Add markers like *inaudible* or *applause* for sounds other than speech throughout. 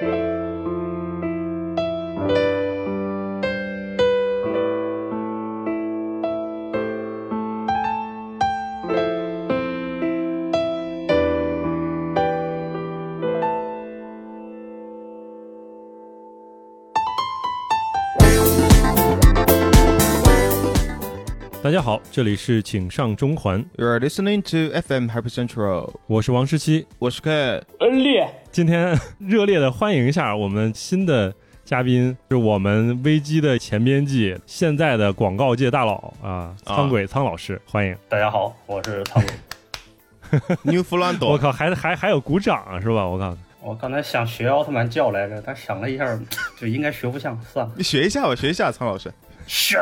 大家好，这里是请上中环，You're listening to FM Hyper Central，我是王十七。我是 K。恩烈，今天热烈的欢迎一下我们新的嘉宾，是我们危机的前编辑，现在的广告界大佬啊，苍鬼苍老师，欢迎。大家好，我是苍鬼。*laughs* New 弗兰我，靠，还还还有鼓掌啊，是吧？我靠，我刚才想学奥特曼叫来着，但想了一下，就应该学不像，算了。你学一下吧，学一下，苍老师。是，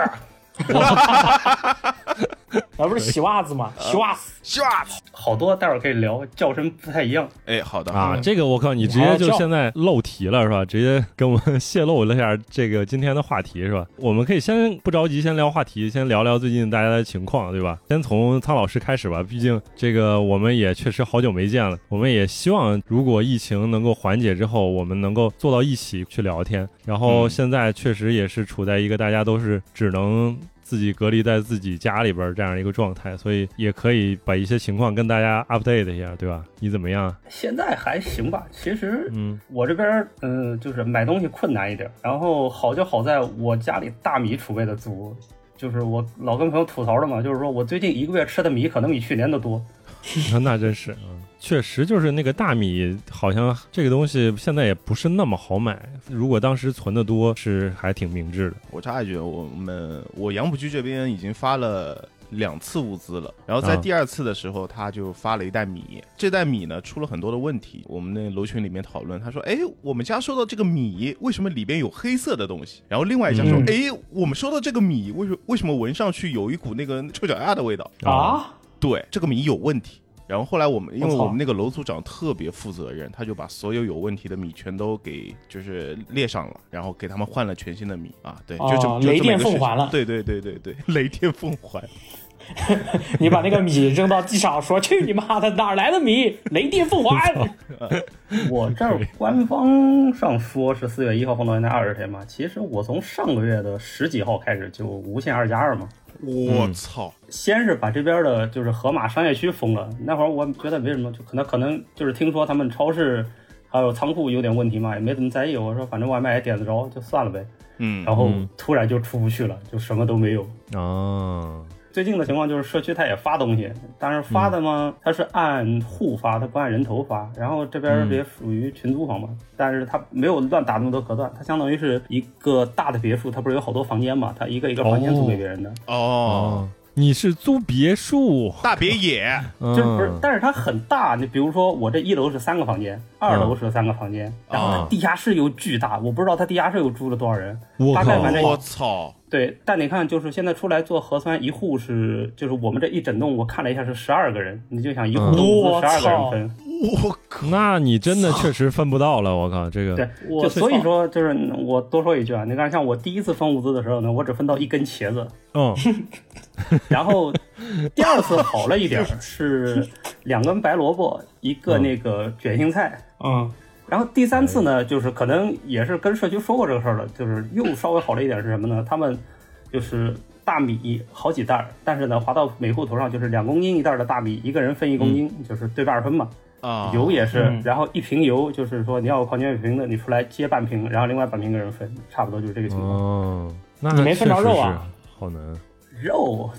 *laughs* *laughs* *laughs* 而不是洗袜子吗？洗袜子，洗袜子，好多待会儿可以聊，叫声不太一样。哎，好的啊，嗯这个我靠，你直接就现在漏题了是吧？直接跟我们泄露了一下这个今天的话题是吧？我们可以先不着急，先聊话题，先聊聊最近大家的情况，对吧？先从苍老师开始吧，毕竟这个我们也确实好久没见了，我们也希望如果疫情能够缓解之后，我们能够坐到一起去聊天。然后嗯现在确实也是处在一个大家都是只能。自己隔离在自己家里边儿这样一个状态，所以也可以把一些情况跟大家 update 一下，对吧？你怎么样？现在还行吧，其实嗯，我这边儿嗯、就是买东西困难一点，然后好就好在我家里大米储备的足。就是我老跟朋友吐槽的嘛，就是说我最近一个月吃的米可能比去年的多。*laughs* 那真是，啊，确实就是那个大米，好像这个东西现在也不是那么好买。如果当时存的多，是还挺明智的。我插一句，我们我杨浦区这边已经发了。两次物资了，然后在啊第二次的时候，他就发了一袋米。这袋米呢出了很多的问题，我们那楼群里面讨论，他说：“哎，我们家收到这个米，为什么里边有黑色的东西？”然后另外一家说：“嗯哎，我们收到这个米，为什为什么闻上去有一股那个臭脚丫的味道？”啊，对，这个米有问题。然后后来我们，因为我们那个楼组长特别负责任，他就把所有有问题的米全都给就是列上了，然后给他们换了全新的米啊。对，哦就这么就雷电这么一个事情奉还了对对对对对，雷电奉还。*laughs* 你把那个米扔到地上，说去你妈的，哪儿来的米？雷电奉还！*laughs* 我这儿官方上说是四月一号放到现在二十天嘛，其实我从上个月的十几号开始就无限二加二嘛。我操！先是把这边的就是河马商业区封了，那会儿我觉得没什么，就可能可能就是听说他们超市还有仓库有点问题嘛，也没怎么在意。我说反正外卖也点得着，就算了呗。嗯，然后嗯突然就出不去了，就什么都没有。啊，最近的情况就是社区它也发东西，但是发的嘛，它是按户发，它不按人头发。然后这边也属于群租房嘛，但是它没有乱打那么多隔断，它相当于是一个大的别墅，它不是有好多房间嘛，它一个一个房间租给别人的，哦，哦，你是租别墅，大别野，就是不是嗯，但是它很大。你比如说我这一楼是三个房间，二楼是三个房间，然后它啊地下室又巨大，我不知道它地下室又住了多少人。我靠大概反正我操！对，但你看，就是现在出来做核酸，一户是就是我们这一整栋，我看了一下是十二个人，你就想一户嗯。我物资十二个人分。我靠！那你真的确实分不到了，我靠，这个。对，我就所以说，就是我多说一句啊，你看，像我第一次分物资的时候呢，我只分到一根茄子，嗯，*laughs* 然后第二次好了一点儿，是两根白萝卜，一个嗯。那个卷心菜。嗯，然后第三次呢，就是可能也是跟社区说过这个事儿了，就是又稍微好了一点是什么呢？他们就是大米好几袋儿，但是呢划到每户头上就是两公斤一袋儿的大米，一个人分一公斤，就是对半分嘛。啊，油也是，嗯然后一瓶油就是说你要矿泉水瓶的，你出来接半瓶，然后另外半瓶给人分，差不多就是这个情况。哦，那你没分着肉啊？好难。肉，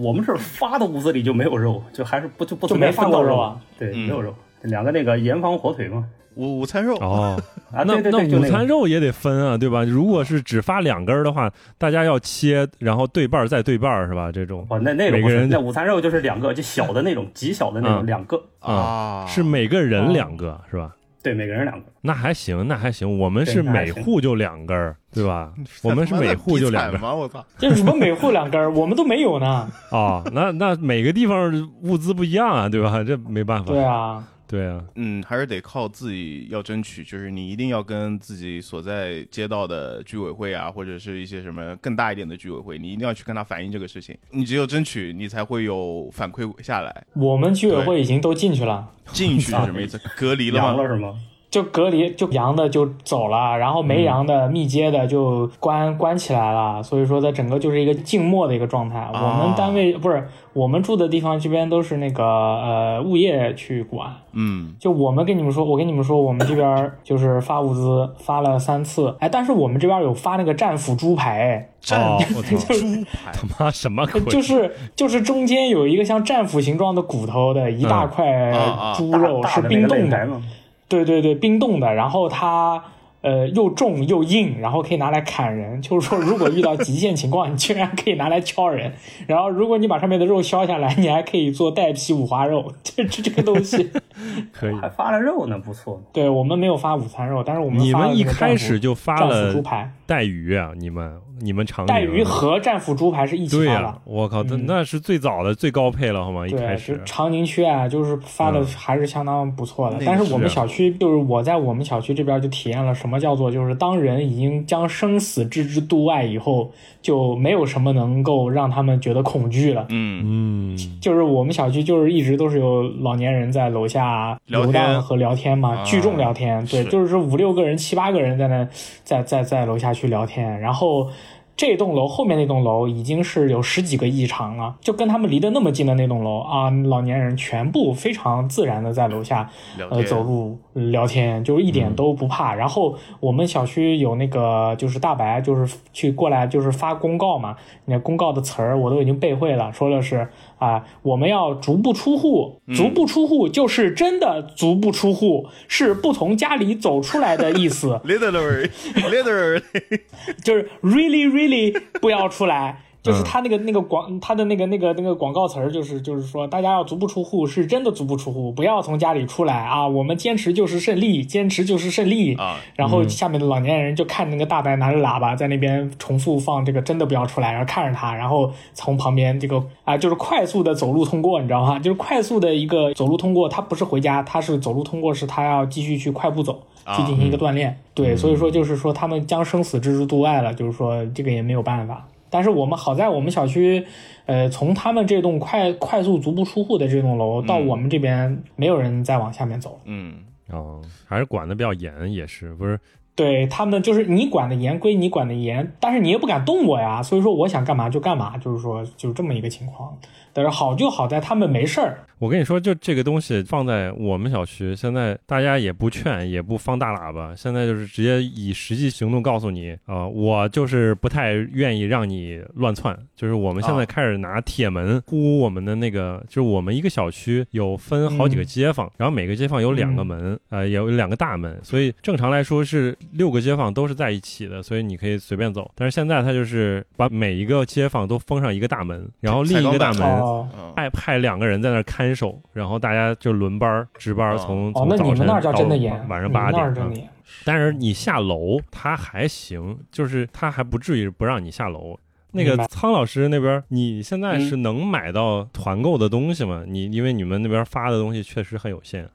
我们这儿发的屋子里就没有肉，就还是不就不就没放分到肉过肉啊？对，嗯没有肉，两个那个盐坊火腿嘛。午午餐肉哦，*laughs* 啊，那那午。餐肉也得分啊，对吧？如果是只发两根儿的话，大家要切，然后对半儿再对半儿，是吧？这种哦，那那个不是，每个人那午餐肉就是两个，就小的那种，极小的那种，嗯两个。啊，是每个人哦两个，是吧？对，每个人两个。那还行，那还行。我们是每户就两根儿，对吧？我们是每户就两根儿吗？我操！这什么每户两根儿，我们都没有呢。*laughs* 哦，那那每个地方物资不一样啊，对吧？这没办法。对啊，对啊，嗯，还是得靠自己要争取，就是你一定要跟自己所在街道的居委会啊，或者是一些什么更大一点的居委会，你一定要去跟他反映这个事情。你只有争取，你才会有反馈下来。我们居委会已经都进去了。进去是什么意思？*laughs* 隔离了吗？阳了是吗？就隔离，就阳的就走了，然后没阳的密接的就关关起来了，所以说它整个就是一个静默的一个状态。我们单位不是我们住的地方，这边都是那个呃物业去管。嗯，就我们跟你们说，我跟你们说，我们这边就是发物资发了三次，哎，但是我们这边有发那个战斧猪排，*laughs* 哦，我操，猪排他妈什么鬼？就是就是中间有一个像战斧形状的骨头的一大块猪肉是冰冻的对对对，冰冻的，然后它呃又重又硬，然后可以拿来砍人。*laughs* 就是说，如果遇到极限情况，你居然可以拿来敲人。然后，如果你把上面的肉削下来，你还可以做带皮五花肉。*laughs* 这这这个东西，*laughs* 可以。还发了肉呢，不错。对我们没有发午餐肉，但是我们你发了们一开始就发战斧了猪排、带鱼啊？你们你们厂里带鱼和战斧猪排是一起发的。我靠，那嗯那是最早的最高配了，好吗？一开对，始就长宁区啊，就是发的嗯还是相当不错的。那个但是我们小区，就是我在我们小区这边就体验了什么叫做，就是当人已经将生死置之度外以后，就没有什么能够让他们觉得恐惧了。嗯，嗯，就是我们小区就是一直都是有老年人在楼下聊天游荡和聊天嘛，啊聚众聊天。对，就是五六个人、七八个人在那在在在楼下去聊天，然后。这栋楼后面那栋楼已经是有十几个异常了，就跟他们离得那么近的那栋楼啊，老年人全部非常自然的在楼下呃走路聊天，就是一点都不怕。然后我们小区有那个就是大白，就是去过来就是发公告嘛，那公告的词儿我都已经背会了，说的是啊，我们要足不出户，足不出户就是真的足不出户，是不从家里走出来的意思。*laughs* literally literally，*laughs* 就是 really really 不要出来。*laughs* 就是嗯他那个那个广他的那个那个那个广告词儿，就是就是说大家要足不出户，是真的足不出户，不要从家里出来啊！我们坚持就是胜利，坚持就是胜利啊！然后下面的老年人就看那个大白拿着喇叭在那边重复放这个真的不要出来，然后看着他，然后从旁边这个啊就是快速的走路通过，你知道吗？就是快速的一个走路通过，他不是回家，他是走路通过，是他要继续去快步走。去进行一个锻炼，对，所以说就是说他们将生死置之度外了，就是说这个也没有办法。但是我们好在我们小区，呃，从他们这栋快快速足不出户的这栋楼到我们这边，没有人再往下面走。嗯，哦，还是管的比较严，也是不是？对他们就是你管的严归你管的严，但是你也不敢动我呀，所以说我想干嘛就干嘛，就是说就是这么一个情况。但是好就好在他们没事儿，我跟你说，就这个东西放在我们小区，现在大家也不劝，也不放大喇叭，现在就是直接以实际行动告诉你啊、我就是不太愿意让你乱窜，就是我们现在啊开始拿铁门呼我们的那个，就是我们一个小区有分好几个街坊，然后每个街坊有两个门，呃，有两个大门，所以正常来说是六个街坊都是在一起的，所以你可以随便走。但是现在他就是把每一个街坊都封上一个大门，然后另一个大门。哦嗯派派两个人在那儿看守，然后大家就轮班值班从哦，那从早晨你们那儿叫真的到严，晚上八点。但是你下楼，他还行，就是他还不至于不让你下楼。那个苍老师那边，你现在是能买到团购的东西吗？你因为你们那边发的东西确实很有限。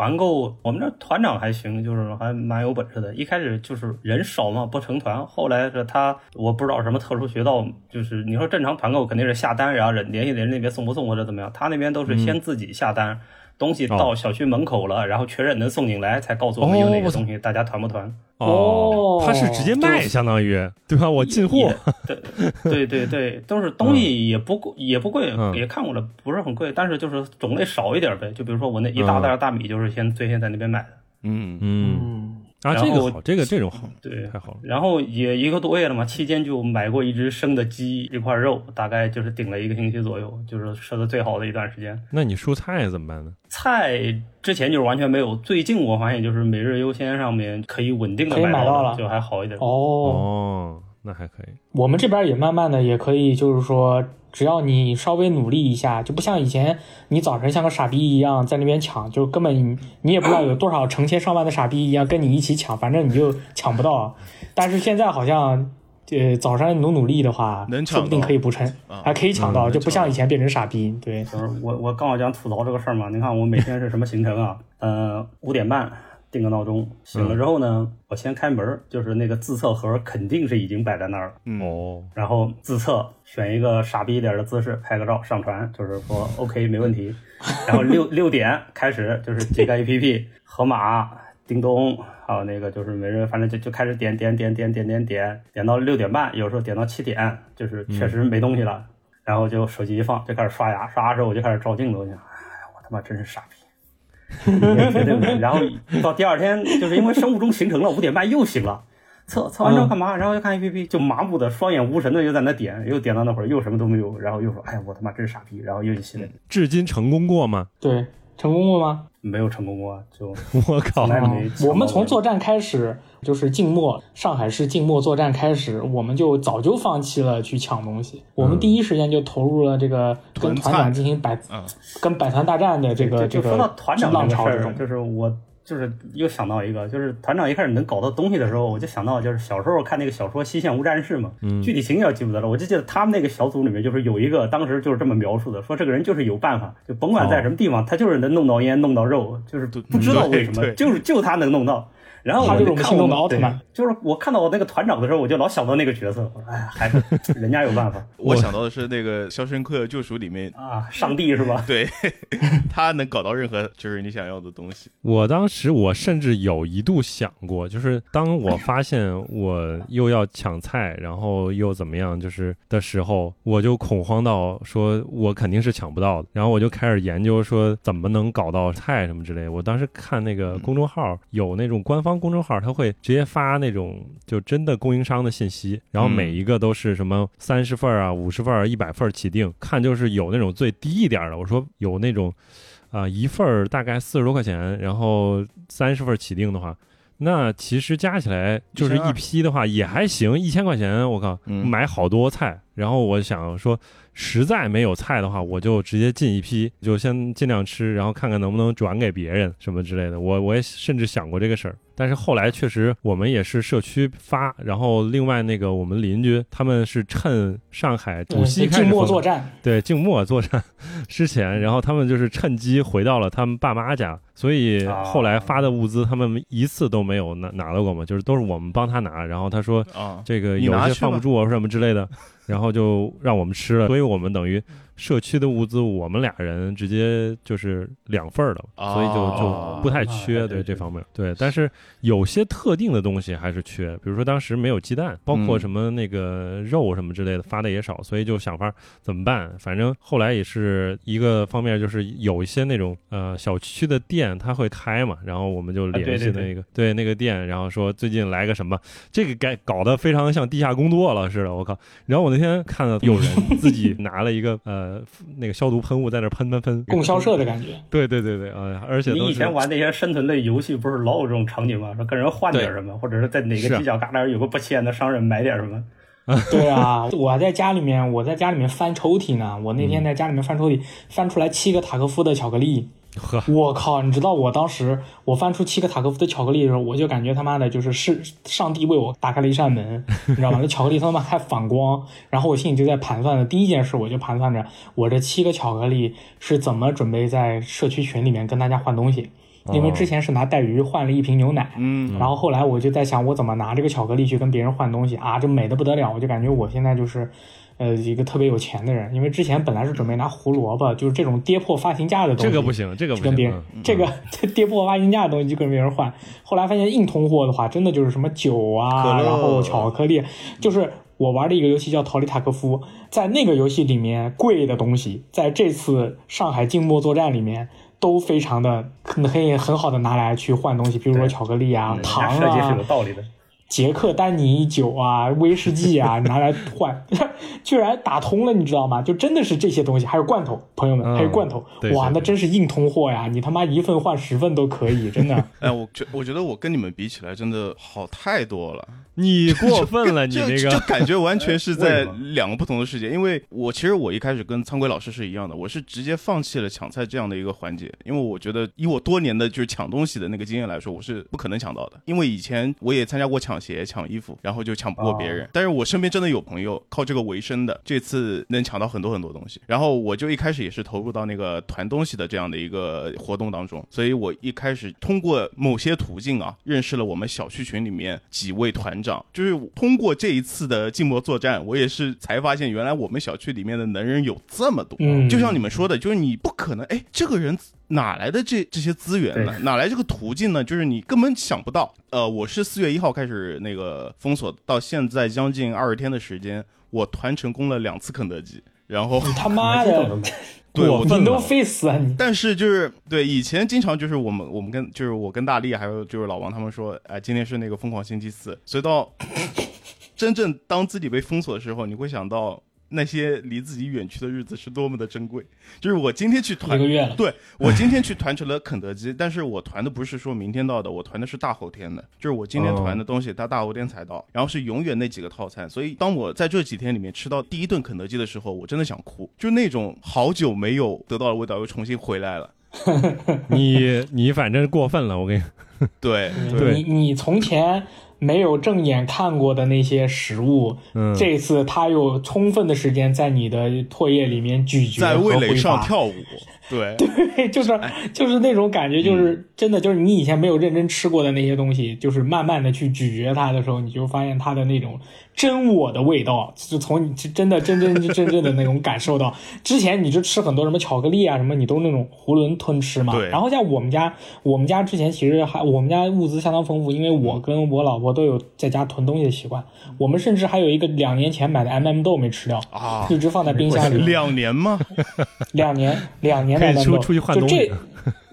团购，我们这团长还行，就是还蛮有本事的。一开始就是人少嘛，不成团。后来是他，我不知道什么特殊渠道，就是你说正常团购肯定是下单，然后人联系人那边送不送或者怎么样。他那边都是先自己下单，东西到小区门口了，然后确认能送进来，才告诉我们有哪哦我操。个东西，大家团不团。哦。他是直接卖，相当于对吧？我进货，对对对对，都是东西也不贵，也不贵，嗯。也看过了，不是很贵，但是就是种类少一点呗。就比如说我那一大袋大米，就是先最先在那边买的。嗯，嗯。嗯，啊，然后这个好，这个这种好，对，太好了。然后也一个多月了嘛，期间就买过一只生的鸡，一块肉，大概就是顶了一个星期左右，就是吃的最好的一段时间。那你蔬菜怎么办呢？菜之前就是完全没有，最近我发现就是每日优鲜上面可以稳定的买到了，就还好一点。哦，哦，那还可以。我们这边也慢慢的也可以，就是说，只要你稍微努力一下，就不像以前你早晨像个傻逼一样在那边抢，就根本你你也不知道有多少成千上万的傻逼一样跟你一起抢，反正你就抢不到。但是现在好像。呃，早上努努力的话，能抢说不定可以补成，啊还可以抢到，嗯就不像以前变成傻逼。对，就是我我刚好讲吐槽这个事儿嘛，你看我每天是什么行程啊？呃，五点半定个闹钟，醒了之后呢，我先开门，就是那个自测盒肯定是已经摆在那儿，哦，然后自测选一个傻逼一点儿的姿势，拍个照上传，就是说 OK 没问题，*laughs* 然后六六点开始就是几个 APP，盒马、叮咚，还有那个就是没人，反正就就开始点点点点点点点，点到六点半，有时候点到七点，就是确实没东西了，然后就手机一放，就开始刷牙，刷牙时候我就开始照镜子，哎呀，我他妈真是傻逼。绝对没。然后到第二天，就是因为生物钟形成了，五点半又醒了。测测完之后干嘛？然后就看 A P P，就麻木的、双眼无神的又在那点，又点到那会儿又什么都没有，然后又说：“哎呀，我他妈真是傻逼！”然后又去洗脸。至今成功过吗？对，成功过吗？没有成功过，就 *laughs* 我靠！我们从作战开始，就是静默，上海市静默作战开始，我们就早就放弃了去抢东西，我们第一时间就投入了这个跟团长进行百跟百团大战的这个这个浪潮之中，就是我。就是又想到一个，就是团长一开始能搞到东西的时候，我就想到就是小时候看那个小说《西线无战事》嘛，具体情节记不得了，我就记得他们那个小组里面就是有一个，当时就是这么描述的，说这个人就是有办法，就甭管在什么地方，他就是能弄到烟，弄到肉，就是不知道为什么，就是就他能弄到。然后我就看我的奥特曼，就是我看到我那个团长的时候，我就老想到那个角色。哎呀，还是人家有办法。我想到的是那个《肖申克的救赎》里面啊，上帝是吧？对，*laughs* 他能搞到任何就是你想要的东西。*laughs* 我当时我甚至有一度想过，就是当我发现我又要抢菜，然后又怎么样，就是的时候，我就恐慌到说我肯定是抢不到的。然后我就开始研究说怎么能搞到菜什么之类。我当时看那个公众号有那种官方。公众号他会直接发那种就真的供应商的信息，然后每一个都是什么三十份啊、五十份、一百份起订，看就是有那种最低一点的。我说有那种啊一份大概四十多块钱，然后三十份起订的话，那其实加起来就是一批的话也还行，一千块钱我靠买好多菜。然后我想说。实在没有菜的话，我就直接进一批，就先尽量吃，然后看看能不能转给别人什么之类的。我我也甚至想过这个事儿，但是后来确实我们也是社区发，然后另外那个我们邻居他们是趁上海浦西静默作战，对静默作战之前，然后他们就是趁机回到了他们爸妈家，所以后来发的物资他们一次都没有拿拿到过嘛，就是都是我们帮他拿，然后他说啊。这个有些放不住啊什么之类的。然后就让我们吃了，所以我们等于。社区的物资，我们俩人直接就是两份儿的，所以就就不太缺对这方面。对，但是有些特定的东西还是缺，比如说当时没有鸡蛋，包括什么那个肉什么之类的发的也少，所以就想法怎么办。反正后来也是一个方面，就是有一些那种呃小区的店他会开嘛，然后我们就联系那个对那个店，然后说最近来个什么，这个该搞得非常像地下工作了似的，我靠！然后我那天看到有人自己拿了一个呃。呃，那个消毒喷雾在那喷喷喷，供销社的感觉。对对对对，啊，而且你以前玩那些生存类游戏，不是老有这种场景吗？说跟人换点什么，或者是在哪个犄角旮旯有个不起眼的商人买点什么。*laughs* 对啊，我在家里面，我在家里面翻抽屉呢。我那天在家里面翻抽屉，翻出来七个塔科夫的巧克力。呵，*laughs* 我靠！你知道我当时我翻出七个塔科夫的巧克力的时候，我就感觉他妈的就是是上帝为我打开了一扇门，*laughs* 你知道吗？那巧克力他妈还反光，然后我心里就在盘算的，第一件事我就盘算着我这七个巧克力是怎么准备在社区群里面跟大家换东西，因为之前是拿带鱼换了一瓶牛奶，嗯，然后后来我就在想我怎么拿这个巧克力去跟别人换东西啊，这美的不得了，我就感觉我现在就是。呃，一个特别有钱的人，因为之前本来是准备拿胡萝卜，就是这种跌破发行价的东西，这个不行，这个跟别人这个 *laughs* 跌破发行价的东西就跟别人换。后来发现硬通货的话，真的就是什么酒啊，然后巧克力，就是我玩的一个游戏叫《逃离塔科夫》，在那个游戏里面贵的东西，在这次上海静默作战里面都非常的可以很好的拿来去换东西，比如说巧克力啊、糖啊。设计是有道理的。杰克丹尼酒啊，威士忌啊，*laughs* 拿来换，居然打通了，你知道吗？就真的是这些东西，还有罐头，朋友们，还有罐头，哇，那真是硬通货呀！你他妈一份换十份都可以，真的。*laughs* 哎，我觉我觉得我跟你们比起来，真的好太多了。你过分了，*laughs* 你那个就感觉完全是在两个不同的世界。因为我其实我一开始跟苍龟老师是一样的，我是直接放弃了抢菜这样的一个环节，因为我觉得以我多年的就是抢东西的那个经验来说，我是不可能抢到的。因为以前我也参加过抢鞋、抢衣服，然后就抢不过别人。但是我身边真的有朋友靠这个为生的，这次能抢到很多很多东西。然后我就一开始也是投入到那个团东西的这样的一个活动当中，所以我一开始通过某些途径啊，认识了我们小区群里面几位团长，就是通过这一次的静默作战，我也是才发现原来我们小区里面的能人有这么多。嗯，就像你们说的，就是你不可能，哎，这个人。哪来的这这些资源呢？哪来这个途径呢？就是你根本想不到。呃，我是四月一号开始那个封锁，到现在将近二十天的时间，我团成功了两次肯德基，然后他妈的，对我你都飞死啊你！但是就是对以前经常就是我们我们跟就是我跟大力还有就是老王他们说，哎，今天是那个疯狂星期四，所以到真正当自己被封锁的时候，你会想到。那些离自己远去的日子是多么的珍贵。就是我今天去团，对我今天去团成了肯德基，但是我团的不是说明天到的，我团的是大后天的。就是我今天团的东西，它大后天才到，然后是永远那几个套餐。所以当我在这几天里面吃到第一顿肯德基的时候，我真的想哭，就那种好久没有得到的味道又重新回来了。*laughs* 你你反正过分了，我跟你。对，*laughs* 你你从前。没有正眼看过的那些食物，嗯，这次他有充分的时间在你的唾液里面咀嚼在味蕾上跳舞，对对，*laughs* 就是就是那种感觉，就是真的，就是你以前没有认真吃过的那些东西，就是慢慢的去咀嚼它的时候，你就发现它的那种。真我的味道，就从你真的真真真正的那种感受到。之前你就吃很多什么巧克力啊什么，你都那种囫囵吞吃嘛。然后像我们家，我们家之前其实还我们家物资相当丰富，因为我跟我老婆都有在家囤东西的习惯。我们甚至还有一个两年前买的 M M 豆没吃掉啊，一直放在冰箱里。两年吗？*laughs* 两年，两年的 M M 豆。出去换东西。*laughs*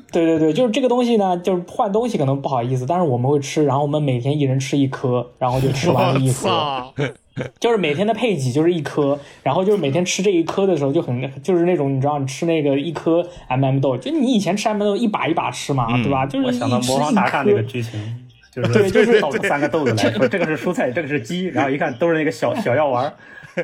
对对对，就是这个东西呢，就是换东西可能不好意思，但是我们会吃，然后我们每天一人吃一颗，然后就吃完了一颗，就是每天的配给就是一颗，然后就是每天吃这一颗的时候就很就是那种你知道你吃那个一颗 M M 豆，就你以前吃 M M 豆一把一把吃嘛，对吧？就是想到魔方大厦那个剧情，*laughs* 就是对，就是倒出三个豆子来说这个是蔬菜，这个是鸡，然后一看都是那个小小药丸。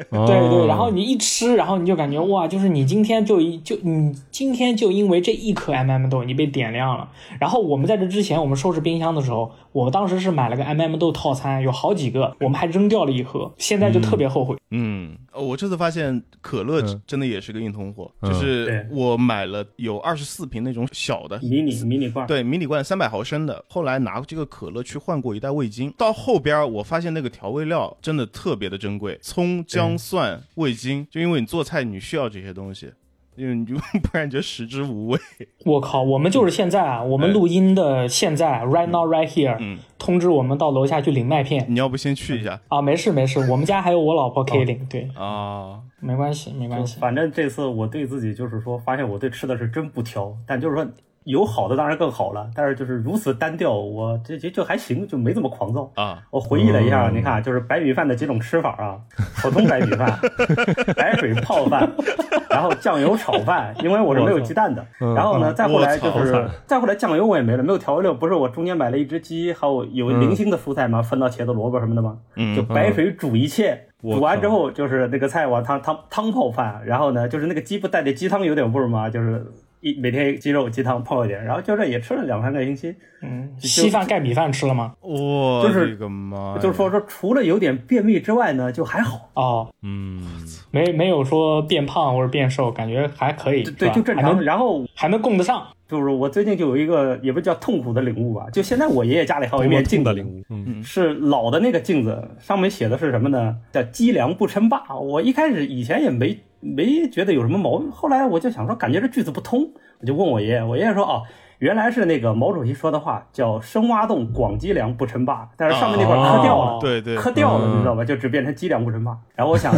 *laughs* 对对，然后你一吃，然后你就感觉哇，就是你今天就一就你今天就因为这一颗 M M 豆，你被点亮了。然后我们在这之前，我们收拾冰箱的时候。我们当时是买了个 M M 豆套餐，有好几个，我们还扔掉了一盒，现在就特别后悔。嗯，我这次发现可乐真的也是个硬通货，就是我买了有二十四瓶那种小的迷你迷你罐，对，迷你罐三百毫升的。后来拿这个可乐去换过一袋味精，到后边我发现那个调味料真的特别的珍贵，葱姜蒜味精，就因为你做菜你需要这些东西。因为你就 *laughs* 不然就食之无味。*laughs* 我靠，我们就是现在啊，我们录音的现在，right now right here，嗯通知我们到楼下去领麦片。你要不先去一下啊？没事没事，*laughs* 我们家还有我老婆可以领。对啊，没关系没关系。反正这次我对自己就是说，发现我对吃的是真不挑，但就是说。有好的当然更好了，但是就是如此单调，我这这就还行，就没这么狂躁。啊。我回忆了一下，你看，就是白米饭的几种吃法啊，*laughs* 普通白米饭、*laughs* 白水泡饭，然后酱油炒饭，*laughs* 因为我是没有鸡蛋的。然后呢，再后来就是再后来酱油我也没了，没有调味料，不是我中间买了一只鸡，还有有零星的蔬菜嘛，分到茄子、萝卜什么的嘛，就白水煮一切，煮完之后就是那个菜往汤汤汤泡饭，然后呢，就是那个鸡不带的鸡汤有点味儿嘛，就是。一每天鸡肉鸡汤泡一点，然后就这也吃了两三个星期。嗯，稀饭盖米饭吃了吗？我就是个妈，就是说说除了有点便秘之外呢，就还好哦。嗯，没没有说变胖或者变瘦，感觉还可以，对，就正常。然后还能供得上。就是我最近就有一个也不叫痛苦的领悟吧，就现在我爷爷家里还有一面镜子，嗯，是老的那个镜子，上面写的是什么呢？叫积粮不称霸。我一开始以前也没没觉得有什么毛病，后来我就想说，感觉这句子不通，我就问我爷爷，我爷爷说哦。原来是那个毛主席说的话，叫“深挖洞，广积粮，不称霸”，但是上面那块磕掉了，对对，磕掉了，你知道吧？就只变成“积粮不称霸”。然后我想，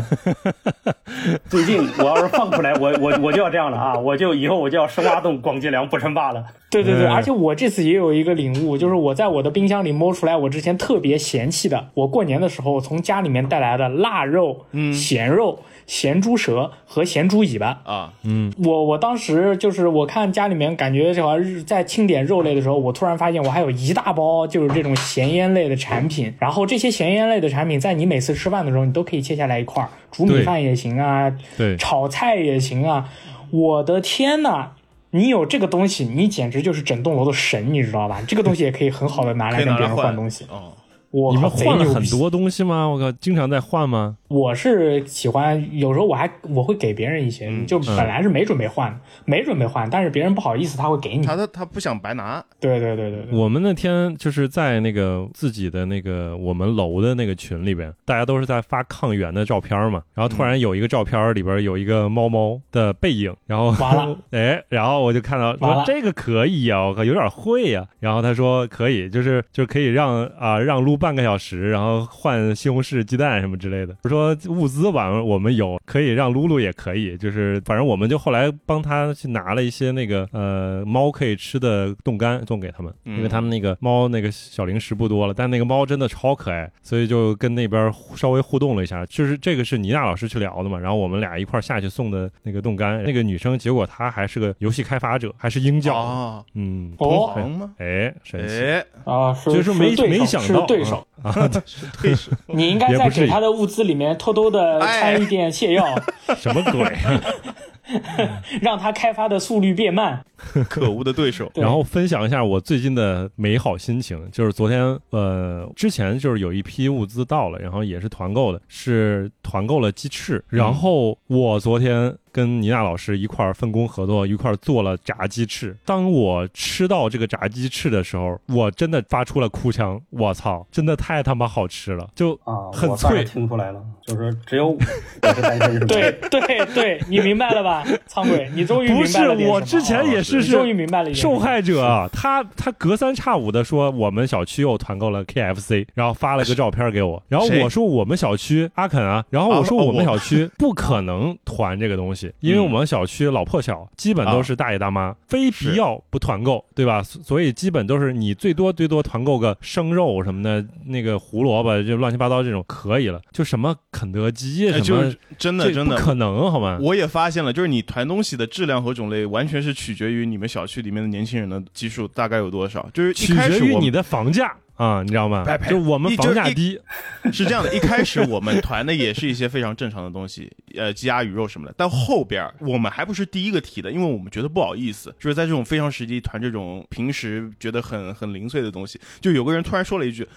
*laughs* 最近我要是放出来，我我我就要这样了啊！我就以后我就要“深挖洞，广积粮，不称霸”了。对对对，而且我这次也有一个领悟，就是我在我的冰箱里摸出来，我之前特别嫌弃的，我过年的时候从家里面带来的腊肉、咸肉。咸猪舌和咸猪尾巴啊，嗯，我我当时就是我看家里面感觉这好像在清点肉类的时候，我突然发现我还有一大包就是这种咸腌类的产品，然后这些咸腌类的产品在你每次吃饭的时候，你都可以切下来一块儿煮米饭也行啊，对，炒菜也行啊，我的天呐，你有这个东西，你简直就是整栋楼的神，你知道吧？这个东西也可以很好的拿来 *laughs* 跟别人换东西哦。我你们换了很多东西吗？我靠，经常在换吗？我是喜欢，有时候我还我会给别人一些，嗯就本来是没准备换，没准备换，但是别人不好意思，他会给你。他他他不想白拿，对对对对对，我们那天就是在那个自己的那个我们楼的那个群里边，大家都是在发抗原的照片嘛，然后突然有一个照片里边有一个猫猫的背影，然后完了，*laughs* 哎，然后我就看到说这个可以啊，我靠，有点会呀、然后他说可以，就是就可以让啊、让撸半个小时，然后换西红柿鸡蛋什么之类的。我说物资吧，我们有，可以让露露也可以，就是反正我们就后来帮他去拿了一些那个呃猫可以吃的冻干送给他们，嗯因为他们那个猫那个小零食不多了，但那个猫真的超可爱，所以就跟那边稍微互动了一下。就是这个是倪娜老师去聊的嘛，然后我们俩一块下去送的那个冻干，那个女生结果她还是个游戏开发者，还是鹰教，啊，嗯，哦同行吗？哎，神奇。哎，啊，是就是没是没想到是对手，*laughs* 啊，是对手，*laughs* 你应该在给他的物资里面偷偷的哎掺一点泻药，*laughs* 什么鬼？*laughs* 让他开发的速率变慢。*laughs* 可恶的对手。对然后分享一下我最近的美好心情，就是昨天呃之前就是有一批物资到了，然后也是团购的，是团购了鸡翅，然后我昨天跟倪娜老师一块儿分工合作，一块儿做了炸鸡翅。当我吃到这个炸鸡翅的时候，我真的发出了哭腔，我操，真的太他妈好吃了，就啊，很脆听出来了，就是只有我是单身？对 *laughs* 对对，你明白了吧，苍鬼？你终于明不是白了什么我之前也是是终于明白了 *laughs* 受害者啊，他他隔三差五的说我们小区又团购了 KFC，然后发了个照片给我，然后我说我们小区阿肯啊，然后我说啊我们小区不可能团这个东西，因为我们小区老破小，基本都是大爷大妈，非必要不团购，对吧？所所以基本都是你最多最多团购个生肉什么的，那个胡萝卜就乱七八糟这种可以了，就什么肯德基什么哎就是真的真的不可能好吗？我也发现了，就是你团东西的质量和种类，完全是取决于你们小区里面的年轻人的基数大概有多少。就是取决于你的房价啊，你知道吗就我们房价低，*laughs* 是这样的，一开始我们团的也是一些非常正常的东西，呃，鸡鸭鱼肉什么的。但后边我们还不是第一个提的，因为我们觉得不好意思，就是在这种非常时期团这种平时觉得很很零碎的东西。就有个人突然说了一句，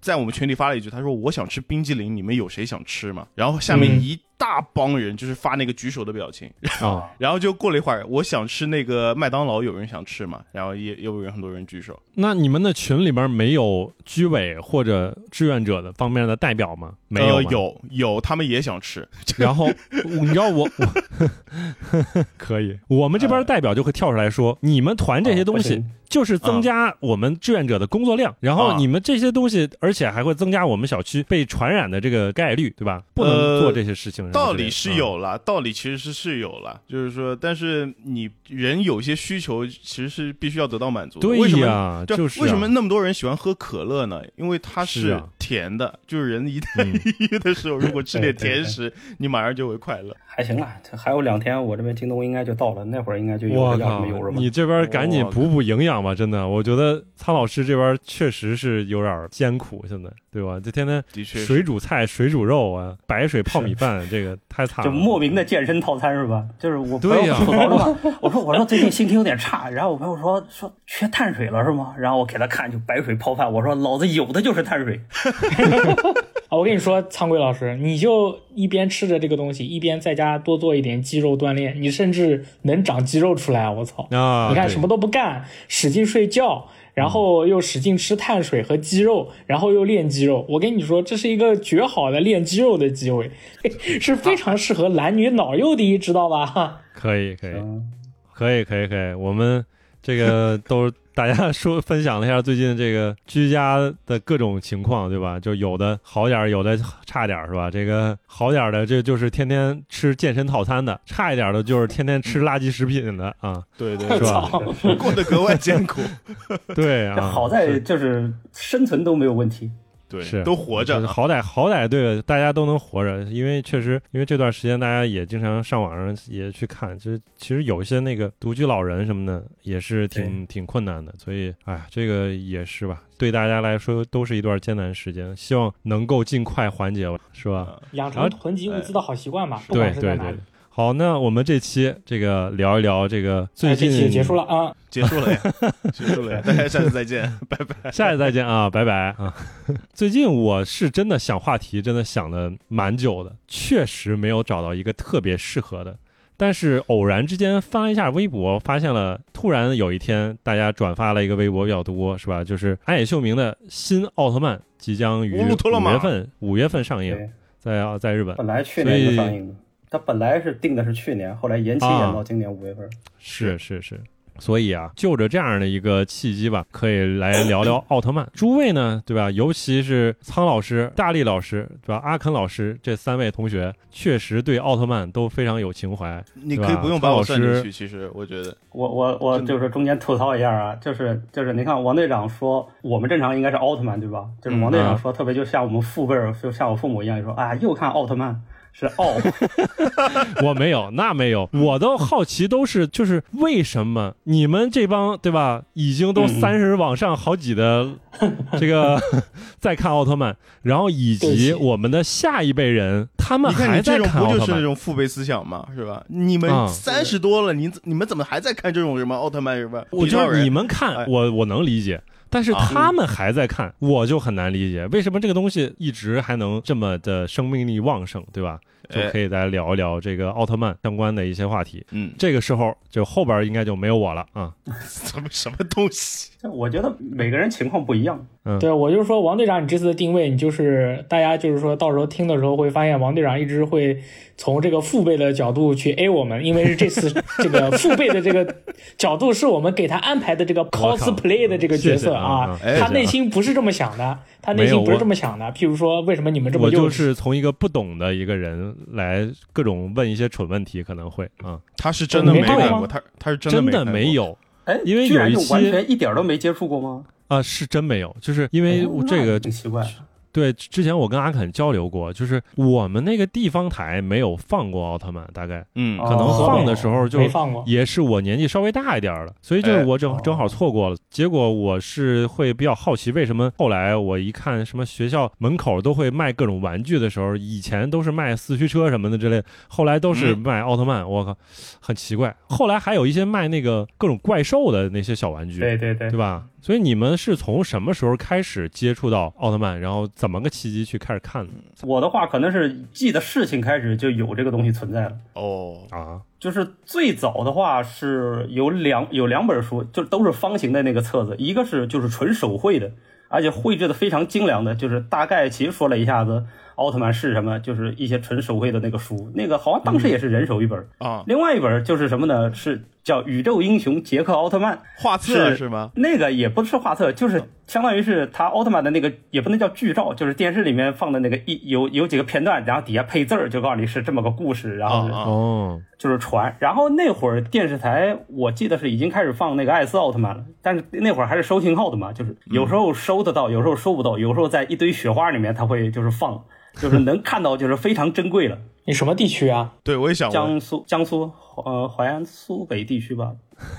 在我们群里发了一句，他说我想吃冰激凌，你们有谁想吃吗？然后下面嗯一大帮人就是发那个举手的表情，然后，然后就过了一会儿，我想吃那个麦当劳，有人想吃嘛，然后也也有人很多人举手。那你们的群里边没有居委或者志愿者的方面的代表吗？没有呃，有有，他们也想吃，*laughs* 然后你知道我我 *laughs* 可以，我们这边代表就会跳出来说，你们团这些东西哦就是增加我们志愿者的工作量，然后啊你们这些东西，而且还会增加我们小区被传染的这个概率，对吧？不能呃做这些事情。道理是啊有了，道理其实是是有了，就是说，但是你人有些需求其实是必须要得到满足的。对为什么？呀，就就是啊为什么那么多人喜欢喝可乐呢？因为它是是啊甜的，就是人一旦嗯 *laughs* 抑郁的时候，如果吃点对对对甜食，你马上就会快乐。还行啊，这还有两天，我这边京东应该就到了，那会儿应该就有我了要什靠么有什！么。你这边赶紧补补营养吧，真的，我觉得苍老师这边确实是有点艰苦，现在对吧？这天天的确，水煮菜、水煮肉啊，白水泡米饭，这个太惨了。就莫名的健身套餐是吧？就是我朋友吐槽我说我说最近心情有点差，然后我朋友说说缺碳水了是吗？然后我给他看就白水泡饭，我说老子有的就是碳水，*laughs* 啊，我跟你说，苍贵老师，你就一边吃着这个东西，一边在家多做一点肌肉锻炼，你甚至能长肌肉出来啊！我操！啊，你看什么都不干，使劲睡觉，然后又使劲吃碳水和鸡肉，然后又练肌肉。我跟你说，这是一个绝好的练肌肉的机会，是非常适合男女老幼的，知道吧？*laughs* 可以可以嗯，可以可以可以，我们这个都大家 *laughs* 说分享了一下最近这个居家的各种情况，对吧？就有的好点儿，有的差点儿，是吧？这个好点儿的，这就是天天吃健身套餐的；差一点儿的，就是天天吃垃圾食品的啊，对对是吧？过得格外艰苦。*laughs* 对啊，好在就是生存都没有问题。对，是都活着就是。好歹好歹对大家都能活着，因为确实因为这段时间大家也经常上网上也去看，就是其实有一些那个独居老人什么的也是挺挺困难的，所以哎，这个也是吧，对大家来说都是一段艰难时间，希望能够尽快缓解，是吧？啊养成囤积物资的好习惯吧，不对管是在对对。好，那我们这期这个聊一聊这个最近这期结束了啊，结束了呀，*laughs* 结束了呀，大家下次再见，*laughs* 拜拜，下次再见啊，拜拜啊。最近我是真的想话题，真的想的蛮久的，确实没有找到一个特别适合的。但是偶然之间翻了一下微博，发现了，突然有一天大家转发了一个微博比较多，是吧？就是安野秀明的新奥特曼即将于五月份五月份上映，在在日本。本来去年就上映的，他本来是定的是去年，后来延期延到今年五月份。是是是。所以啊，就着这样的一个契机吧，可以来聊聊 *coughs* 奥特曼。诸位呢，对吧？尤其是苍老师、大力老师，对吧？阿肯老师这三位同学，确实对奥特曼都非常有情怀。你可以不用把我算进去，其实我觉得，我我我就是中间吐槽一下啊，就是就是，你看王队长说我们正常应该是奥特曼，对吧？就是王队长说特别就像我们父辈儿，就像我父母一样，就说啊，又看奥特曼。是傲，*laughs* 我没有，那没有，我都好奇，都是就是为什么？你们这帮对吧，已经都三十往上好几的 *laughs* 这个 *laughs* 在看奥特曼，然后以及我们的下一辈人，他们还在看不就是那种父辈思想吗？是吧？你们三十多了，你你们怎么还在看这种什么奥特曼什么？我就是你们看，我我能理解。但是他们还在看，我就很难理解为什么这个东西一直还能这么的生命力旺盛，对吧？就可以来聊一聊这个奥特曼相关的一些话题。嗯，这个时候就后边应该就没有我了啊。*laughs* 什么什么东西？我觉得每个人情况不一样。嗯，对我就是说，王队长，你这次的定位，你就是大家就是说到时候听的时候会发现，王队长一直会从这个父辈的角度去 A 我们，因为是这次 *laughs* 这个父辈的这个角度是我们给他安排的这个 cosplay 的这个角色啊，他内心不是这么想的，他内心不是这么想的。譬如说，为什么你们这么我就是从一个不懂的一个人来各种问一些蠢问题，可能会啊，他是真的没看过，他他是真的没有。哎，因为有一些完全一点都没接触过吗？啊，是真没有，就是因为这个挺奇怪。对，之前我跟阿肯交流过，就是我们那个地方台没有放过奥特曼，大概，嗯，可能放的时候就没放过，也是我年纪稍微大一点了，所以就是我正正好错过了。结果我是会比较好奇，为什么后来我一看什么学校门口都会卖各种玩具的时候，以前都是卖四驱车什么的之类，后来都是卖奥特曼，我靠，很奇怪。后来还有一些卖那个各种怪兽的那些小玩具，对对对，对吧？所以你们是从什么时候开始接触到奥特曼，然后怎么个契机去开始看的？我的话可能是记得事情开始就有这个东西存在了。哦啊，就是最早的话是有两有两本书，就都是方形的那个册子，一个是就是纯手绘的，而且绘制的非常精良的，就是大概其实说了一下子。奥特曼是什么？就是一些纯手绘的那个书，那个好像当时也是人手一本啊。另外一本就是什么呢？是叫《宇宙英雄杰克奥特曼》画册是吗？那个也不是画册，就是相当于是他奥特曼的那个，也不能叫剧照，就是电视里面放的那个一有有几个片段，然后底下配字儿，就告诉你是这么个故事，然后哦，就是传。然后那会儿电视台我记得是已经开始放那个艾斯奥特曼了，但是那会儿还是收信号的嘛，就是有时候收得到，有时候收不到，有时候在一堆雪花里面他会就是放。就是能看到，就是非常珍贵了。你什么地区啊？对，我也想。江苏，江苏，呃，淮安苏北地区吧。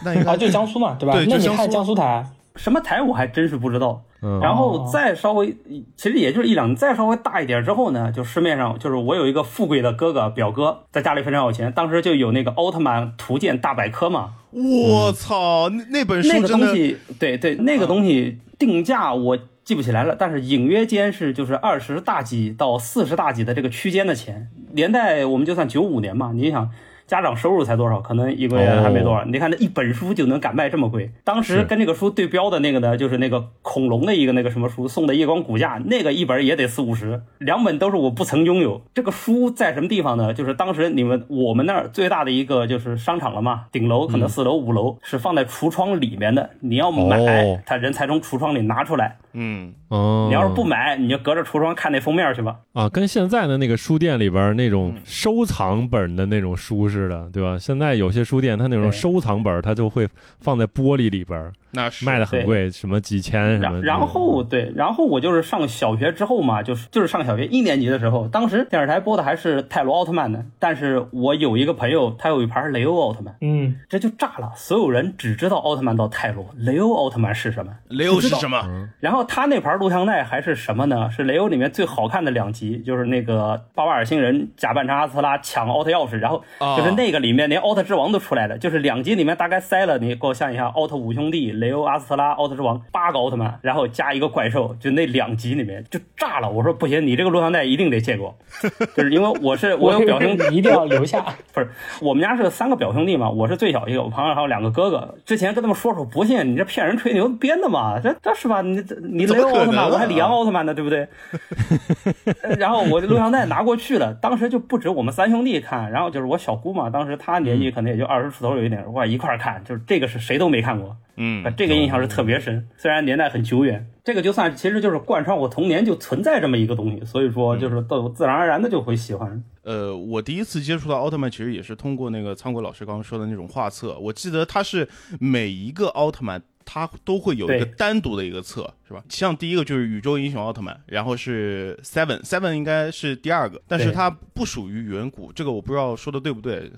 那 *laughs* 啊，就江苏嘛，对吧？那你看江苏台，什么台我还真是不知道。然后再稍微，其实也就是一两，再稍微大一点之后呢，就市面上就是我有一个富贵的哥哥表哥，在家里非常有钱，当时就有那个奥特曼图鉴大百科嘛。我操，那那本书那个东西，对对，那个东西定价我。记不起来了，但是隐约间是就是二十大几到四十大几的这个区间的钱，年代我们就算九五年嘛，你想。家长收入才多少？可能一个月还没多少。你看那一本书就能敢卖这么贵。当时跟这个书对标的那个呢，就是那个恐龙的一个那个什么书，送的夜光骨架，那个一本也得四五十。两本都是我不曾拥有。这个书在什么地方呢？就是当时你们我们那儿最大的一个就是商场了嘛，顶楼可能四楼五楼是放在橱窗里面的。你要买，他人才从橱窗里拿出来。嗯哦。你要是不买，你就隔着橱窗看那封面去吧。啊，跟现在的那个书店里边那种收藏本的那种书似的，对吧？现在有些书店，它那种收藏本，它就会放在玻璃里边。那是卖的很贵，什么几千什么。然后对，然后我就是上小学之后嘛，就是就是上小学一年级的时候，当时电视台播的还是泰罗奥特曼呢。但是我有一个朋友，他有一盘雷欧奥特曼，嗯，这就炸了。所有人只知道奥特曼到泰罗，雷欧奥特曼是什么？雷欧是什么？然后他那盘录像带还是什么呢？是雷欧里面最好看的两集，就是那个巴巴尔星人假扮成阿斯拉抢奥特钥匙，然后就是就是那个里面连奥特之王都出来了，就是两集里面大概塞了，你给我想一下，奥特五兄弟、雷欧、阿斯特拉、奥特之王八个奥特曼，然后加一个怪兽，就那两集里面就炸了。我说不行，你这个录像带一定得借给我，*laughs* 就是因为我是 *laughs* 我有表兄弟，一定要留下。*laughs* 不是，我们家是三个表兄弟嘛，我是最小一个，我旁边还有两个哥哥。之前跟他们说说，不信你这骗人吹牛编的嘛？这这是吧？你你雷欧奥特曼，我还里昂奥特曼呢，对不对？然后我的录像带拿过去了，当时就不止我们三兄弟看，然后就是我小姑嘛，当时他年纪可能也就二十出头有一点，哇，一块看，就是这个是谁都没看过，嗯，这个印象是特别深，虽然年代很久远，这个就算其实就是贯穿我童年就存在这么一个东西，所以说就是都自然而然的就会喜欢。呃，我第一次接触到奥特曼，其实也是通过那个仓国老师刚刚说的那种画册，我记得他是每一个奥特曼。它都会有一个单独的一个册，是吧？像第一个就是宇宙英雄奥特曼，然后是 Seven，Seven 应该是第二个，但是它不属于远古，这个我不知道说的对不对。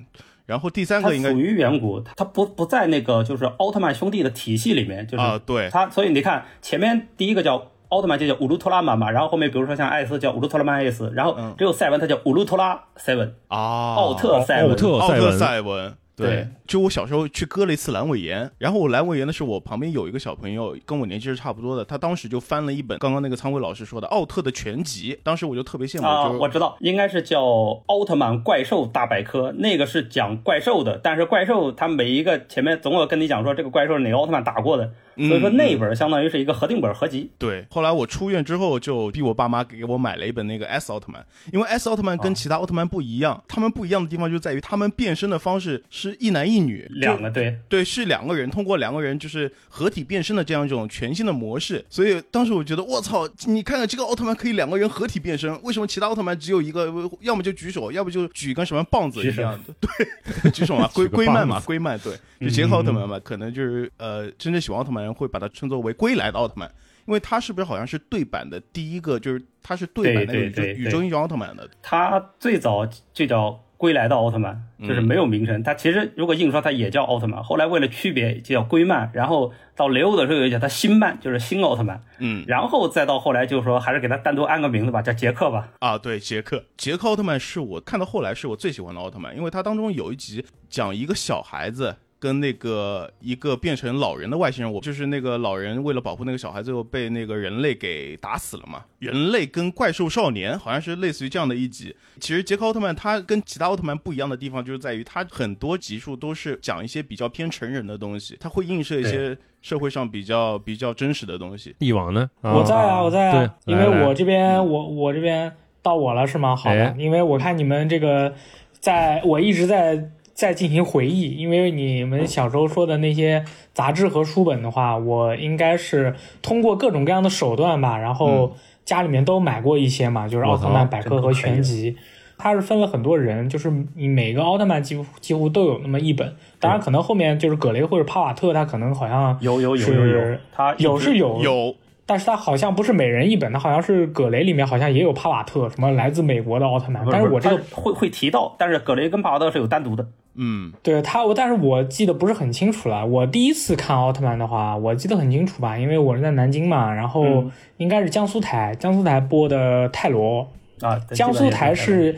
然后第三个应该属于远古，它不不在那个就是奥特曼兄弟的体系里面，就是啊，对。它，所以你看前面第一个叫奥特曼就叫乌鲁托拉曼嘛，然后后面比如说像艾斯叫乌鲁托拉曼艾斯，然后只有赛文他叫乌鲁托拉 Seven 啊，奥特赛文，奥特赛文。对，就我小时候去割了一次阑尾炎，然后我阑尾炎的时候，我旁边有一个小朋友跟我年纪是差不多的，他当时就翻了一本刚刚那个仓位老师说的奥特的全集，当时我就特别羡慕。啊，我知道，应该是叫《奥特曼怪兽大百科》，那个是讲怪兽的，但是怪兽它每一个前面总有跟你讲说这个怪兽是哪个奥特曼打过的。所以说那本相当于是一个合订本合集。对，后来我出院之后就逼我爸妈给我买了一本那个 S 奥特曼，因为 S 奥特曼跟其他奥特曼不一样，他们不一样的地方就在于他们变身的方式是一男一女，两个对对是两个人通过两个人就是合体变身的这样一种全新的模式。所以当时我觉得我操，你看看这个奥特曼可以两个人合体变身，为什么其他奥特曼只有一个？要么就举手，要不就举根什么棒子一样的？对，举手啊，龟龟曼嘛，*laughs* 龟曼对，就杰克奥特曼嘛，可能就是呃，真正喜欢奥特曼人会把它称作为。归来的奥特曼，因为他是不是好像是对版的第一个，就是他是对版的宇宙英雄奥特曼的。他最早就叫归来的奥特曼，就是没有名称。他其实如果硬说，他也叫奥特曼。后来为了区别，就叫归曼。然后到雷欧的时候，又叫他新曼，就是新奥特曼。嗯，然后再到后来，就说还是给他单独安个名字吧，叫杰克吧。啊，对，杰克，杰克奥特曼是我看到后来是我最喜欢的奥特曼，因为他当中有一集讲一个小孩子。跟那个一个变成老人的外星人，我就是那个老人为了保护那个小孩，最后被那个人类给打死了嘛。人类跟怪兽少年好像是类似于这样的一集。其实杰克奥特曼他跟其他奥特曼不一样的地方，就是在于他很多集数都是讲一些比较偏成人的东西，他会映射一些社会上比较比较真实的东西。帝王呢？我在啊，我在啊，因为我这边我我这边到我了是吗？好的，因为我看你们这个，在我一直在。再进行回忆，因为你们小时候说的那些杂志和书本的话，我应该是通过各种各样的手段吧，然后家里面都买过一些嘛，就是奥特曼百科和全集，它是分了很多人，就是你每个奥特曼几乎几乎都有那么一本，当然可能后面就是葛雷或者帕瓦特，他可能好像有有有有有，他有是有有。但是他好像不是每人一本，他好像是葛雷里面好像也有帕瓦特，什么来自美国的奥特曼。但是我这个会会提到，但是葛雷跟帕瓦特是有单独的。嗯，对他我，但是我记得不是很清楚了。我第一次看奥特曼的话，我记得很清楚吧，因为我是在南京嘛，然后应该是江苏台，江苏台播的泰罗啊，江苏台是。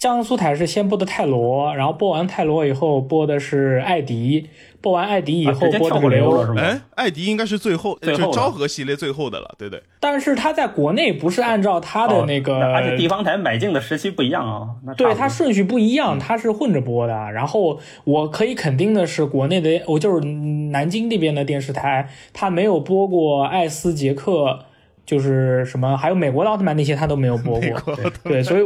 江苏台是先播的泰罗，然后播完泰罗以后播的是艾迪，播完艾迪以后播的雷欧。哎，艾迪应该是最后，就昭和系列最后的了，对对。但是他在国内不是按照他的那个，而且地方台买进的时期不一样啊。对，它顺序不一样，它是混着播的。然后我可以肯定的是，国内的我就是南京那边的电视台，它没有播过艾斯杰克。就是什么，还有美国的奥特曼那些他都没有播过，对，所以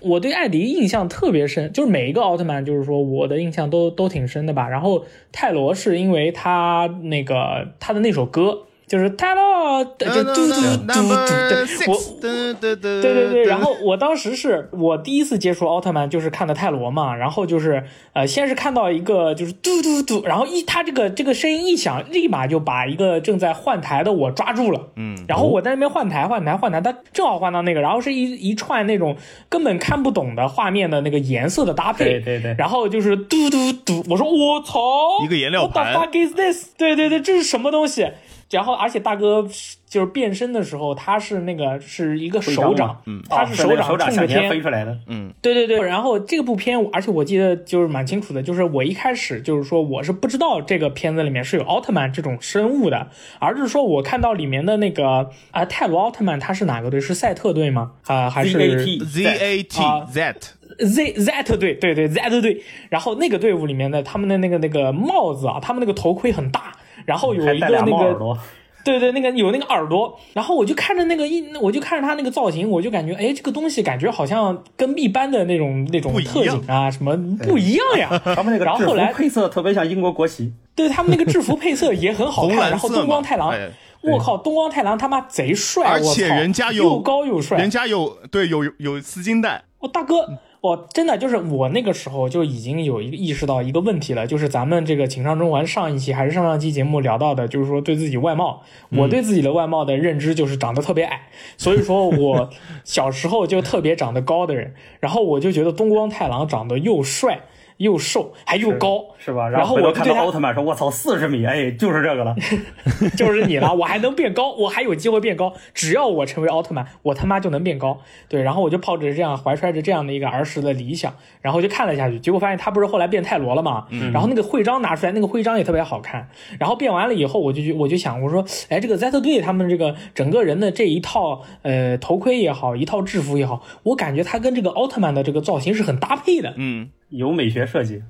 我对艾迪印象特别深，就是每一个奥特曼，就是说我的印象都都挺深的吧。然后泰罗是因为他那个他的那首歌。就是泰罗，就嘟嘟嘟嘟，我，对对对对，然后我当时是我第一次接触奥特曼，就是看的泰罗嘛，然后就是呃，先是看到一个就是嘟嘟嘟，然后一他这个这个声音一响，立马就把一个正在换台的我抓住了，嗯，然后我在那边换台换台换台，他正好换到那个，然后是一一串那种根本看不懂的画面的那个颜色的搭配，对对对，然后就是嘟嘟嘟，我说我操，一个颜料盘，What the fuck is this？对对对，这是什么东西？然后而且大哥就是变身的时候，他是那个是一个手掌，嗯他是掌手掌冲着天飞出来的，嗯对对对，然后这个部片，而且我记得就是蛮清楚的，就是我一开始就是说我是不知道这个片子里面是有奥特曼这种生物的，而是说我看到里面的那个啊、泰罗奥特曼他是哪个队？是赛特队吗？啊、还是 ZAT Z A T 啊 Z Z Z 队？对对 Z 队。然后那个队伍里面的他们的那个那个帽子啊，他们那个头盔很大，然后有一个那个 *laughs* 对对，那个有那个耳朵，然后我就看着那个一，我就看着他那个造型，我就感觉，哎，这个东西感觉好像跟一般的那种那种不一特样警啊什么不一样呀。*laughs* 他们那个制服然后后来配色特别像英国国旗，对他们那个制服配色也很好看，红蓝然后东光太郎，哎我靠，东光太郎他妈贼帅，而且我操人家有又高又帅，人家有对有有丝巾带，我大哥，我真的就是我那个时候就已经有一个意识到一个问题了，就是咱们这个情商中环上一期还是上上期节目聊到的，就是说对自己外貌，我对自己的外貌的认知就是长得特别矮，所以说我 *laughs* 小时候就特别长得高的人，然后我就觉得东光太郎长得又帅又瘦还又高，是吧？然后我看到奥特曼说：“我操，四十米，哎，就是这个了。*laughs* 就是你了，我还能变高，我还有机会变高。只要我成为奥特曼，我他妈就能变高。对，然后我就抱着这样怀揣着这样的一个儿时的理想，然后就看了下去。结果发现他不是后来变泰罗了嘛？然后那个徽章拿出来，那个徽章也特别好看。然后变完了以后，我就我就想，我说，哎，这个 Z 队他们这个整个人的这一套呃头盔也好，一套制服也好，我感觉他跟这个奥特曼的这个造型是很搭配的。嗯，”有美学设计，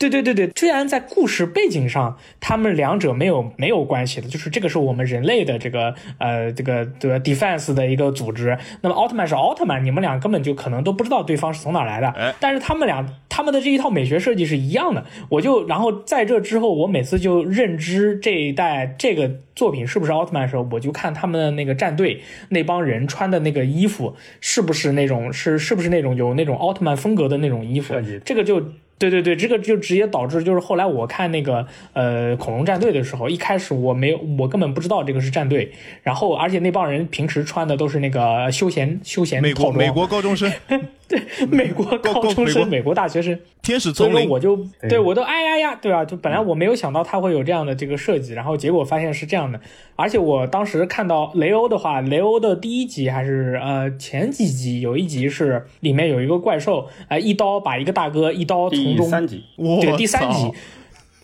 对对对对，虽然在故事背景上，他们两者没有没有关系的，就是这个是我们人类的这个呃这个这个 defense 的一个组织，那么奥特曼是奥特曼，你们俩根本就可能都不知道对方是从哪来的，哎。但是他们俩他们的这一套美学设计是一样的，我就然后在这之后，我每次就认知这一代这个作品是不是奥特曼的时候，我就看他们的那个战队那帮人穿的那个衣服是不是那种是是不是那种有那种奥特曼风格的那种衣服，这个就。对对对，这个就直接导致，就是后来我看那个呃恐龙战队的时候，一开始我没有，我根本不知道这个是战队，然后而且那帮人平时穿的都是那个休闲休闲美套装，国美国高中生，*laughs* 对美国高中生、美国美国大学生，天使所以丛林，说我就对对我都哎呀呀，对吧？就本来我没有想到他会有这样的这个设计，然后结果发现是这样的，而且我当时看到雷欧的话，雷欧的第一集还是呃前几集有一集是里面有一个怪兽，哎、一刀把一个大哥一刀从第中三集，我对第三集，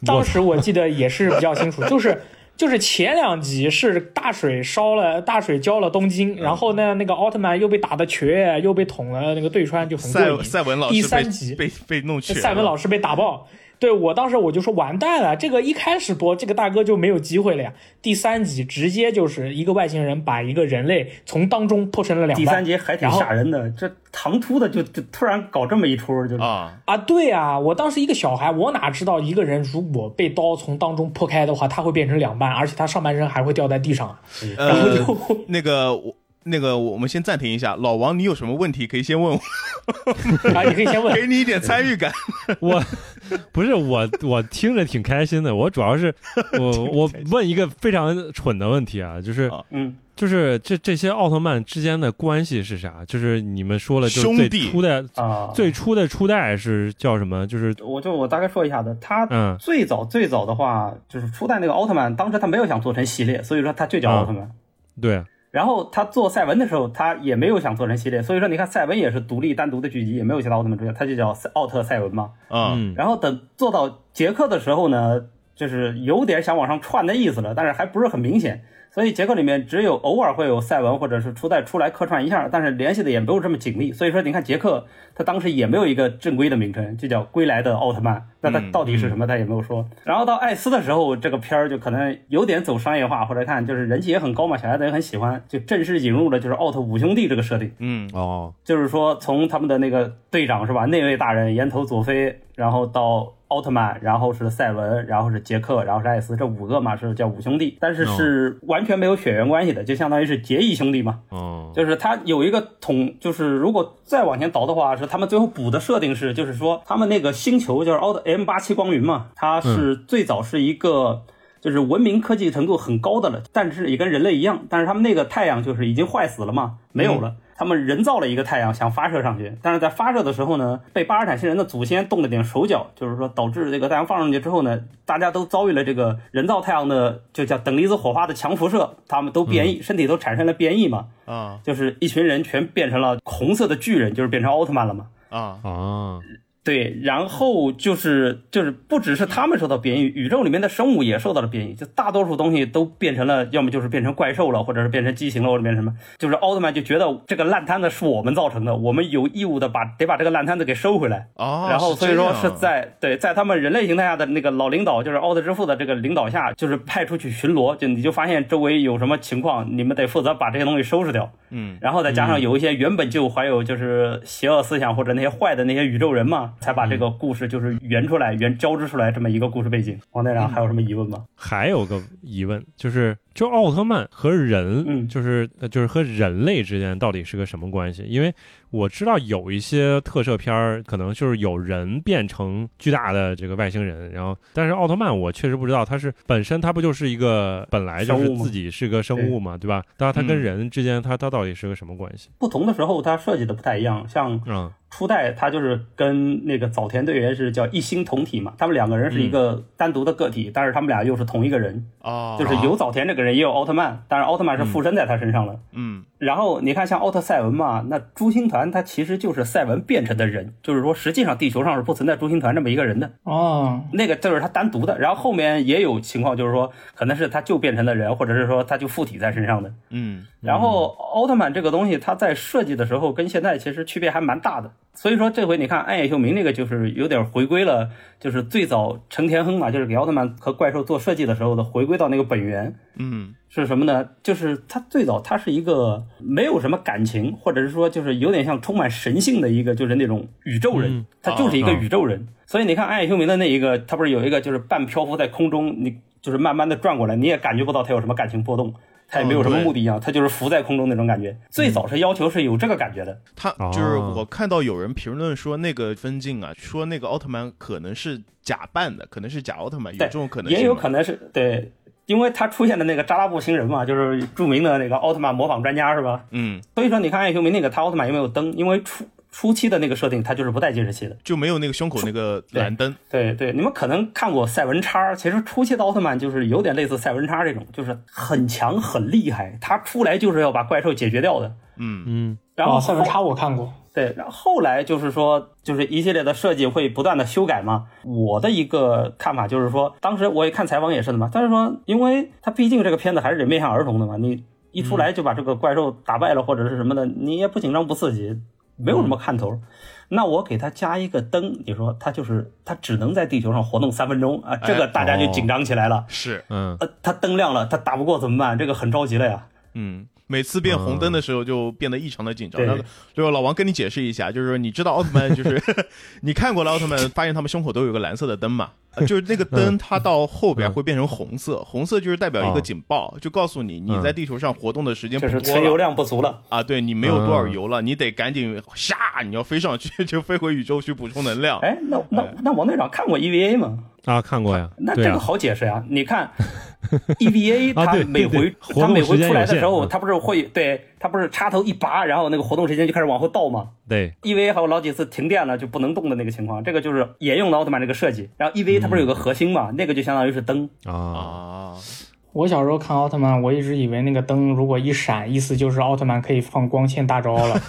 当时我记得也是比较清楚，*laughs* 就是。就是前两集是大水烧了，大水浇了东京，然后呢，那个奥特曼又被打的瘸，又被捅了那个对穿，就很过赛瘾。赛文老第师第三集被被弄去，赛文老师被打爆。对我当时我就说完蛋了，这个一开始播这个大哥就没有机会了呀。第三集直接就是一个外星人把一个人类从当中破成了两半。第三集还挺吓人的，这唐突的就就突然搞这么一出，就是啊，啊，对啊，我当时一个小孩，我哪知道一个人如果被刀从当中破开的话，他会变成两半，而且他上半身还会掉在地上。然后呃，就那个我。那个，我们先暂停一下。老王，你有什么问题可以先问我，*laughs* 啊，你可以先问。给你一点参与感。*laughs* 我不是我，我听着挺开心的。我主要是我 *laughs* 我问一个非常蠢的问题啊，就是啊嗯，就是这这些奥特曼之间的关系是啥？就是你们说了，就是最兄弟初的啊，最初的初代是叫什么？就是我就我大概说一下子，他嗯最早最早的话，就是初代那个奥特曼，当时他没有想做成系列，所以说他就叫奥特曼。对，然后他做赛文的时候，他也没有想做成系列，所以说你看赛文也是独立单独的剧集，也没有其他奥特曼出现，他就叫赛奥特赛文嘛。啊，嗯然后等做到杰克的时候呢，就是有点想往上串的意思了，但是还不是很明显。所以杰克里面只有偶尔会有赛文或者是初代出来客串一下，但是联系的也没有这么紧密。所以说，你看杰克他当时也没有一个正规的名称，就叫归来的奥特曼。那他嗯到底是什么，他也没有说。然后到艾斯的时候，这个片儿就可能有点走商业化，或者看就是人气也很高嘛，小孩子也很喜欢，就正式引入了就是奥特五兄弟这个设定。嗯，哦，就是说从他们的那个队长是吧，那位大人岩头佐菲，然后到奥特曼，然后是赛文，然后是杰克，然后是艾斯，这五个嘛是叫五兄弟，但是是完全没有血缘关系的，就相当于是结义兄弟嘛。哦，就是他有一个统，就是如果再往前倒的话，是他们最后补的设定是，就是说他们那个星球就是奥特 M 八七光云嘛，它是最早是一个。就是文明科技程度很高的了，但是也跟人类一样，但是他们那个太阳就是已经坏死了嘛，没有了。他们人造了一个太阳想发射上去，但是在发射的时候呢，被巴尔坦星人的祖先动了点手脚，就是说导致这个太阳放上去之后呢，大家都遭遇了这个人造太阳的就叫等离子火花的强辐射，他们都变异，身体都产生了变异嘛，啊。就是一群人全变成了红色的巨人，就是变成奥特曼了嘛。啊。啊，对，然后就是就是不只是他们受到变异，宇宙里面的生物也受到了变异，就大多数东西都变成了，要么就是变成怪兽了，或者是变成畸形了，或者变成什么，就是奥特曼就觉得这个烂摊子是我们造成的，我们有义务的把得把这个烂摊子给收回来。啊！然后所以说是在对在他们人类形态下的那个老领导，就是奥特之父的这个领导下，就是派出去巡逻，就你就发现周围有什么情况，你们得负责把这些东西收拾掉。嗯然后再加上有一些原本就怀有就是邪恶思想或者那些坏的那些宇宙人嘛，才把这个故事就是圆出来、圆交织出来这么一个故事背景。王队长还有什么疑问吗？还有个疑问就是，就奥特曼和人，嗯就是呃就是和人类之间到底是个什么关系？因为我知道有一些特摄片儿，可能就是有人变成巨大的这个外星人，然后但是奥特曼我确实不知道，他是本身他不就是一个本来就是自己是个生物嘛，对吧？但是他跟嗯人之间，他他到底是个什么关系？不同的时候它设计的不太一样，像嗯初代他就是跟那个早田队员是叫一心同体嘛，他们两个人是一个单独的个体，但是他们俩又是同一个人，啊，就是有早田这个人，也有奥特曼，但是奥特曼是附身在他身上了。嗯然后你看，像奥特赛文嘛，那朱星团他其实就是赛文变成的人，就是说实际上地球上是不存在朱星团这么一个人的，哦，那个就是他单独的。然后后面也有情况，就是说可能是他就变成的人，或者是说他就附体在身上的。嗯然后奥特曼这个东西，它在设计的时候跟现在其实区别还蛮大的。所以说这回你看暗夜秀明那个就是有点回归了，就是最早成田亨嘛，就是给奥特曼和怪兽做设计的时候的回归到那个本源。嗯是什么呢？就是他最早他是一个没有什么感情，或者是说就是有点像充满神性的一个就是那种宇宙人，嗯他就是一个哦宇宙人。所以你看《暗夜修明》的那一个，他不是有一个就是半漂浮在空中，你就是慢慢的转过来，你也感觉不到他有什么感情波动。他也没有什么目的一样，他就是浮在空中那种感觉。最早是要求是有这个感觉的，他哦就是我看到有人评论说那个分镜啊，说那个奥特曼可能是假扮的，可能是假奥特曼，有这种可能性，也有可能是对，因为他出现的那个扎拉布星人嘛，就是著名的那个奥特曼模仿专家是吧？嗯，所以说你看《暗夜修明》那个他奥特曼有没有灯？因为初初期的那个设定，它就是不带计时器的。就没有那个胸口那个蓝灯，对对，你们可能看过赛文叉，其实初期的奥特曼就是有点类似赛文叉这种，就是很强很厉害，他出来就是要把怪兽解决掉的。嗯嗯然后哦，赛文后叉我看过，对，然后后来就是说，就是一系列的设计会不断的修改嘛。我的一个看法就是说，当时我也看采访也是的嘛，但是说，因为它毕竟这个片子还是得面向儿童的嘛，你一出来就把这个怪兽打败了或者是什么的，你也不紧张不刺激，没有什么看头。那我给它加一个灯，你说它就是它只能在地球上活动三分钟啊，这个大家就紧张起来了。是，嗯呃，它灯亮了，它打不过怎么办？这个很着急了呀。嗯。每次变红灯的时候就变得异常的紧张。对然后，就老王跟你解释一下，就是说你知道奥特曼就是 *laughs* 你看过了奥特曼，发现他们胸口都有个蓝色的灯嘛？呃就是那个灯，它到后边会变成红色，红色就是代表一个警报，就告诉你你在地球上活动的时间不就是多了存油量不足了。啊，对你没有多少油了，你得赶紧下，你要飞上去，*laughs* 就飞回宇宙去补充能量。哎，那那那王队长看过 EVA 吗？啊看过呀，那这个好解释呀、你看 *laughs* EVA 它每回它每回出来的时候，它不是会对它不是插头一拔，然后那个活动时间就开始往后倒吗对？EVA 还有老几次停电了就不能动的那个情况，这个就是沿用了奥特曼这个设计。然后 EVA 它不是有个核心嘛，那个就相当于是灯。啊啊，我小时候看奥特曼，我一直以为那个灯如果一闪，意思就是奥特曼可以放光线大招了。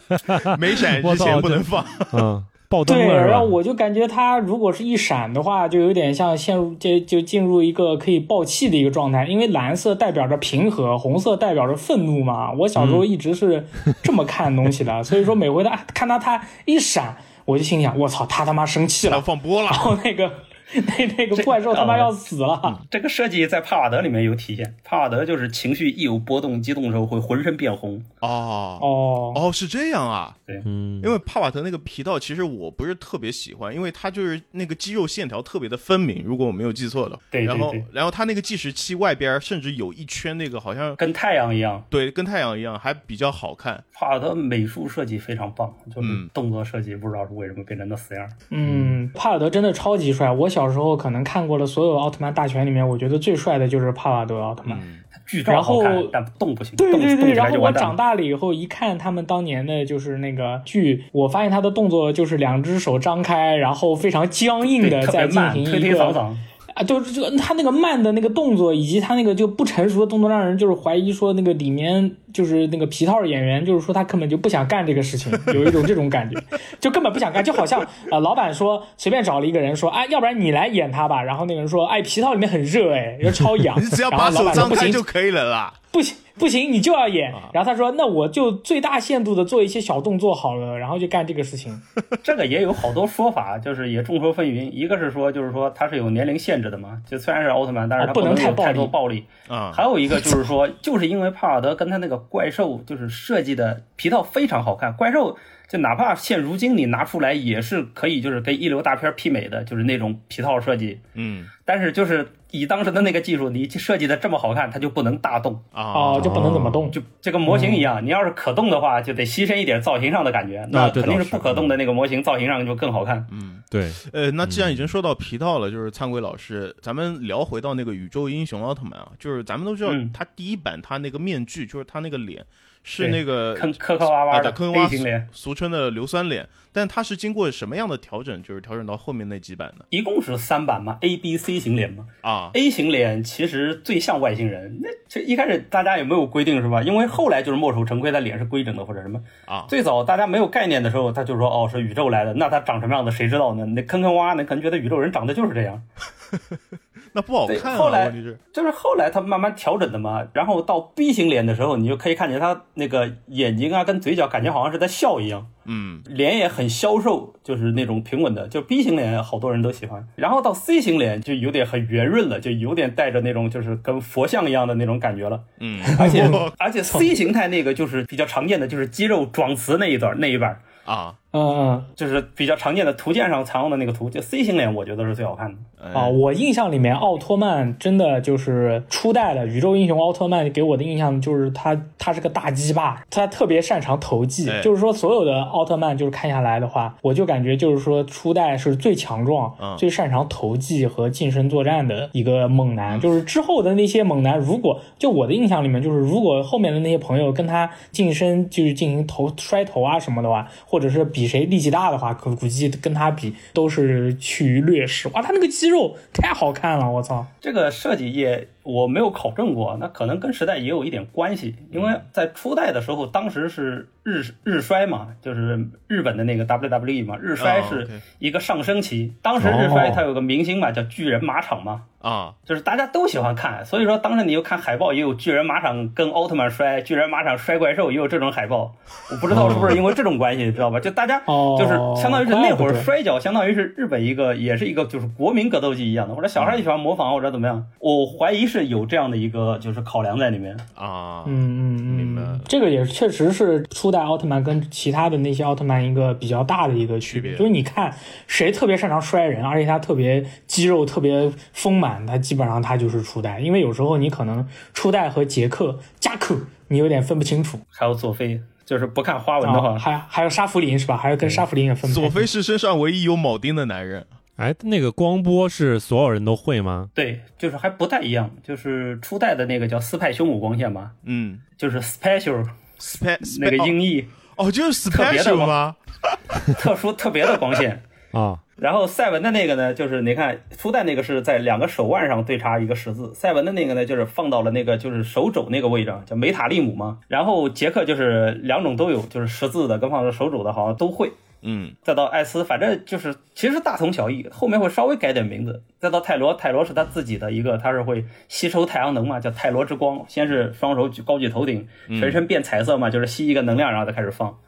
*laughs* 没闪之前不能放。嗯爆灯对，然后？我就感觉它如果是一闪的话，就有点像陷入就就进入一个可以爆气的一个状态，因为蓝色代表着平和，红色代表着愤怒嘛。我小时候一直是这么看东西的，*laughs* 所以说每回他看到他一闪，我就心想，我操，他他妈生气要了，放波了然，后那个 *laughs* 那那个怪兽他妈要死了。这个设计在帕瓦德里面有体现，帕瓦德就是情绪一有波动、激动的时候会浑身变红。哦哦，哦，是这样啊。嗯因为帕瓦德那个皮套，其实我不是特别喜欢，因为它就是那个肌肉线条特别的分明，如果我没有记错的。对对然后，然后它那个计时器外边甚至有一圈那个好像跟太阳一样，对，跟太阳一样，还比较好看。帕瓦德美术设计非常棒，就是嗯动作设计不知道是为什么变成那死样。嗯，帕瓦德真的超级帅。我小小时候可能看过了所有奥特曼大全里面，我觉得最帅的就是帕瓦德奥特曼。剧照好看，但动不行。对对对，然后我长大了以后一看他们当年的就是那个剧，我发现他的动作就是两只手张开，然后非常僵硬的在进行一个。啊，就是这个他那个慢的那个动作，以及他那个就不成熟的动作，让人就是怀疑说那个里面就是那个皮套演员，就是说他根本就不想干这个事情，有一种这种感觉，*laughs* 就根本不想干，就好像啊，老板说随便找了一个人说，哎，要不然你来演他吧，然后那个人说，哎，皮套里面很热，哎，要超痒，*laughs* 你只要把手张开就可以了啦。不行不行，你就要演。然后他说：“那我就最大限度的做一些小动作好了，然后就干这个事情。*laughs* ”这个也有好多说法，就是也众说纷纭。一个是说，就是说他是有年龄限制的嘛，就虽然是奥特曼，但是他不能太暴力。暴力啊。还有一个就是说，就是因为帕尔德跟他那个怪兽就是设计的皮套非常好看，怪兽就哪怕现如今你拿出来也是可以，就是跟一流大片媲美的，就是那种皮套设计。嗯。但是就是以当时的那个技术，你设计的这么好看，它就不能大动啊，就不能怎么动，就这个模型一样，你要是可动的话，就得牺牲一点造型上的感觉，那肯定是不可动的那个模型造型上就更好看。嗯，对。呃，那既然已经说到皮套了，就是灿鬼老师，咱们聊回到那个宇宙英雄奥特曼啊，就是咱们都知道他第一版他那个面具，就是他那个脸。是那个坑磕磕洼洼的坑洼脸，俗称的硫酸脸。但它是经过什么样的调整？就是调整到后面那几版的？一共是三版嘛，A、B、C 型脸嘛。啊，A 型脸其实最像外星人。那这一开始大家也没有规定是吧？因为后来就是墨守成规，他脸是规整的或者什么啊。最早大家没有概念的时候，他就说哦是宇宙来的，那他长什么样的谁知道呢？那坑坑洼那可能觉得宇宙人长得就是这样。*laughs* 那不好看。后来就是后来他慢慢调整的嘛。然后到 B 型脸的时候，你就可以看见他那个眼睛啊跟嘴角，感觉好像是在笑一样。嗯，脸也很消瘦，就是那种平稳的。就 B 型脸，好多人都喜欢。然后到 C 型脸就有点很圆润了，就有点带着那种就是跟佛像一样的那种感觉了。嗯，而且 *laughs* 而且 C 形态那个就是比较常见的，就是肌肉壮瓷那一段那一半啊。嗯，就是比较常见的图鉴上常用的那个图，就 C 型脸，我觉得是最好看的啊。我印象里面，奥特曼真的就是初代的宇宙英雄奥特曼，给我的印象就是他他是个大鸡巴，他特别擅长投技。就是说，所有的奥特曼就是看下来的话，我就感觉就是说初代是最强壮、最擅长投技和近身作战的一个猛男。就是之后的那些猛男，如果就我的印象里面，就是如果后面的那些朋友跟他近身就是进行投摔头啊什么的话，或者是比。比谁力气大的话，可估计跟他比都是趋于劣势。哇，他那个肌肉太好看了，我操！这个设计也我没有考证过，那可能跟时代也有一点关系。因为在初代的时候，当时是日日衰嘛，就是日本的那个 WWE 嘛，日衰是一个上升期。当时日衰它有个明星嘛，叫巨人马场嘛。啊，就是大家都喜欢看，所以说当时你又看海报，也有巨人马场跟奥特曼摔，巨人马场摔怪兽，也有这种海报。我不知道是不是因为这种关系，知道吧？就大家就是相当于是那会儿摔跤，相当于是日本一个也是一个就是国民格斗技一样的，或者小孩也喜欢模仿或者怎么样。我怀疑是有这样的一个就是考量在里面啊。嗯嗯明白。这个也确实是初代奥特曼跟其他的那些奥特曼一个比较大的一个区别，就是你看谁特别擅长摔人，而且他特别肌肉特别丰满。他基本上他就是初代，因为有时候你可能初代和杰克、加克你有点分不清楚。还有佐菲，就是不看花纹的话，还还有沙弗林是吧？还有跟沙弗林也分。佐菲是身上唯一有铆钉的男人。哎，那个光波是所有人都会吗？对，就是还不太一样，就是初代的那个叫斯派修姆光线嘛。嗯，就是 special spe 那个音译哦，就是 special 吗？*laughs* 特殊特别的光线啊。然后赛文的那个呢，就是你看初代那个是在两个手腕上对插一个十字，赛文的那个呢就是放到了那个就是手肘那个位置，叫梅塔利姆嘛。然后杰克就是两种都有，就是十字的跟放到手肘的，好像都会。嗯，再到艾斯，反正就是其实大同小异，后面会稍微改点名字。再到泰罗，泰罗是他自己的一个，他是会吸收太阳能嘛，叫泰罗之光。先是双手举高举头顶，全身变彩色嘛，就是吸一个能量，然后再开始放。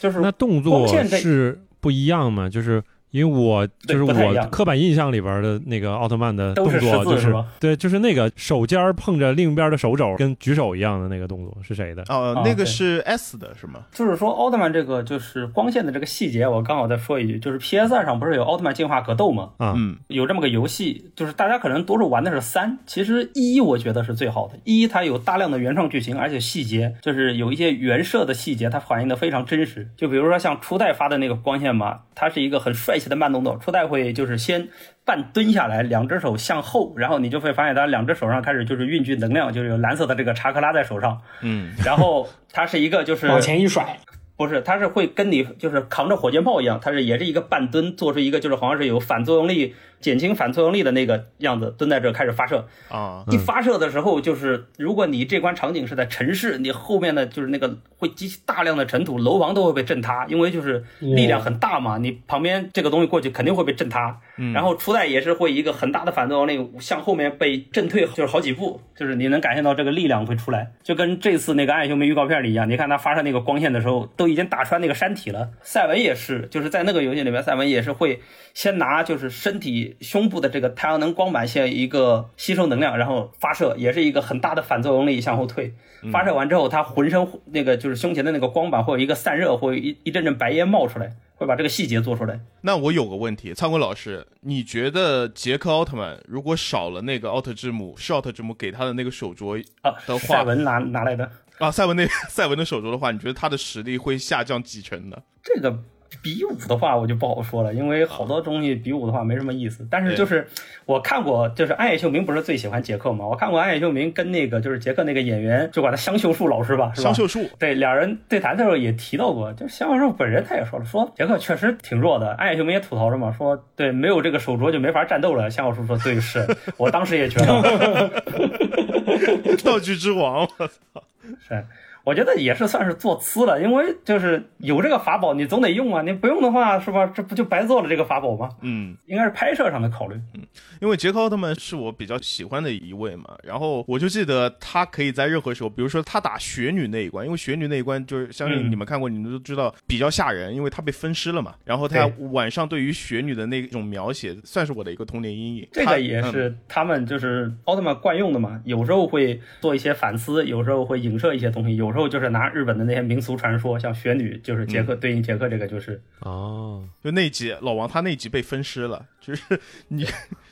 就是那动作是不一样嘛，就是。因为我就是我刻板印象里边的那个奥特曼的动作，就是对，就是那个手尖碰着另一边的手肘，跟举手一样的那个动作是谁的？哦，那个是 S 的是吗？就是说奥特曼这个就是光线的这个细节，我刚好再说一句，就是 PS 二上不是有奥特曼进化格斗吗？啊，嗯，有这么个游戏，就是大家可能多数玩的是三，其实一我觉得是最好的。一它有大量的原创剧情，而且细节就是有一些原设的细节，它反映的非常真实。就比如说像初代发的那个光线嘛，它是一个很帅的慢动作。初代会就是先半蹲下来，两只手向后，然后你就会发现他两只手上开始就是运聚能量，就是有蓝色的这个查克拉在手上。嗯，然后它是一个就是往前一甩，*laughs* 不是，它是会跟你就是扛着火箭炮一样，它是也是一个半蹲，做出一个就是好像是有反作用力。减轻反作用力的那个样子，蹲在这开始发射啊！一发射的时候，就是如果你这关场景是在城市，你后面的就是那个会激起大量的尘土，楼房都会被震塌，因为就是力量很大嘛。你旁边这个东西过去肯定会被震塌。然后初代也是会一个很大的反作用力向后面被震退，就是好几步，就是你能感觉到这个力量会出来，就跟这次那个暗夜雄明预告片里一样。你看它发射那个光线的时候，都已经打穿那个山体了。赛文也是，就是在那个游戏里面，赛文也是会先拿就是身体。胸部的这个太阳能光板先一个吸收能量，然后发射，也是一个很大的反作用力向后退。发射完之后，他浑身那个就是胸前的那个光板会有一个散热，会一一阵阵白烟冒出来，会把这个细节做出来。那我有个问题，苍坤老师，你觉得杰克奥特曼如果少了那个奥特之母，是奥特之母给他的那个手镯啊的话，赛文拿拿来的啊，赛文那 *laughs* 赛文的手镯的话，你觉得他的实力会下降几成呢？这个。比武的话，我就不好说了，因为好多东西比武的话没什么意思。但是就是我看过，就是暗夜秀明不是最喜欢杰克嘛？我看过暗夜秀明跟那个就是杰克那个演员，就管他香秀树老师吧，是吧？香秀树对，两人对谈的时候也提到过，就是香秀树本人他也说了，说杰克确实挺弱的。暗夜秀明也吐槽着嘛，说对，没有这个手镯就没法战斗了。香秀树说，对，是我当时也觉得，*laughs* *laughs* 道具之王，我操，是。我觉得也是算是做呲了，因为就是有这个法宝，你总得用啊，你不用的话，是吧？这不就白做了这个法宝吗？嗯，应该是拍摄上的考虑。嗯，因为杰克奥特曼是我比较喜欢的一位嘛，然后我就记得他可以在任何时候，比如说他打雪女那一关，因为雪女那一关就是相信你们看过，你们都知道比较吓人，因为他被分尸了嘛。然后他晚上对于雪女的那种描写，算是我的一个童年阴影。这个也是他们就是奥特曼惯用的嘛，有时候会做一些反思，有时候会影射一些东西，有时候就是拿日本。的那些民俗传说，像雪女就是杰克，对应杰克这个就是哦，就那集老王他那集被分尸了，就是你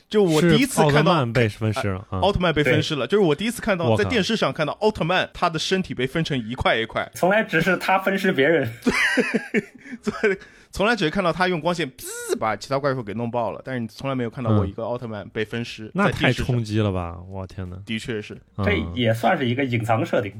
就我第一次看到奥特曼被分尸了，奥特曼被分尸了，就是我第一次看到在电视上看到奥特曼他的身体被分成一块一块，从来只是他分尸别人，对，*laughs* 从来只是看到他用光线把其他怪兽给弄爆了，但是你从来没有看到过一个奥特曼被分尸，那太冲击了吧！我天哪，的确是，这也算是一个隐藏设定。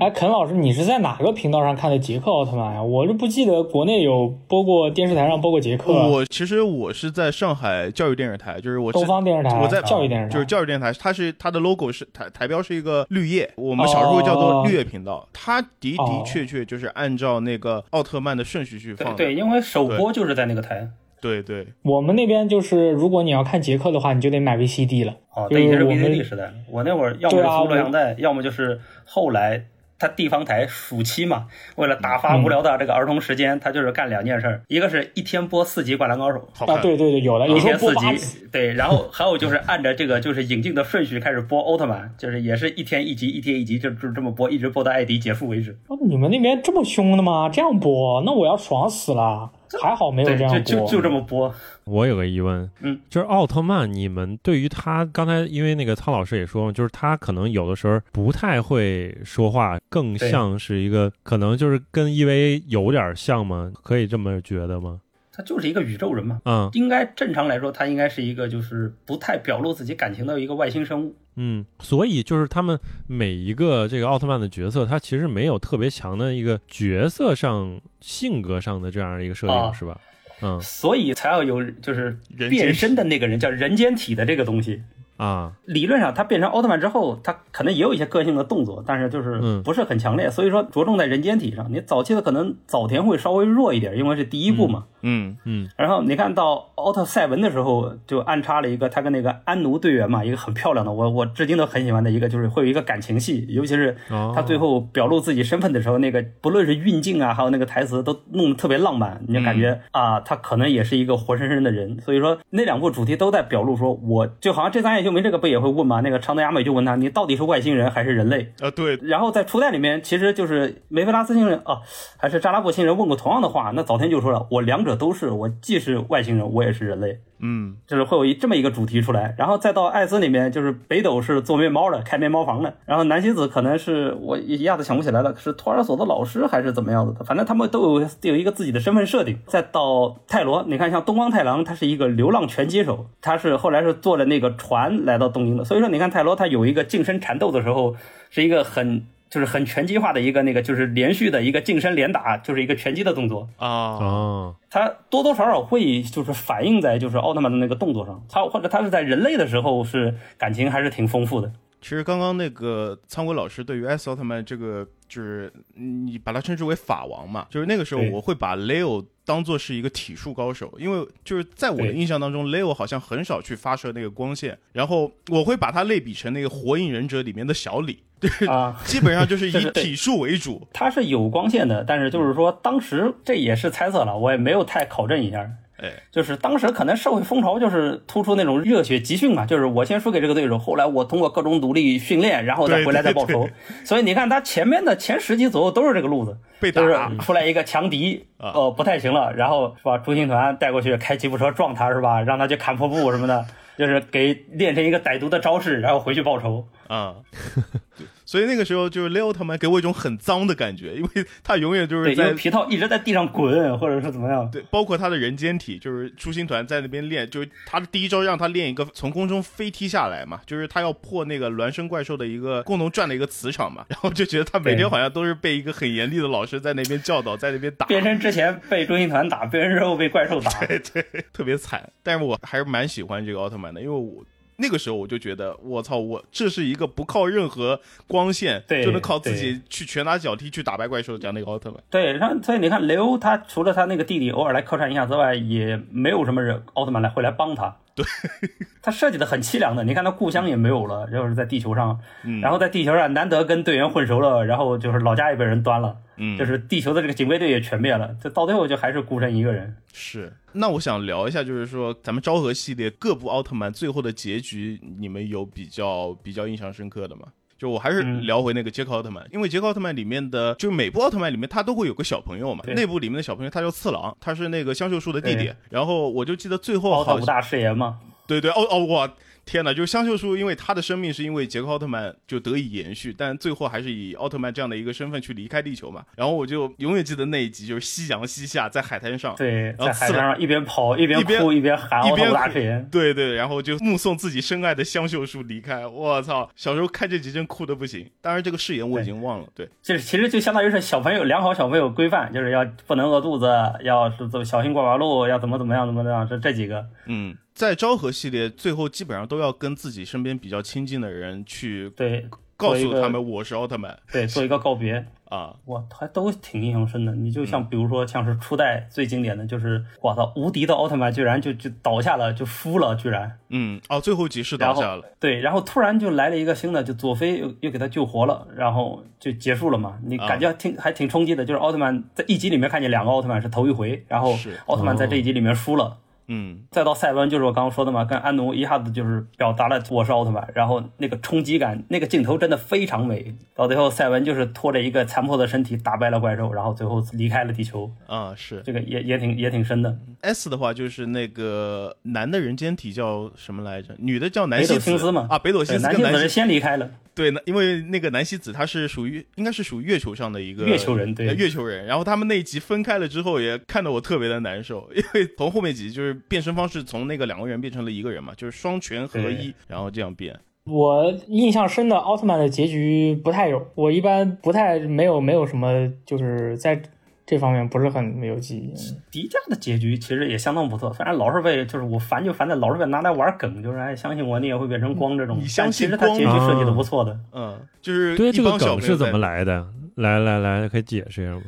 哎，肯老师，你是在哪个频道上看的杰克奥特曼呀？我是不记得国内有播过，电视台上播过杰克。我其实我是在上海教育电视台，就是我东方电视台，我在教育电视台，就是教育电视台，它是它的 logo 是台台标是一个绿叶，我们小时候叫做绿叶频道。它的的确确就是按照那个奥特曼的顺序去放。对，因为首播就是在那个台。对对，我们那边就是如果你要看杰克的话，你就得买 VCD 了。哦，那已经是 VCD 时代。我那会儿要么是租录像带，要么就是后来。他地方台暑期嘛，为了打发无聊的这个儿童时间，他就是干两件事儿，一个是一天播四集《灌篮高手》，啊，对对对，有了，一天四集，对，然后还有就是按着这个就是引进的顺序开始播奥特曼，就是也是一天一集，一天一集，就就这么播，一直播到艾迪结束为止。哦，你们那边这么凶的吗？这样播，那我要爽死了。还好没有这样播，就就这么播。我有个疑问，嗯，就是奥特曼，你们对于他刚才，因为那个苍老师也说，就是他可能有的时候不太会说话，更像是一个，可能就是跟 EV 有点像吗？可以这么觉得吗？他就是一个宇宙人嘛，嗯，应该正常来说，他应该是一个就是不太表露自己感情的一个外星生物。嗯，所以就是他们每一个这个奥特曼的角色，他其实没有特别强的一个角色上性格上的这样一个设定，是吧？嗯，所以才要有就是变身的那个人叫人间体的这个东西。啊，理论上他变成奥特曼之后，他可能也有一些个性的动作，但是就是不是很强烈，所以说着重在人间体上。你早期的可能早田会稍微弱一点，因为是第一部嘛。嗯嗯。然后你看到奥特赛文的时候，就安插了一个他跟那个安奴队员嘛，一个很漂亮的，我我至今都很喜欢的一个，就是会有一个感情戏，尤其是他最后表露自己身份的时候，那个不论是运镜啊，还有那个台词都弄得特别浪漫，你就感觉啊，他可能也是一个活生生的人。所以说那两部主题都在表露说，我就好像这三眼秀明这个不也会问吗？那个长泽雅美就问他，你到底是外星人还是人类？啊，对。然后在初代里面，其实就是梅菲拉斯星人啊，还是扎拉布星人问过同样的话，那早田就说了，我两者。都是我既是外星人，我也是人类。嗯，就是会有一这么一个主题出来，然后再到艾斯里面，就是北斗是做面包的，开面包房的，然后南希子可能是我一下子想不起来了，是托儿所的老师还是怎么样子的，反正他们都有有一个自己的身份设定。再到泰罗，你看像东光太郎，他是一个流浪拳击手，他是后来是坐着那个船来到东京的，所以说你看泰罗他有一个近身缠斗的时候，是一个很。就是很拳击化的一个那个，就是连续的一个近身连打，就是一个拳击的动作啊啊。它多多少少会就是反映在就是奥特曼的那个动作上，他或者他是在人类的时候是感情还是挺丰富的。其实刚刚那个仓鬼老师对于 S 奥特曼这个，就是你把它称之为法王嘛，就是那个时候我会把 Leo 当做是一个体术高手，因为就是在我的印象当中，Leo 好像很少去发射那个光线，然后我会把它类比成那个火影忍者里面的小李。对 *laughs* 啊，基本上就是以体术为主。*laughs* 它是有光线的，但是就是说当时这也是猜测了，我也没有太考证一下。哎，就是当时可能社会风潮就是突出那种热血集训嘛，就是我先输给这个对手，后来我通过各种努力训练，然后再回来再报仇。所以你看他前面的前十集左右都是这个路子，被打出来一个强敌，哦不太行了，然后是吧？中心团带过去开吉普车撞他是吧？让他去砍破布什么的，就是给练成一个歹毒的招式，然后回去报仇啊。*laughs* 所以那个时候就是雷奥特曼给我一种很脏的感觉，因为他永远就是在皮套一直在地上滚，或者是怎么样。对，包括他的人间体，就是初心团在那边练，就是他的第一招让他练一个从空中飞踢下来嘛，就是他要破那个孪生怪兽的一个共同转的一个磁场嘛，然后就觉得他每天好像都是被一个很严厉的老师在那边教导，在那边打。变身之前被中心团打，变身之后被怪兽打，对 *laughs* 对，特别惨。但是我还是蛮喜欢这个奥特曼的，因为我。那个时候我就觉得，我操，我这是一个不靠任何光线就能靠自己去拳打脚踢去打败怪兽的这样的一个奥特曼。对，然后所以你看雷欧他除了他那个弟弟偶尔来客串一下之外，也没有什么人奥特曼来会来帮他。对，*laughs* 他设计的很凄凉的。你看他故乡也没有了，就是在地球上，然后在地球上难得跟队员混熟了，然后就是老家也被人端了，嗯，就是地球的这个警卫队也全灭了，这到最后就还是孤身一个人。是，那我想聊一下，就是说咱们昭和系列各部奥特曼最后的结局，你们有比较比较印象深刻的吗？就我还是聊回那个杰克奥特曼，因为杰克奥特曼里面的，就是每部奥特曼里面他都会有个小朋友嘛，内部里面的小朋友他叫次郎，他是那个香秀树的弟弟，然后我就记得最后奥特大誓言嘛，对对，哦哦我。天哪！就是香秀树，因为他的生命是因为杰克奥特曼就得以延续，但最后还是以奥特曼这样的一个身份去离开地球嘛。然后我就永远记得那一集，就是夕阳西下，在海滩上，对，在海滩上一边跑一边哭一边喊奥特大誓言，对对，然后就目送自己深爱的香秀树离开。我操！小时候看这集真哭的不行。当然这个誓言我已经忘了。对，就是其实就相当于是小朋友良好小朋友规范，就是要不能饿肚子，要是走小心过马路，要怎么怎么样怎么怎么样，这这几个，嗯。在昭和系列，最后基本上都要跟自己身边比较亲近的人去对告诉他们我是奥特曼，对做一个告别啊，哇，还都挺印象深的。你就像比如说像是初代最经典的就是，我操，无敌的奥特曼居然就就倒下了，就输了，居然，嗯，哦，最后几世倒下了，对，然后突然就来了一个新的，就佐菲又又给他救活了，然后就结束了嘛。你感觉挺还挺冲击的，就是奥特曼在一集里面看见两个奥特曼是头一回，然后奥特曼在这一集里面输了。嗯，再到赛文，就是我刚刚说的嘛，跟安奴一下子就是表达了我是奥特曼，然后那个冲击感，那个镜头真的非常美。到最后，赛文就是拖着一个残破的身体打败了怪兽，然后最后离开了地球。啊，是这个也也挺也挺深的。S 的话就是那个男的人间体叫什么来着？女的叫南希子嘛？啊，北斗星司。南希子是先离开了。对，因为那个南希子她是属于应该是属于月球上的一个月球人，对，月球人。然后他们那一集分开了之后，也看得我特别的难受，*laughs* 因为从后面几集就是变身方式从那个两个人变成了一个人嘛，就是双拳合一，然后这样变。我印象深的奥特曼的结局不太有，我一般不太没有没有什么就是在。这方面不是很没有记忆。迪迦的结局其实也相当不错，虽然老是被就是我烦就烦在老是被拿来玩梗，就是哎相信我你也会变成光这种。你相信他结局设计的不错的。嗯，就是对这个梗是怎么来的？来来来，可以解释一下吗？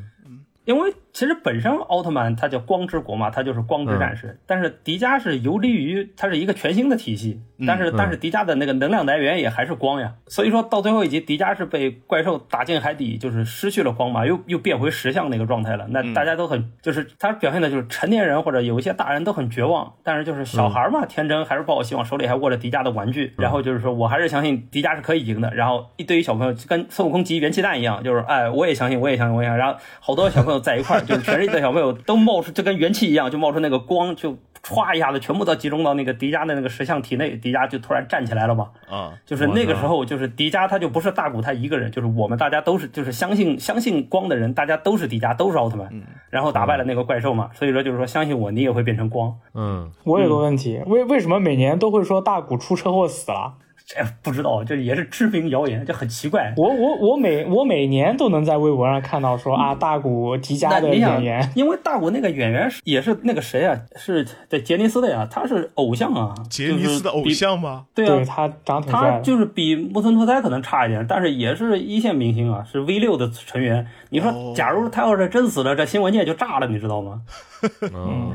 因为其实本身奥特曼它叫光之国嘛，它就是光之战士。但是迪迦是游离于它是一个全新的体系，但是但是迪迦的那个能量来源也还是光呀。所以说到最后一集，迪迦是被怪兽打进海底，就是失去了光嘛，又又变回石像那个状态了。那大家都很就是他表现的就是成年人或者有一些大人都很绝望，但是就是小孩嘛，天真还是抱希望，手里还握着迪迦的玩具，然后就是说我还是相信迪迦是可以赢的。然后一堆小朋友跟孙悟空集元气弹一样，就是哎我也相信，我也相信，我也相信。然后好多小朋友在一块儿。就是全世界的小朋友都冒出，就跟元气一样，就冒出那个光，就歘一下子全部都集中到那个迪迦的那个石像体内，迪迦就突然站起来了嘛。啊，就是那个时候，就是迪迦他就不是大古他一个人，就是我们大家都是就是相信相信光的人，大家都是迪迦，都是奥特曼，然后打败了那个怪兽嘛。所以说就是说相信我，你也会变成光。嗯，我有个问题，为为什么每年都会说大古出车祸死了？这不知道，这也是知名谣言，这很奇怪。我我我每我每年都能在微博上看到说啊，大古迪迦的演员，因为大古那个演员是也是那个谁啊，是在杰尼斯的呀，他是偶像啊，杰尼斯的偶像吗？比。对啊，对他长。他就是比木村拓哉可能差一点，但是也是一线明星啊，是 V 六的成员。你说哦，假如他要是真死了，这新闻界就炸了，你知道吗？*laughs* 嗯，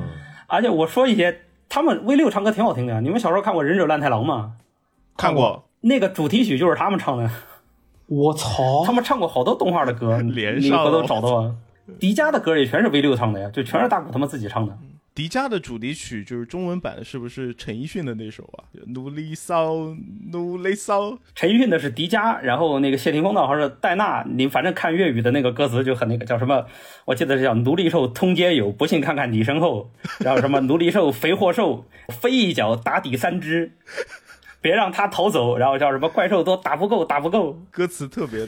而且我说一些，他们 V 六唱歌挺好听的呀。你们小时候看过《忍者乱太郎》吗？看过，那个主题曲就是他们唱的，我操他！们唱过好多动画的歌，*laughs* 连你回头找到啊。迪迦的歌也全是 V 六唱的呀，就全是大古他们自己唱的。迪迦的主题曲就是中文版，是不是陈奕迅的那首啊？努力骚，努力骚，陈奕迅的是迪迦，然后那个谢霆锋的好像是戴娜，你反正看粤语的那个歌词就很那个叫什么，我记得是叫奴隶兽通街有，不信看看你身后，然后什么奴隶兽肥货兽，飞一脚打底三只，别让他逃走，然后叫什么怪兽都打不够打不够，歌词特别的，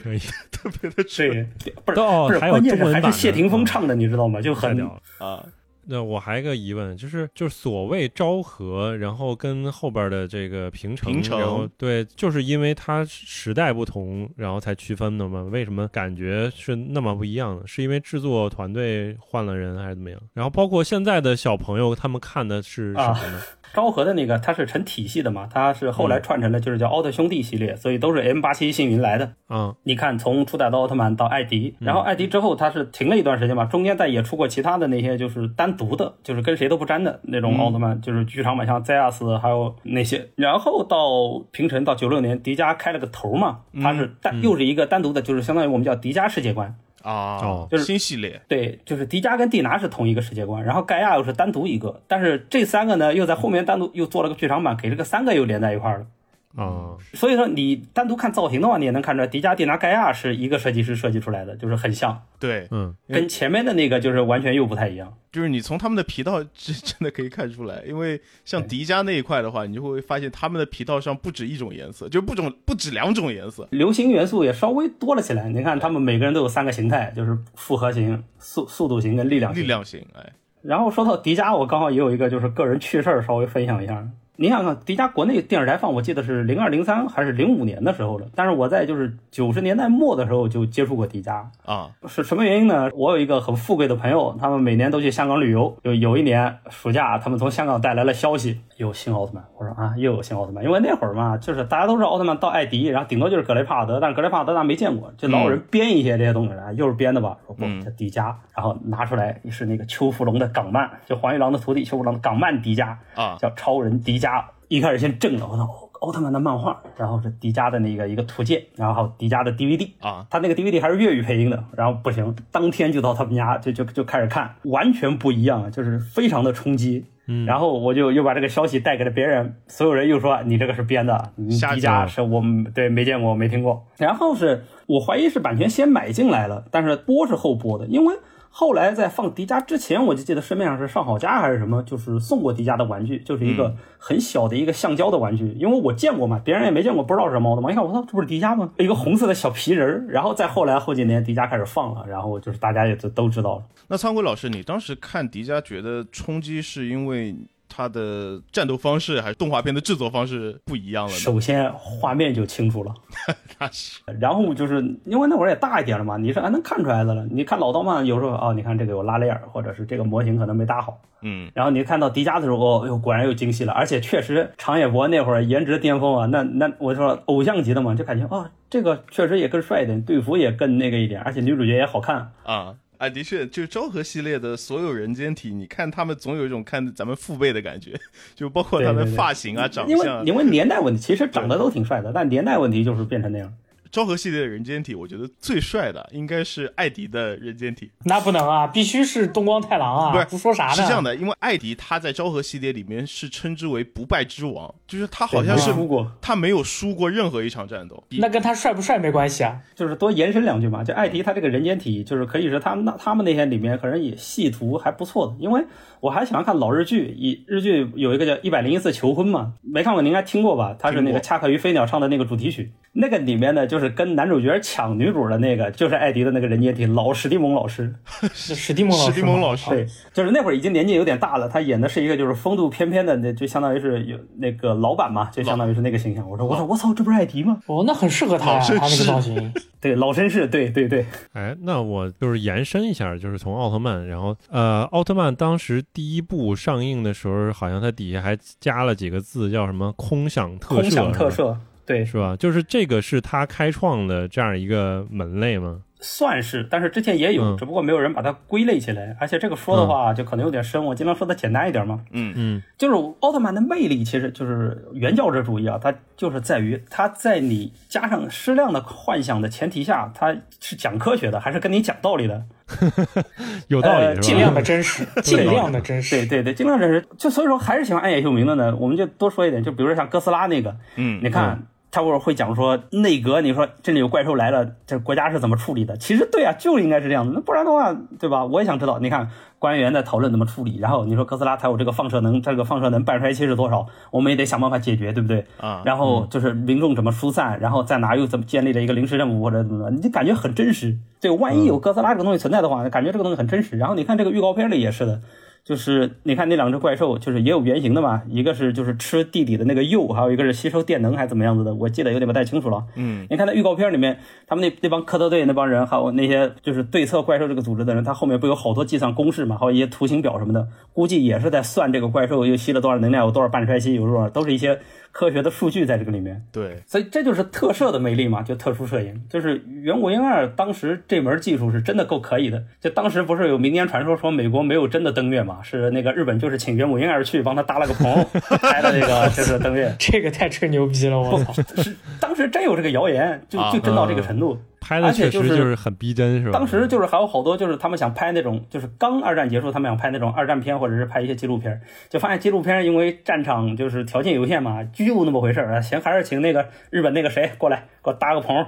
特别的准对，不是不是，哦还有关键是中文版的还是谢霆锋唱的，你知道吗？就很屌。啊！那我还有个疑问，就是就是所谓昭和，然后跟后边的这个平成，平成然后对，就是因为它时代不同，然后才区分的吗？为什么感觉是那么不一样呢？是因为制作团队换了人还是怎么样？然后包括现在的小朋友，他们看的是什么呢？昭和的那个，它是成体系的嘛，它是后来串成了就是叫奥特兄弟系列，所以都是 M 八七星云来的。嗯，你看，从初代的奥特曼到艾迪，然后艾迪之后它是停了一段时间嘛，中间再也出过其他的那些就是单独的，就是跟谁都不沾的那种奥特曼，就是剧场版像 ZS 还有那些。*laughs* 然后到平成到九六年，迪迦开了个头嘛，它是单又是一个单独的，就是相当于我们叫迪迦世界观。啊，哦就是新系列对，就是迪迦跟蒂拿是同一个世界观，然后盖亚又是单独一个，但是这三个呢又在后面单独又做了个剧场版，给这个三个又连在一块儿了。啊，所以说你单独看造型的话，你也能看出来，迪迦、蒂拿、盖亚是一个设计师设计出来的，就是很像，对，嗯，跟前面的那个就是完全又不太一样。就是你从他们的皮套真真的可以看出来，因为 *laughs* 像迪迦那一块的话，你就会发现他们的皮套上不止一种颜色，就不种不止两种颜色。流行元素也稍微多了起来。你看他们每个人都有三个形态，就是复合型、速速度型跟力量型。力量型，哎，然后说到迪迦，我刚好也有一个就是个人趣事儿，稍微分享一下。你想想，迪迦国内电视台放，我记得是零二零三还是零五年的时候了。但是我在就是九十年代末的时候就接触过迪迦，啊，是什么原因呢？我有一个很富贵的朋友，他们每年都去香港旅游。有有一年暑假，他们从香港带来了消息，有新奥特曼。我说啊，又有新奥特曼，因为那会儿嘛，就是大家都知道奥特曼到艾迪，然后顶多就是格雷帕德，但是格雷帕德咱没见过，就老有人编一些这些东西来，又是编的吧？说不，叫迪迦，然后拿出来是那个邱福龙的港漫，就黄玉郎的徒弟邱福龙的港漫迪迦，啊叫超人迪迦。一开始先震了，我操，奥特曼的漫画，然后是迪迦的那个一个图鉴，然后还有迪迦的 DVD，啊，他那个 DVD 还是粤语配音的，然后不行，当天就到他们家就就就开始看，完全不一样，就是非常的冲击。嗯然后我就又把这个消息带给了别人，所有人又说你这个是编的，你瞎迪讲迦是我们对没见过没听过。然后是我怀疑是版权先买进来了，但是播是后播的，因为后来在放迪迦之前，我就记得市面上是上好佳还是什么，就是送过迪迦的玩具，就是一个很小的一个橡胶的玩具，因为我见过嘛，别人也没见过，不知道是什么奥特曼。一看我操，这不是迪迦吗？一个红色的小皮人儿。然后再后来后几年迪迦开始放了，然后就是大家也都都知道了。那苍辉老师，你当时看迪迦觉得冲击是因为它的战斗方式，还是动画片的制作方式不一样了呢？首先画面就清楚了，*laughs* 那是然后就是因为那会儿也大一点了嘛，你是还能看出来的了。你看老刀漫有时候哦，你看这个有拉链儿，或者是这个模型可能没搭好。嗯，然后你看到迪迦的时候，哦，哟，果然又精细了，而且确实长野博那会儿颜值巅峰啊，那那我说偶像级的嘛，就感觉哦，这个确实也更帅一点，队服也更那个一点，而且女主角也好看。啊。啊，的确，就昭和系列的所有人间体，你看他们总有一种看咱们父辈的感觉，就包括他的对对对发型啊、长因为相。因为年代问题，其实长得都挺帅的，但年代问题就是变成那样。昭和系列的人间体，我觉得最帅的应该是艾迪的人间体。那不能啊，必须是东光太郎啊！不是不说啥呢？是这样的，因为艾迪他在昭和系列里面是称之为不败之王，就是他好像是输过，他没有输过任何一场战斗。那跟他帅不帅没关系啊，就是多延伸两句嘛。就艾迪他这个人间体，就是可以说他们那他们那些里面可能也戏图还不错的，因为我还喜欢看老日剧，以日剧有一个叫《一百零一次求婚》嘛，没看过您应该听过吧？他是那个恰克与飞鸟唱的那个主题曲，那个里面呢就是跟男主角抢女主的那个，就是艾迪的那个人间体老史蒂蒙老师，*laughs* 史蒂蒙老师，史蒂蒙老师，对，就是那会儿已经年纪有点大了，他演的是一个就是风度翩翩的，那就相当于是有那个老板嘛，就相当于是那个形象。我说我说我操，这不是艾迪吗？哦，那很适合他呀，他那个造型。*laughs* 对，老绅士，对对对。哎，那我就是延伸一下，就是从奥特曼，然后呃，奥特曼当时第一部上映的时候，好像它底下还加了几个字，叫什么“空想特摄”，空想特摄，对，是吧？就是这个是他开创的这样一个门类吗？算是，但是之前也有，只不过没有人把它归类起来。而且这个说的话就可能有点深，我尽量说的简单一点嘛。嗯嗯，就是奥特曼的魅力其实就是原教旨主义啊，它就是在于它在你加上适量的幻想的前提下，它是讲科学的，还是跟你讲道理的？*laughs* 有道理，尽量的 *laughs* 真实，尽量的真实。对对对，尽量真实。就所以说，还是喜欢暗夜秀明的呢。我们就多说一点，就比如说像哥斯拉那个，嗯，你看。他会会讲说内阁，你说这里有怪兽来了，这国家是怎么处理的？其实对啊，就应该是这样子，那不然的话，对吧？我也想知道。你看官员在讨论怎么处理，然后你说哥斯拉它有这个放射能，这个放射能半衰期是多少？我们也得想办法解决，对不对？啊。然后就是民众怎么疏散，然后在哪又怎么建立了一个临时任务或者怎么，你感觉很真实。对，万一有哥斯拉这个东西存在的话，感觉这个东西很真实。然后你看这个预告片里也是的。就是你看那两只怪兽，就是也有原型的嘛，一个是就是吃地底的那个铀，还有一个是吸收电能还是怎么样子的，我记得有点不太清楚了。嗯，你看那预告片里面，他们那那帮科特队那帮人，还有那些就是对策怪兽这个组织的人，他后面不有好多计算公式嘛，还有一些图形表什么的，估计也是在算这个怪兽又吸了多少能量，有多少半衰期，有多少，都是一些。科学的数据在这个里面，对，所以这就是特摄的魅力嘛，就特殊摄影，就是远古婴二当时这门技术是真的够可以的。就当时不是有民间传说说美国没有真的登月嘛，是那个日本就是请袁母婴儿去帮他搭了个棚 *laughs* 拍的这个就是登月，这个太吹牛逼了，我操！是当时真有这个谣言，就就真到这个程度。拍的确实就是很逼真，是吧？当时就是还有好多，就是他们想拍那种，就是刚二战结束，他们想拍那种二战片，或者是拍一些纪录片，就发现纪录片因为战场就是条件有限嘛，就那么回事儿啊，行，还是请那个日本那个谁过来给我搭个棚。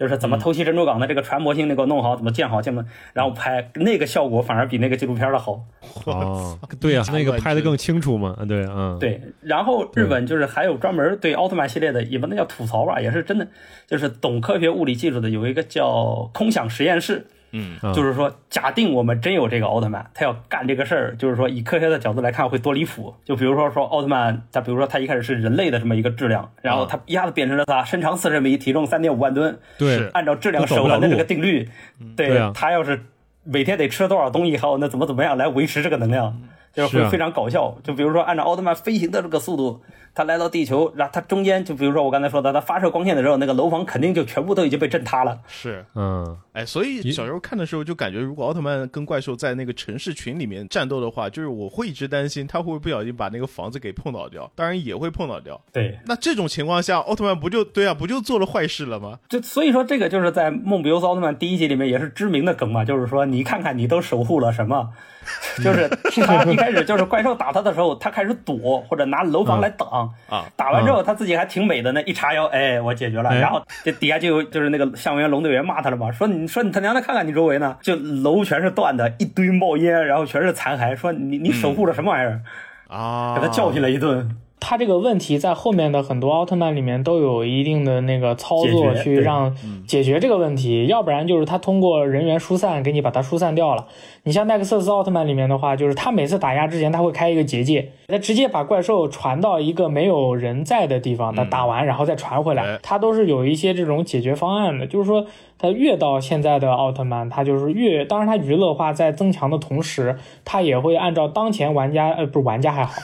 就是怎么偷袭珍珠港的这个船模型，那个弄好，怎么建好，建么，然后拍那个效果反而比那个纪录片的好。*laughs* 哦，对呀，那个拍的更清楚嘛，对，嗯，对。然后日本就是还有专门对奥特曼系列的，也不能叫吐槽吧，也是真的，就是懂科学物理技术的，有一个叫空想实验室。嗯，就是说，假定我们真有这个奥特曼，他要干这个事儿，就是说，以科学的角度来看，会多离谱。就比如说，说奥特曼，他比如说他一开始是人类的这么一个质量，然后他一下子变成了他身长四十米，体重三点五万吨。对，按照质量守恒的这个定律，对他要是每天得吃多少东西，还有那怎么怎么样来维持这个能量，就是会非常搞笑。就比如说，按照奥特曼飞行的这个速度。他来到地球，然后他中间就比如说我刚才说的，他发射光线的时候，那个楼房肯定就全部都已经被震塌了。是，嗯，哎，所以小时候看的时候就感觉，如果奥特曼跟怪兽在那个城市群里面战斗的话，就是我会一直担心他会不会不小心把那个房子给碰倒掉，当然也会碰倒掉。对，那这种情况下，奥特曼不就对啊，不就做了坏事了吗？就所以说，这个就是在《梦比优斯奥特曼》第一集里面也是知名的梗嘛，就是说你看看你都守护了什么。*laughs* 就是他一开始就是怪兽打他的时候，他开始躲或者拿楼房来挡啊。打完之后他自己还挺美的呢，一叉腰，哎，我解决了。然后这底下就有就是那个向员龙队员骂他了嘛，说你说你他娘的看看你周围呢，就楼全是断的，一堆冒烟，然后全是残骸，说你你守护着什么玩意儿啊？给他教训了一顿。他这个问题在后面的很多奥特曼里面都有一定的那个操作去让解决这个问题，要不然就是他通过人员疏散给你把它疏散掉了。你像奈克瑟斯奥特曼里面的话，就是他每次打压之前他会开一个结界，他直接把怪兽传到一个没有人在的地方，他打完然后再传回来，他都是有一些这种解决方案的。就是说它越到现在的奥特曼，他就是越，当然他娱乐化在增强的同时，他也会按照当前玩家，呃，不是玩家还好，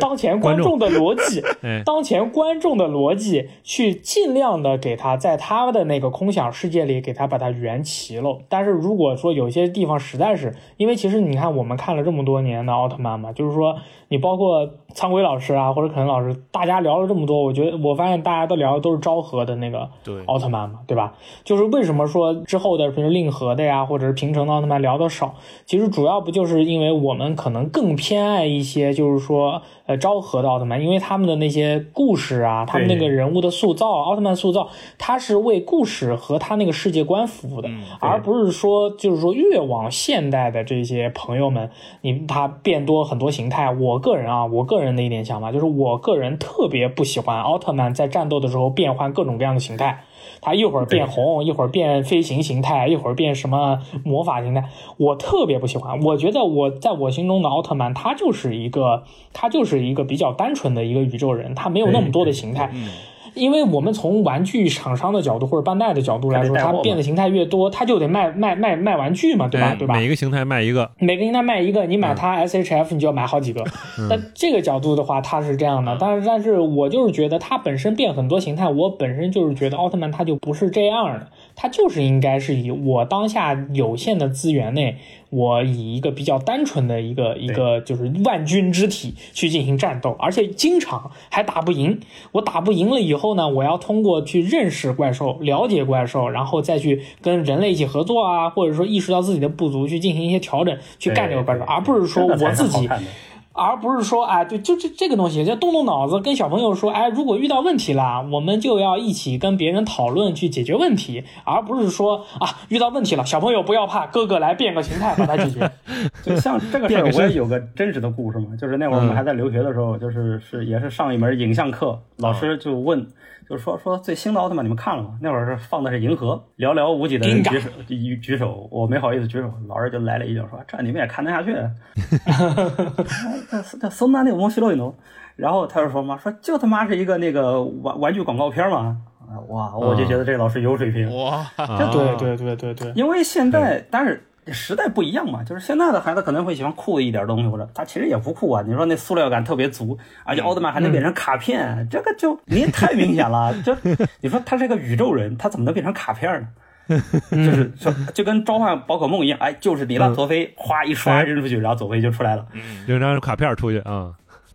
当前观众的逻辑，*laughs* 当前观众的逻辑去尽量的给他在他的那个空想世界里给他把它圆齐了。但是如果说有些地方实在是，因为其实你看我们看了这么多年的奥特曼嘛，就是说你包括苍鬼老师啊或者可能老师，大家聊了这么多，我觉得我发现大家都聊的都是昭和的那个奥特曼嘛，对吧？就是为什么说之后的，比如令和的呀，或者是平成的奥特曼聊的少？其实主要不就是因为我们可能更偏爱一些，就是说，呃，昭和的奥特曼，因为他们的那些故事啊，他们那个人物的塑造，奥特曼塑造，他是为故事和他那个世界观服务的，而不是说，就是说越往现代的这些朋友们，你他变多很多形态。我个人啊，我个人的一点想法就是，我个人特别不喜欢奥特曼在战斗的时候变换各种各样的形态。他一会儿变红，一会儿变飞行形态，一会儿变什么魔法形态，我特别不喜欢。我觉得我在我心中的奥特曼，他就是一个，他就是一个比较单纯的一个宇宙人，他没有那么多的形态。因为我们从玩具厂商的角度或者 bandai 代的角度来说，它变的形态越多，它就得卖卖卖卖玩具嘛，对吧？对吧？每一个形态卖一个，每个形态卖一个，你买它 SHF 你就要买好几个。那这个角度的话，它是这样的。但是，但是我就是觉得它本身变很多形态，我本身就是觉得奥特曼它就不是这样的，它就是应该是以我当下有限的资源内。我以一个比较单纯的一个一个就是万军之体去进行战斗，而且经常还打不赢。我打不赢了以后呢，我要通过去认识怪兽、了解怪兽，然后再去跟人类一起合作啊，或者说意识到自己的不足，去进行一些调整，去干这个怪兽，而不是说我自己。而不是说，哎，对就这这个东西，就动动脑子，跟小朋友说，哎，如果遇到问题了，我们就要一起跟别人讨论去解决问题，而不是说啊，遇到问题了，小朋友不要怕，哥哥来变个形态把它解决。*laughs* 就像这个事儿，我也有个真实的故事嘛，就是那会儿我们还在留学的时候，就是是也是上一门影像课，老师就问。就是说说最新的奥特曼你们看了吗？那会儿是放的是银河，寥寥无几的人举手举举手，我没好意思举手，老师就来了一句说：“这你们也看得下去？*laughs* ”哈哈哈松那那个蒙西洛伊诺，然后他就说嘛，说就他妈是一个那个玩玩具广告片嘛，哇，我就觉得这个老师有水平哇，对对对对对，因为现在但是。时代不一样嘛，就是现在的孩子可能会喜欢酷一点东西，或者他其实也不酷啊。你说那塑料感特别足，而且奥特曼还能变成卡片，这个就你太明显了。*laughs* 就你说他是个宇宙人，他怎么能变成卡片呢？*laughs* 就是就就跟召唤宝可梦一样，哎，就是你了，佐菲哗一刷扔出去，然后佐菲就出来了，扔张卡片出去啊。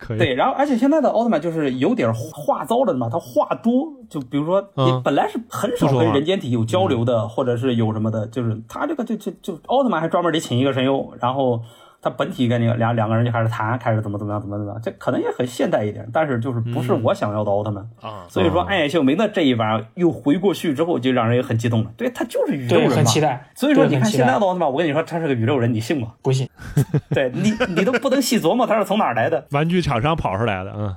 对，然后而且现在的奥特曼就是有点话糟了嘛，他话多，就比如说你本来是很少跟人间体有交流的，或者是有什么的，就是他这个就就就奥特曼还专门得请一个神优，然后。他本体跟那个两两个人就开始谈，开始怎么怎么样，怎么怎么样，这可能也很现代一点，但是就是不是我想要的奥特曼啊。所以说，暗夜秀明的这一版又回过去之后，就让人也很激动了。对他就是宇宙人嘛，很期待。所以说，你看现在的奥特曼，我跟你说，他是个宇宙人，你信吗？不信。*laughs* 对你，你都不能细琢磨他是从哪儿来的，玩具厂商跑出来的，嗯。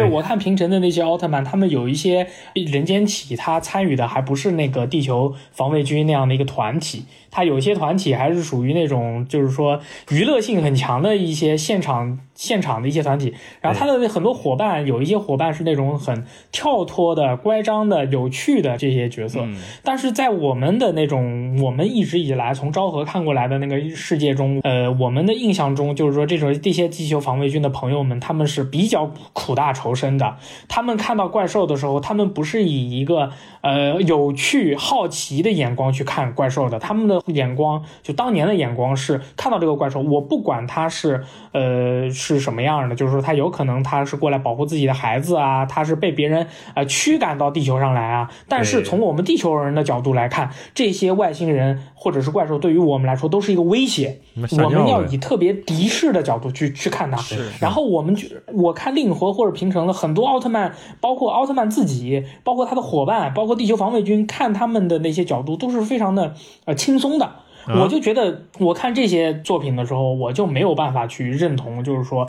对，我看平成的那些奥特曼，他们有一些人间体，他参与的还不是那个地球防卫军那样的一个团体。他有些团体还是属于那种，就是说娱乐性很强的一些现场现场的一些团体。然后他的很多伙伴，有一些伙伴是那种很跳脱的、乖张的、有趣的这些角色。但是在我们的那种，我们一直以来从昭和看过来的那个世界中，呃，我们的印象中就是说，这种这些地球防卫军的朋友们，他们是比较苦大仇深的。他们看到怪兽的时候，他们不是以一个呃有趣、好奇的眼光去看怪兽的，他们的。眼光就当年的眼光是看到这个怪兽，我不管他是呃是什么样的，就是说他有可能他是过来保护自己的孩子啊，他是被别人呃驱赶到地球上来啊。但是从我们地球人的角度来看，这些外星人或者是怪兽对于我们来说都是一个威胁，我们要以特别敌视的角度去去看它。然后我们就我看令和或者平成的很多奥特曼，包括奥特曼自己，包括他的伙伴，包括地球防卫军，看他们的那些角度都是非常的呃轻松的。我就觉得，我看这些作品的时候，我就没有办法去认同，就是说，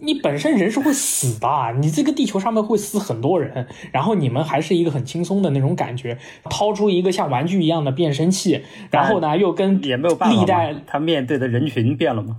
你本身人是会死的，你这个地球上面会死很多人，然后你们还是一个很轻松的那种感觉，掏出一个像玩具一样的变声器，然后呢又跟也没有办法，他面对的人群变了吗？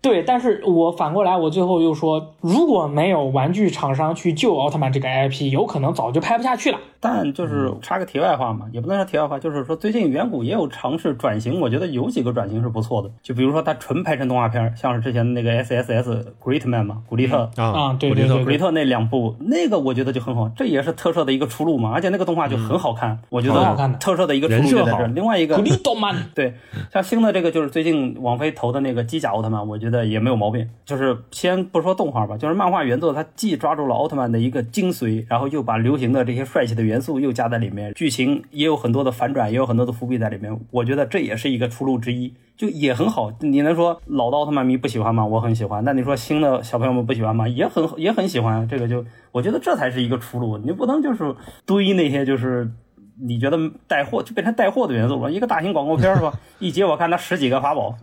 对，但是我反过来，我最后又说，如果没有玩具厂商去救奥特曼这个 IP，有可能早就拍不下去了。但就是插个题外话嘛，也不能说题外话，就是说最近远古也有尝试转型，我觉得有几个转型是不错的。就比如说它纯拍成动画片，像是之前的那个 S S S Greatman 嘛，古力特啊，对对对，古力特那两部，那个我觉得就很好，这也是特摄的一个出路嘛。而且那个动画就很好看，我觉得特摄的一个出路就在这。另外一个古力特曼，*laughs* 对，像新的这个就是最近王菲投的那个机甲奥特曼，我觉得也没有毛病。就是先不说动画吧，就是漫画原作，它既抓住了奥特曼的一个精髓，然后又把流行的这些帅气的元元素又加在里面，剧情也有很多的反转，也有很多的伏笔在里面。我觉得这也是一个出路之一，就也很好。你能说老的奥特曼迷不喜欢吗？我很喜欢。那你说新的小朋友们不喜欢吗？也很也很喜欢。这个就我觉得这才是一个出路，你不能就是堆那些就是。你觉得带货就变成带货的元素了？一个大型广告片是吧？*laughs* 一集我看他十几个法宝，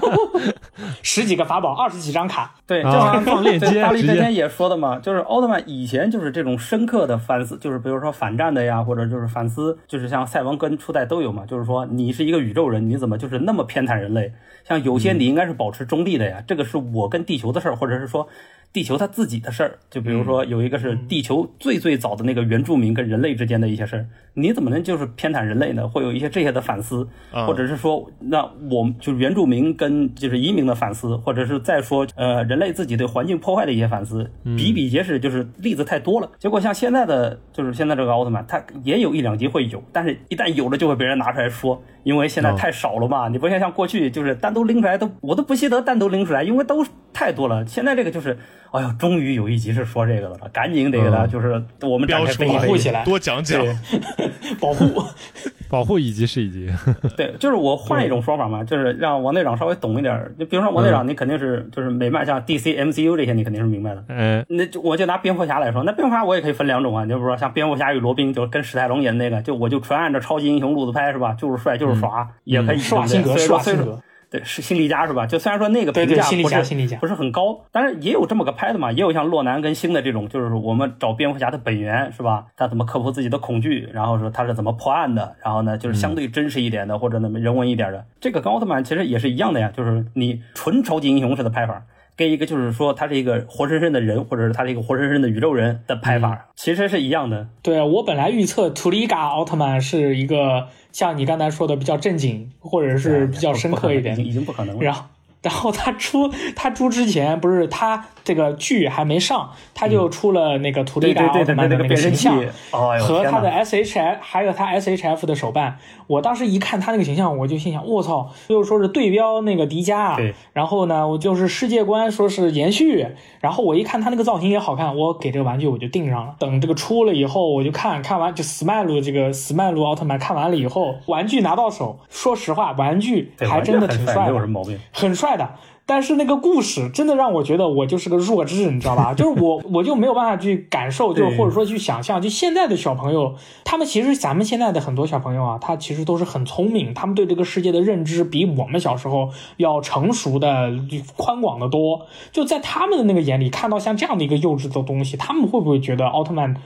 *laughs* 十几个法宝，二十几张卡。对，就像放链接。大力之前也说的嘛，就是奥特曼以前就是这种深刻的反思，就是比如说反战的呀，或者就是反思，就是像赛文跟初代都有嘛。就是说你是一个宇宙人，你怎么就是那么偏袒人类？像有些你应该是保持中立的呀。这个是我跟地球的事儿，或者是说。地球它自己的事儿，就比如说有一个是地球最最早的那个原住民跟人类之间的一些事儿，你怎么能就是偏袒人类呢？会有一些这些的反思，或者是说，那我们就是原住民跟就是移民的反思，或者是再说呃人类自己对环境破坏的一些反思，比比皆是，就是例子太多了。结果像现在的就是现在这个奥特曼，它也有一两集会有，但是一旦有了就会被人拿出来说，因为现在太少了嘛。你不像像过去就是单独拎出来都我都不稀得单独拎出来，因为都太多了。现在这个就是。哎呦，终于有一集是说这个的了，赶紧得给他，就是我们展开保护起来，多讲讲，*laughs* 保护，*laughs* 保护一集是一集。*laughs* 对，就是我换一种说法嘛，就是让王队长稍微懂一点。就比如说王队长，你肯定是就是美漫像 DC、MCU 这些，你肯定是明白的。嗯，那我就拿蝙蝠侠来说，那蝙蝠侠我也可以分两种啊，就比如说像蝙蝠侠与罗宾，就跟史泰龙演的那个，就我就纯按照超级英雄路子拍是吧？就是帅，就是耍，也可以。耍性格，耍性格。对，是辛利加是吧？就虽然说那个评价不是不是很高，但是也有这么个拍的嘛，也有像洛南跟星的这种，就是我们找蝙蝠侠的本源是吧？他怎么克服自己的恐惧，然后说他是怎么破案的，然后呢，就是相对真实一点的或者那么人文一点的。这个跟奥特曼其实也是一样的呀，就是你纯超级英雄式的拍法，跟一个就是说他是一个活生生的人，或者是他是一个活生生的宇宙人的拍法，其实是一样的。对我本来预测图里嘎奥特曼是一个。像你刚才说的比较正经，或者是比较深刻一点，已经不可能了。然后，然后他出他出之前，不是他这个剧还没上，他就出了那个图里嘎奥特曼的那个形象，和他的 S H F，还有他 S H F 的手办。我当时一看他那个形象，我就心想：我操！就是说是对标那个迪迦，然后呢，我就是世界观说是延续。然后我一看他那个造型也好看，我给这个玩具我就定上了。等这个出了以后，我就看看完就 Smile 这个 Smile 奥特曼看完了以后，玩具拿到手，说实话，玩具还真的挺帅的，没有什么毛病，很帅的。但是那个故事真的让我觉得我就是个弱智，你知道吧？就是我 *laughs* 我就没有办法去感受，就是或者说去想象，就现在的小朋友，他们其实咱们现在的很多小朋友啊，他其实都是很聪明，他们对这个世界的认知比我们小时候要成熟的、宽广的多。就在他们的那个眼里，看到像这样的一个幼稚的东西，他们会不会觉得奥特曼？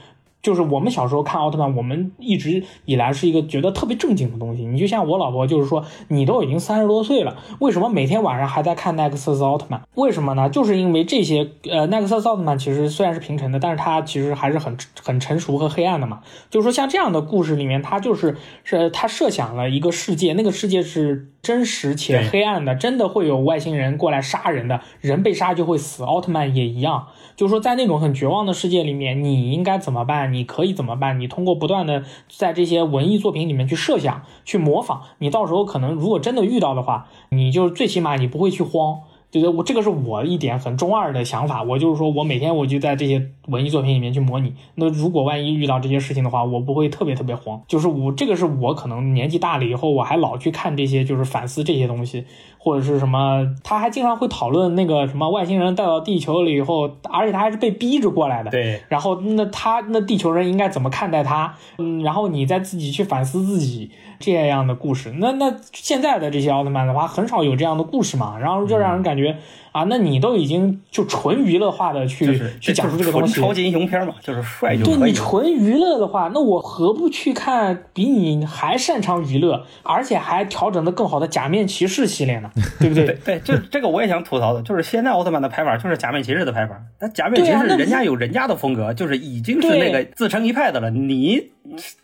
就是我们小时候看奥特曼，我们一直以来是一个觉得特别正经的东西。你就像我老婆，就是说你都已经三十多岁了，为什么每天晚上还在看奈克斯奥特曼？为什么呢？就是因为这些呃，奈克斯奥特曼其实虽然是平成的，但是它其实还是很很成熟和黑暗的嘛。就是说像这样的故事里面，它就是是它设想了一个世界，那个世界是真实且黑暗的，真的会有外星人过来杀人的，人被杀就会死，奥特曼也一样。就是说，在那种很绝望的世界里面，你应该怎么办？你可以怎么办？你通过不断的在这些文艺作品里面去设想、去模仿，你到时候可能如果真的遇到的话，你就最起码你不会去慌。就是我这个是我一点很中二的想法，我就是说我每天我就在这些文艺作品里面去模拟。那如果万一遇到这些事情的话，我不会特别特别慌。就是我这个是我可能年纪大了以后，我还老去看这些，就是反思这些东西。或者是什么，他还经常会讨论那个什么外星人带到地球了以后，而且他还是被逼着过来的。对。然后那他那地球人应该怎么看待他？嗯，然后你再自己去反思自己这样的故事。那那现在的这些奥特曼的话，很少有这样的故事嘛，然后就让人感觉。觉啊，那你都已经就纯娱乐化的去去讲述这个东西，超级英雄片嘛，就是帅就对你纯娱乐的话，那我何不去看比你还擅长娱乐，而且还调整的更好的假面骑士系列呢？对不对？*laughs* 对，就这个我也想吐槽的，就是现在奥特曼的拍法就是假面骑士的拍法，那假面骑士人家有人家的风格，就是已经是那个自成一派的了，你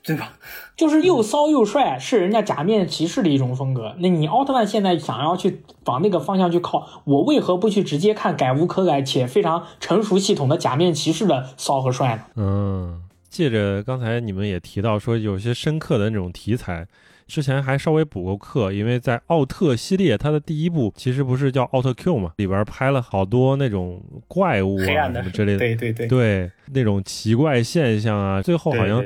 对吧？就是又骚又帅，是人家假面骑士的一种风格。那你奥特曼现在想要去往那个方向去靠，我为何不去直接看改无可改且非常成熟系统的假面骑士的骚和帅呢？嗯，借着刚才你们也提到说有些深刻的那种题材，之前还稍微补过课，因为在奥特系列它的第一部其实不是叫奥特 Q 嘛，里边拍了好多那种怪物啊什么之类的，对对对对，那种奇怪现象啊，最后好像。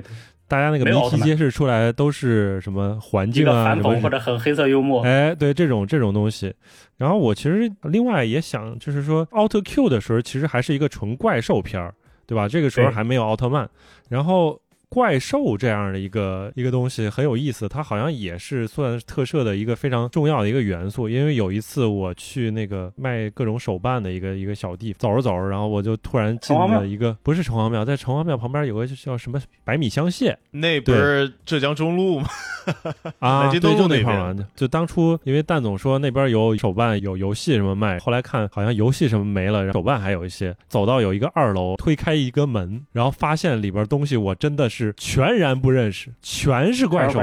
大家那个谜题揭示出来都是什么环境啊，什么或者很黑色幽默，哎，对这种这种东西。然后我其实另外也想，就是说奥特 Q 的时候，其实还是一个纯怪兽片儿，对吧？这个时候还没有奥特曼。然后。怪兽这样的一个一个东西很有意思，它好像也是算特摄的一个非常重要的一个元素。因为有一次我去那个卖各种手办的一个一个小地，走着走着，然后我就突然进了一个，不是城隍庙，在城隍庙旁边有个叫什么百米香榭，那不是浙江中路吗？*laughs* 啊，对，就那块儿。就当初因为蛋总说那边有手办、有游戏什么卖，后来看好像游戏什么没了，手办还有一些。走到有一个二楼，推开一个门，然后发现里边东西，我真的是。全然不认识，全是怪兽，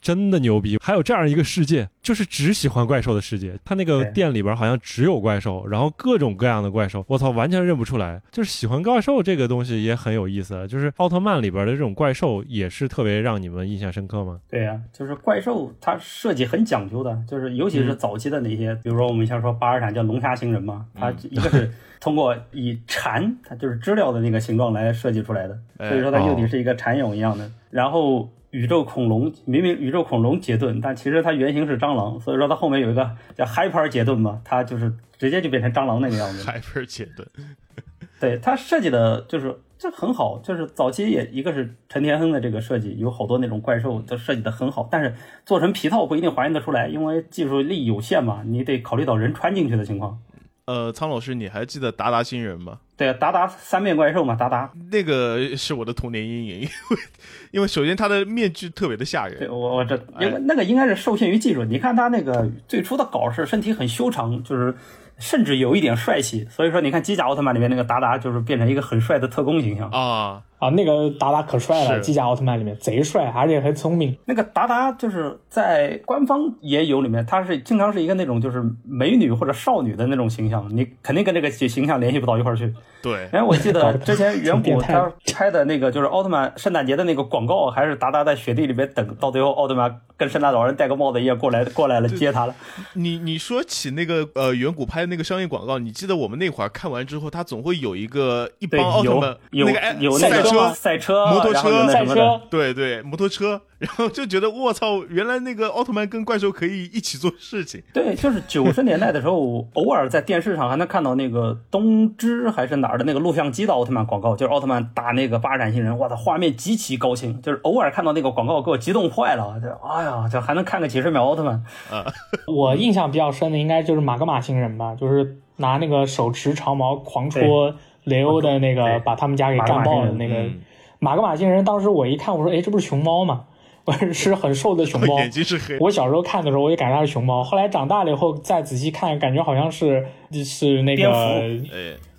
真的牛逼！还有这样一个世界，就是只喜欢怪兽的世界。他那个店里边好像只有怪兽，然后各种各样的怪兽，我操，完全认不出来。就是喜欢怪兽这个东西也很有意思，就是奥特曼里边的这种怪兽也是特别让你们印象深刻吗？对呀，就是怪兽它设计很讲究的，就是尤其是早期的那些，比如说我们像说巴尔坦叫龙虾星人嘛，它一个是。通过以蝉，它就是知了的那个形状来设计出来的，*laughs* 所以说它幼体是一个蝉蛹一样的。然后宇宙恐龙明明宇宙恐龙杰顿，但其实它原型是蟑螂，所以说它后面有一个叫 Hyper 杰顿嘛，它就是直接就变成蟑螂那个样子。Hyper 杰顿，对它设计的就是这很好，就是早期也一个是陈天亨的这个设计，有好多那种怪兽都设计的很好，但是做成皮套不一定还原得出来，因为技术力有限嘛，你得考虑到人穿进去的情况。呃，苍老师，你还记得达达星人吗？对，达达三面怪兽嘛，达达那个是我的童年阴影，因为因为首先他的面具特别的吓人。对，我我这因为那个应该是受限于技术，你看他那个最初的稿是身体很修长，就是甚至有一点帅气，所以说你看机甲奥特曼里面那个达达就是变成一个很帅的特工形象啊。啊，那个达达可帅了，机甲奥特曼里面贼帅，而且很聪明。那个达达就是在官方也有里面，他是经常是一个那种就是美女或者少女的那种形象，你肯定跟这个形象联系不到一块儿去。对，哎我记得之前远古 *laughs* 他拍的那个就是奥特曼圣诞节的那个广告，还是达达在雪地里面等，到最后奥特曼跟圣诞老人戴个帽子一样过来过来了接他了。你你说起那个呃远古拍的那个商业广告，你记得我们那会儿看完之后，他总会有一个一帮奥特曼有那个有那个。车、赛车、摩托车、赛车，对对，摩托车，然后就觉得我操，原来那个奥特曼跟怪兽可以一起做事情。对，就是九十年代的时候，*laughs* 偶尔在电视上还能看到那个东芝还是哪儿的那个录像机的奥特曼广告，就是奥特曼打那个巴尔坦星人，哇，的画面极其高清，就是偶尔看到那个广告给我激动坏了，就哎呀，就还能看个几十秒奥特曼。啊，*laughs* 我印象比较深的应该就是马格玛星人吧，就是拿那个手持长矛狂戳。雷欧的那个把他们家给干爆了，那个马格玛星人，当时我一看，我说，哎，这不是熊猫吗？*laughs* 我是很瘦的熊猫，*laughs* 眼睛是黑。我小时候看的时候，我也感觉它是熊猫，后来长大了以后再仔细看，感觉好像是是那个。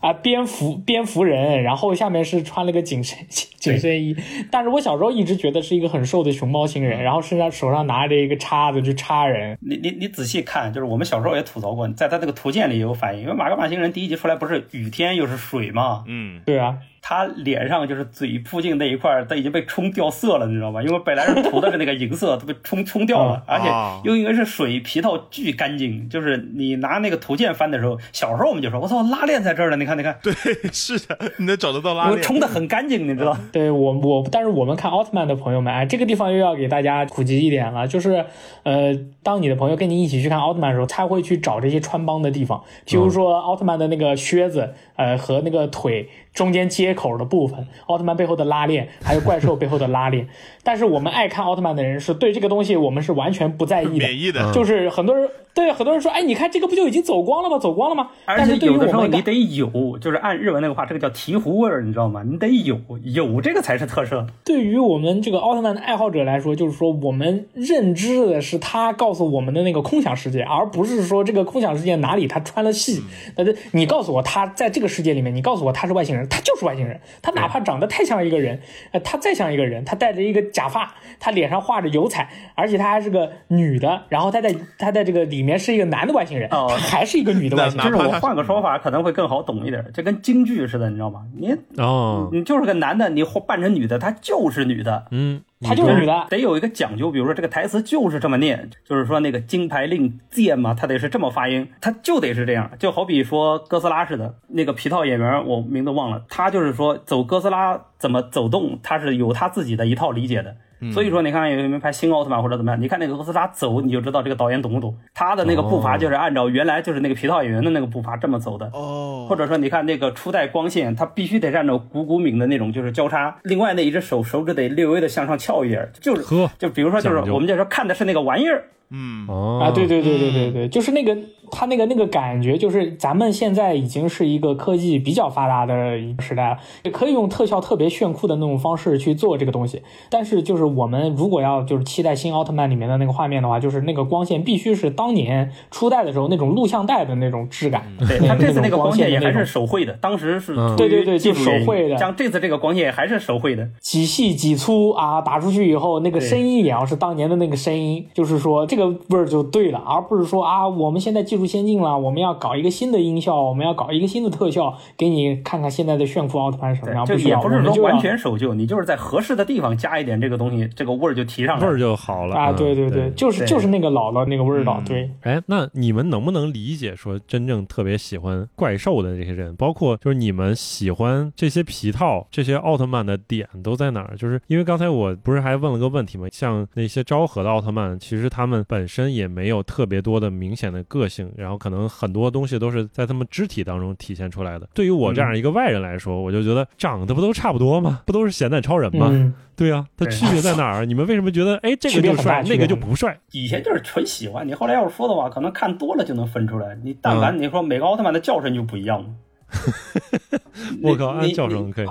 啊，蝙蝠蝙蝠人，然后下面是穿了个紧身紧身衣，但是我小时候一直觉得是一个很瘦的熊猫星人，然后身上手上拿着一个叉子去叉人。你你你仔细看，就是我们小时候也吐槽过，在他那个图鉴里也有反应，因为马格马星人第一集出来不是雨天又是水嘛，嗯，对啊。他脸上就是嘴附近那一块，都已经被冲掉色了，你知道吗？因为本来是涂的是那个银色，都被冲冲掉了，*laughs* 而且又因为是水，皮套巨干净。就是你拿那个图鉴翻的时候，小时候我们就说：“我操，拉链在这儿呢！”你看，你看，对，是的，你能找得到拉链，冲的很干净，你知道？*laughs* 对我我，但是我们看奥特曼的朋友们，哎，这个地方又要给大家普及一点了，就是呃，当你的朋友跟你一起去看奥特曼的时候，他会去找这些穿帮的地方，譬如说奥特曼的那个靴子，呃，和那个腿。中间接口的部分，奥特曼背后的拉链，还有怪兽背后的拉链。*laughs* 但是我们爱看奥特曼的人是对这个东西我们是完全不在意的，就是很多人对，很多人说，哎，你看这个不就已经走光了吗？走光了吗？而且有的时候你得有，就是按日文那个话，这个叫醍醐味儿，你知道吗？你得有，有这个才是特色。对于我们这个奥特曼的爱好者来说，就是说我们认知的是他告诉我们的那个空想世界，而不是说这个空想世界哪里他穿了戏。但是你告诉我他在这个世界里面，你告诉我他是外星人，他就是外星人。他哪怕长得太像一个人，呃，他再像一个人，他戴着一个假发，他脸上画着油彩，而且他还是个女的，然后他在他在这个里面是一个男的外星人，哦，还是一个女的外星人。就是我换个说法可能会更好懂一点，这跟京剧似的，你知道吗？你哦，你就是个男的，你扮成女的，她就是女的，嗯，她就是女的，得有一个讲究，比如说这个台词就是这么念，就是说那个金牌令箭嘛，他得是这么发音，他就得是这样，就好比说哥斯拉似的，那个皮套演员我名字忘了，他就是说走哥斯拉怎么走动，他是有他自己的一套理解的。所以说，你看有没有拍新奥特曼或者怎么样？你看那个哥斯拉走，你就知道这个导演懂不懂。他的那个步伐就是按照原来就是那个皮套演员的那个步伐这么走的。哦。或者说，你看那个初代光线，他必须得按照古古敏的那种就是交叉。另外那一只手手指得略微的向上翘一点，就是就比如说就是我们就说看的是那个玩意儿。嗯。哦。啊，对对对对对对，就是那个。他那个那个感觉，就是咱们现在已经是一个科技比较发达的一个时代了，也可以用特效特别炫酷的那种方式去做这个东西。但是，就是我们如果要就是期待新奥特曼里面的那个画面的话，就是那个光线必须是当年初代的时候那种录像带的那种质感。对他这次那个光线也还是手绘的，当时是对对对，就手绘的。像这次这个光线还是手绘的，几细几粗啊，打出去以后那个声音也要是当年的那个声音，就是说这个味儿就对了，而不是说啊我们现在技术。先进了，我们要搞一个新的音效，我们要搞一个新的特效，给你看看现在的炫酷奥特曼什么样。就也不是说完全守旧，你就是在合适的地方加一点这个东西，这个味儿就提上来，味儿就好了啊！对对对，就是就是那个老了那个味道。对，哎，那你们能不能理解说，真正特别喜欢怪兽的这些人，包括就是你们喜欢这些皮套、这些奥特曼的点都在哪儿？就是因为刚才我不是还问了个问题吗？像那些昭和的奥特曼，其实他们本身也没有特别多的明显的个性。然后可能很多东西都是在他们肢体当中体现出来的。对于我这样一个外人来说，我就觉得长得不都差不多吗？不都是咸蛋超人吗？对啊，它区别在哪儿？你们为什么觉得哎这个就帅，那个就不帅？以前就是纯喜欢，你后来要是说的话，可能看多了就能分出来。你但凡你说每个奥特曼的叫声就不一样吗？*laughs* 我靠，按叫声可以。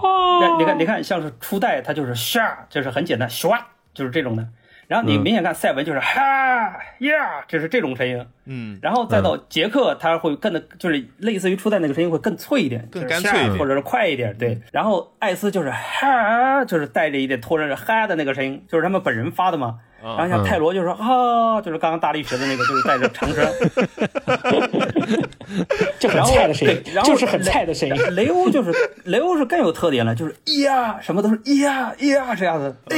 你看，你看，像是初代，它就是唰，就是很简单，唰，就是这种的。然后你明显看赛文就是哈呀，就是这种声音，嗯，然后再到杰克，他会更的，就是类似于初代那个声音会更脆一点，更干脆或者是快一点，对。然后艾斯就是哈，就是带着一点拖着哈的那个声音，就是他们本人发的嘛。然后像泰罗就说啊，就是刚刚大力学的那个，就是带着长声，*laughs* 就很菜的声音，就是很菜的声音。雷欧就是雷欧是更有特点了，就是咿呀，什么都是咿呀咿呀这样子，哎。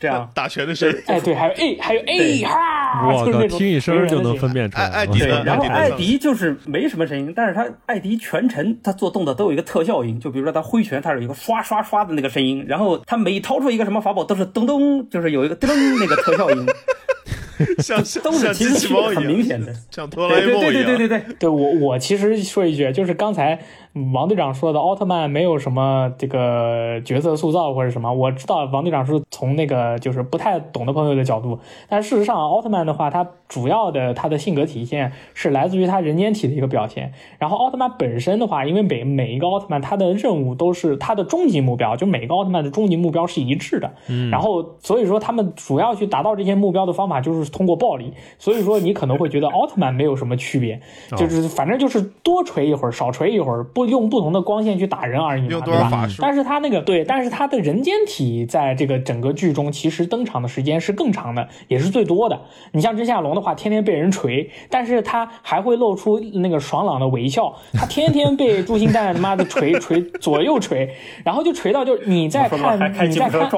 这样打拳的声音，哎，对，还有哎，还有哎哈，我靠，听一声就能分辨出来。艾迪，然后艾迪就是没什么声音，但是他艾迪全程他做动作都有一个特效音，就比如说他挥拳，他有一个刷刷刷的那个声音，然后他每掏出一个什么法宝都是咚咚，就是有一个噔那个特效音。像都是机器猫很明显的，像哆啦 A 梦一样。对对对对对 *laughs* 对，我我其实说一句，就是刚才。王队长说的奥特曼没有什么这个角色塑造或者什么，我知道王队长是从那个就是不太懂的朋友的角度，但事实上奥特曼的话，它主要的它的性格体现是来自于他人间体的一个表现。然后奥特曼本身的话，因为每每一个奥特曼他的任务都是他的终极目标，就每个奥特曼的终极目标是一致的。嗯，然后所以说他们主要去达到这些目标的方法就是通过暴力。所以说你可能会觉得奥特曼没有什么区别，就是反正就是多锤一会儿，少锤一会儿，不。用不同的光线去打人而已嘛，对吧？但是他那个对，但是他的人间体在这个整个剧中其实登场的时间是更长的，也是最多的。你像真夏龙的话，天天被人锤，但是他还会露出那个爽朗的微笑。他天天被朱星蛋他妈的锤锤左右锤，然后就锤到就你在看你在看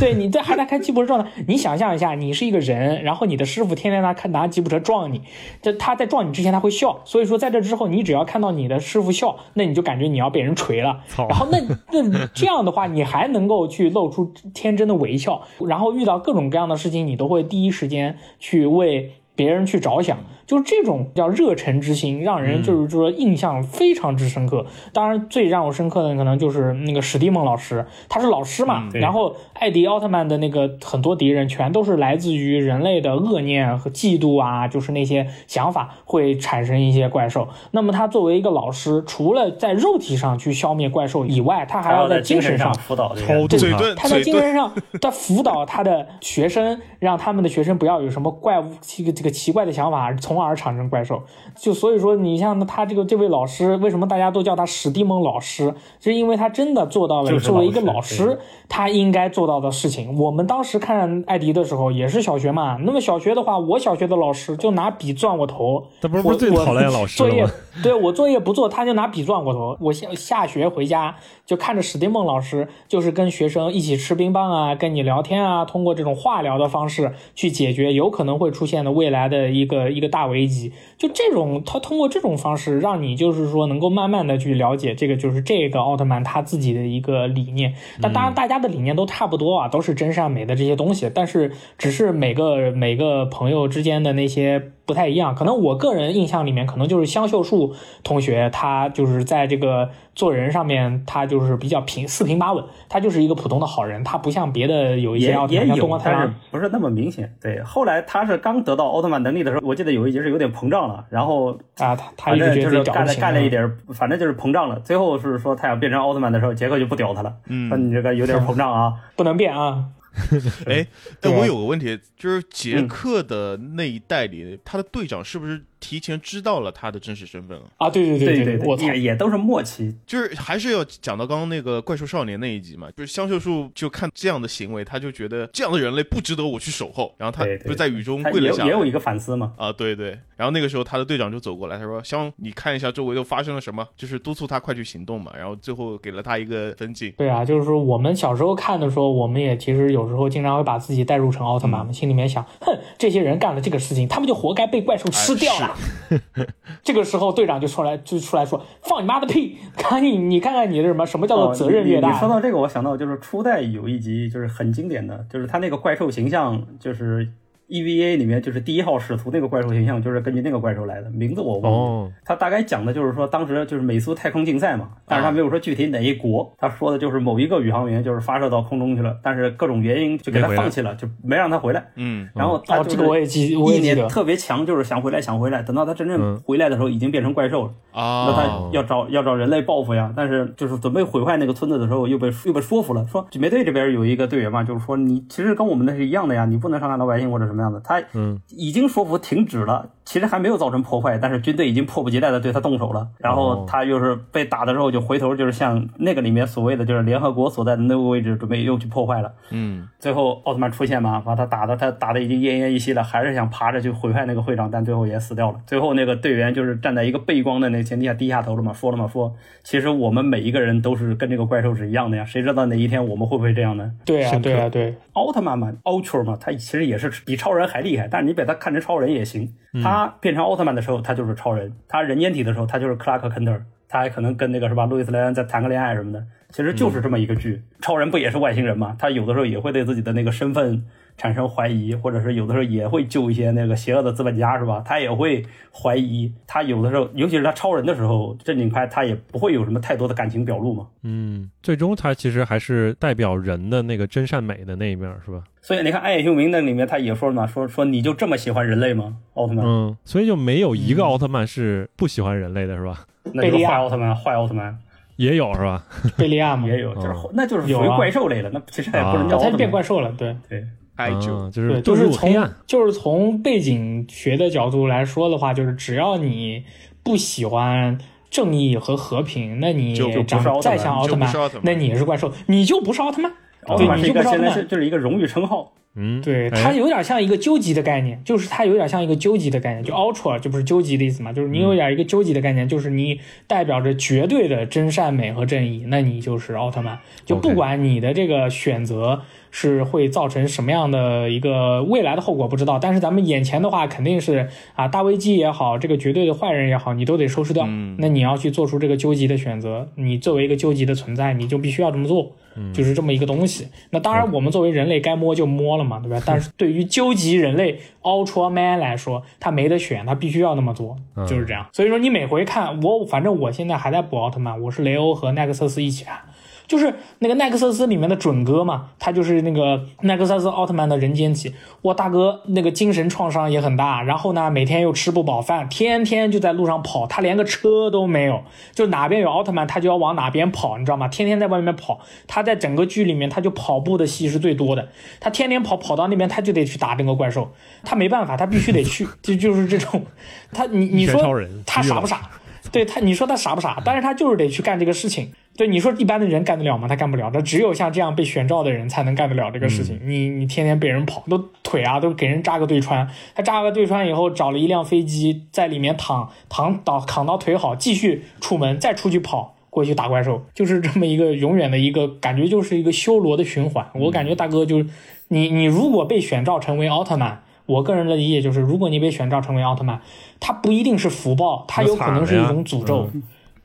对，你在还在开吉普车撞他。你想象一下，你是一个人，然后你的师傅天天拿看拿吉普车撞你，这他在撞你之前他会笑，所以说在这之后，你只要看到你的师傅笑，那你。就感觉你要被人锤了，然后那那这样的话，你还能够去露出天真的微笑，然后遇到各种各样的事情，你都会第一时间去为别人去着想。就这种叫热忱之心，让人就是说印象非常之深刻。当然，最让我深刻的可能就是那个史蒂蒙老师，他是老师嘛。然后艾迪奥特曼的那个很多敌人，全都是来自于人类的恶念和嫉妒啊，就是那些想法会产生一些怪兽。那么他作为一个老师，除了在肉体上去消灭怪兽以外，他还要在精神上辅导。对，他在精神上，他辅导他的学生，让他们的学生不要有什么怪物这个这个奇怪的想法，从。从而产生怪兽，就所以说，你像他这个这位老师，为什么大家都叫他史蒂蒙老师？是因为他真的做到了作为一个老师他应该做到的事情。我们当时看艾迪的时候也是小学嘛，那么小学的话，我小学的老师就拿笔钻我头，这不是最讨厌老师作业对我作业不做，他就拿笔转我头。我下下学回家就看着史蒂梦老师，就是跟学生一起吃冰棒啊，跟你聊天啊，通过这种化疗的方式去解决有可能会出现的未来的一个一个大。危机就这种，他通过这种方式让你就是说能够慢慢的去了解这个，就是这个奥特曼他自己的一个理念。但当然，大家的理念都差不多啊，都是真善美的这些东西，但是只是每个每个朋友之间的那些。不太一样，可能我个人印象里面，可能就是香秀树同学，他就是在这个做人上面，他就是比较平四平八稳，他就是一个普通的好人，他不像别的有一些奥特曼，像东光太郎，不是那么明显。对，后来他是刚得到奥特曼能力的时候，我记得有一集是有点膨胀了，然后啊，他他就是干了干了一点，反正就是膨胀了。最后是说他要变成奥特曼的时候，杰克就不屌他了，说你这个有点膨胀啊，不能变啊。*laughs* 哎，*laughs* 哎，我有个问题，就是杰克的那一代里，他的队长是不是？提前知道了他的真实身份了啊！对对对对对，也也都是默契，就是还是要讲到刚刚那个怪兽少年那一集嘛，就是香秀树就看这样的行为，他就觉得这样的人类不值得我去守候，然后他不是在雨中跪了下，也有一个反思嘛。啊，对对，然后那个时候他的队长就走过来，他说：“香，你看一下周围都发生了什么，就是督促他快去行动嘛。”然后最后给了他一个分镜。对啊，就是说我们小时候看的时候，我们也其实有时候经常会把自己带入成奥特曼嘛，心里面想：哼，这些人干了这个事情，他们就活该被怪兽吃掉了。*laughs* 这个时候，队长就出来，就出来说：“放你妈的屁！*laughs* 赶紧你看看你的什么什么叫做责任越大。”你说到这个，我想到就是初代有一集，就是很经典的，就是他那个怪兽形象，就是。EVA 里面就是第一号使徒那个怪兽形象，就是根据那个怪兽来的，名字我忘了。他大概讲的就是说，当时就是美苏太空竞赛嘛，但是他没有说具体哪一国，他说的就是某一个宇航员就是发射到空中去了，但是各种原因就给他放弃了，就没让他回来。嗯，然后他这个我也记，意念特别强，就是想回来想回来，等到他真正回来的时候，已经变成怪兽了。啊，那他要找要找人类报复呀，但是就是准备毁坏那个村子的时候，又被又被说服了，说警备队这边有一个队员嘛，就是说你其实跟我们的是一样的呀，你不能伤害老百姓或者什么样的，他嗯。已经说服停止了，其实还没有造成破坏，但是军队已经迫不及待的对他动手了。然后他又是被打的时候，就回头就是向那个里面所谓的就是联合国所在的那个位置，准备又去破坏了。嗯，最后奥特曼出现嘛，把他打的他打的已经奄奄一息了，还是想爬着去毁坏那个会长，但最后也死掉了。最后那个队员就是站在一个背光的那前提下低下头了嘛，说了嘛，说其实我们每一个人都是跟这个怪兽是一样的呀，谁知道哪一天我们会不会这样呢？对啊，对啊，对，奥特曼嘛，Ultra 嘛，他其实也是比超人还厉害，但是你把他看成超人也行。他他变成奥特曼的时候，他就是超人；他人间体的时候，他就是克拉克·肯特。他还可能跟那个是吧，路易斯·莱恩在谈个恋爱什么的。其实就是这么一个剧。超人不也是外星人吗？他有的时候也会对自己的那个身份。产生怀疑，或者是有的时候也会救一些那个邪恶的资本家，是吧？他也会怀疑，他有的时候，尤其是他超人的时候，正经派他也不会有什么太多的感情表露嘛。嗯，最终他其实还是代表人的那个真善美的那一面，是吧？所以你看《暗夜凶明》那里面他也说了嘛，说说你就这么喜欢人类吗？奥特曼。嗯，所以就没有一个奥特曼是不喜欢人类的，是吧？*laughs* 贝利亚奥特曼，坏奥特曼也有，是吧？贝利亚嘛也有，就是那就是属于怪兽类的，那其实也不能叫他变怪兽了，对对。艾灸就是就是从就是从背景学的角度来说的话，就是只要你不喜欢正义和和平，那你长再像奥特曼，那你也是怪兽，你就不是奥特曼。奥特曼是一个现在是就是一个荣誉称号。嗯，对，它有点像一个究极的概念，就是它有点像一个究极的概念，就 ultra 就不是究极的意思嘛，就是你有点一个究极的概念，就是你代表着绝对的真善美和正义，那你就是奥特曼。就不管你的这个选择是会造成什么样的一个未来的后果不知道，但是咱们眼前的话肯定是啊大危机也好，这个绝对的坏人也好，你都得收拾掉。那你要去做出这个究极的选择，你作为一个究极的存在，你就必须要这么做，就是这么一个东西。那当然，我们作为人类该摸就摸了嘛，对吧？但是对于究极人类 Ultra Man 来说，他没得选，他必须要那么做，就是这样。所以说，你每回看我，反正我现在还在补奥特曼，我是雷欧和奈克瑟斯一起看。就是那个奈克瑟斯里面的准哥嘛，他就是那个奈克瑟斯奥特曼的人间体。哇，大哥那个精神创伤也很大，然后呢，每天又吃不饱饭，天天就在路上跑，他连个车都没有，就哪边有奥特曼他就要往哪边跑，你知道吗？天天在外面跑，他在整个剧里面他就跑步的戏是最多的，他天天跑跑到那边他就得去打那个怪兽，他没办法，他必须得去，就 *laughs* 就是这种，他你你说他傻不傻？对他，你说他傻不傻？但是他就是得去干这个事情。对你说，一般的人干得了吗？他干不了。他只有像这样被选召的人才能干得了这个事情。你你天天被人跑，都腿啊都给人扎个对穿。他扎个对穿以后，找了一辆飞机在里面躺躺倒扛到腿好，继续出门，再出去跑过去打怪兽，就是这么一个永远的一个感觉，就是一个修罗的循环。我感觉大哥就是你，你如果被选召成为奥特曼，我个人的理解就是，如果你被选召成为奥特曼，他不一定是福报，它有可能是一种诅咒。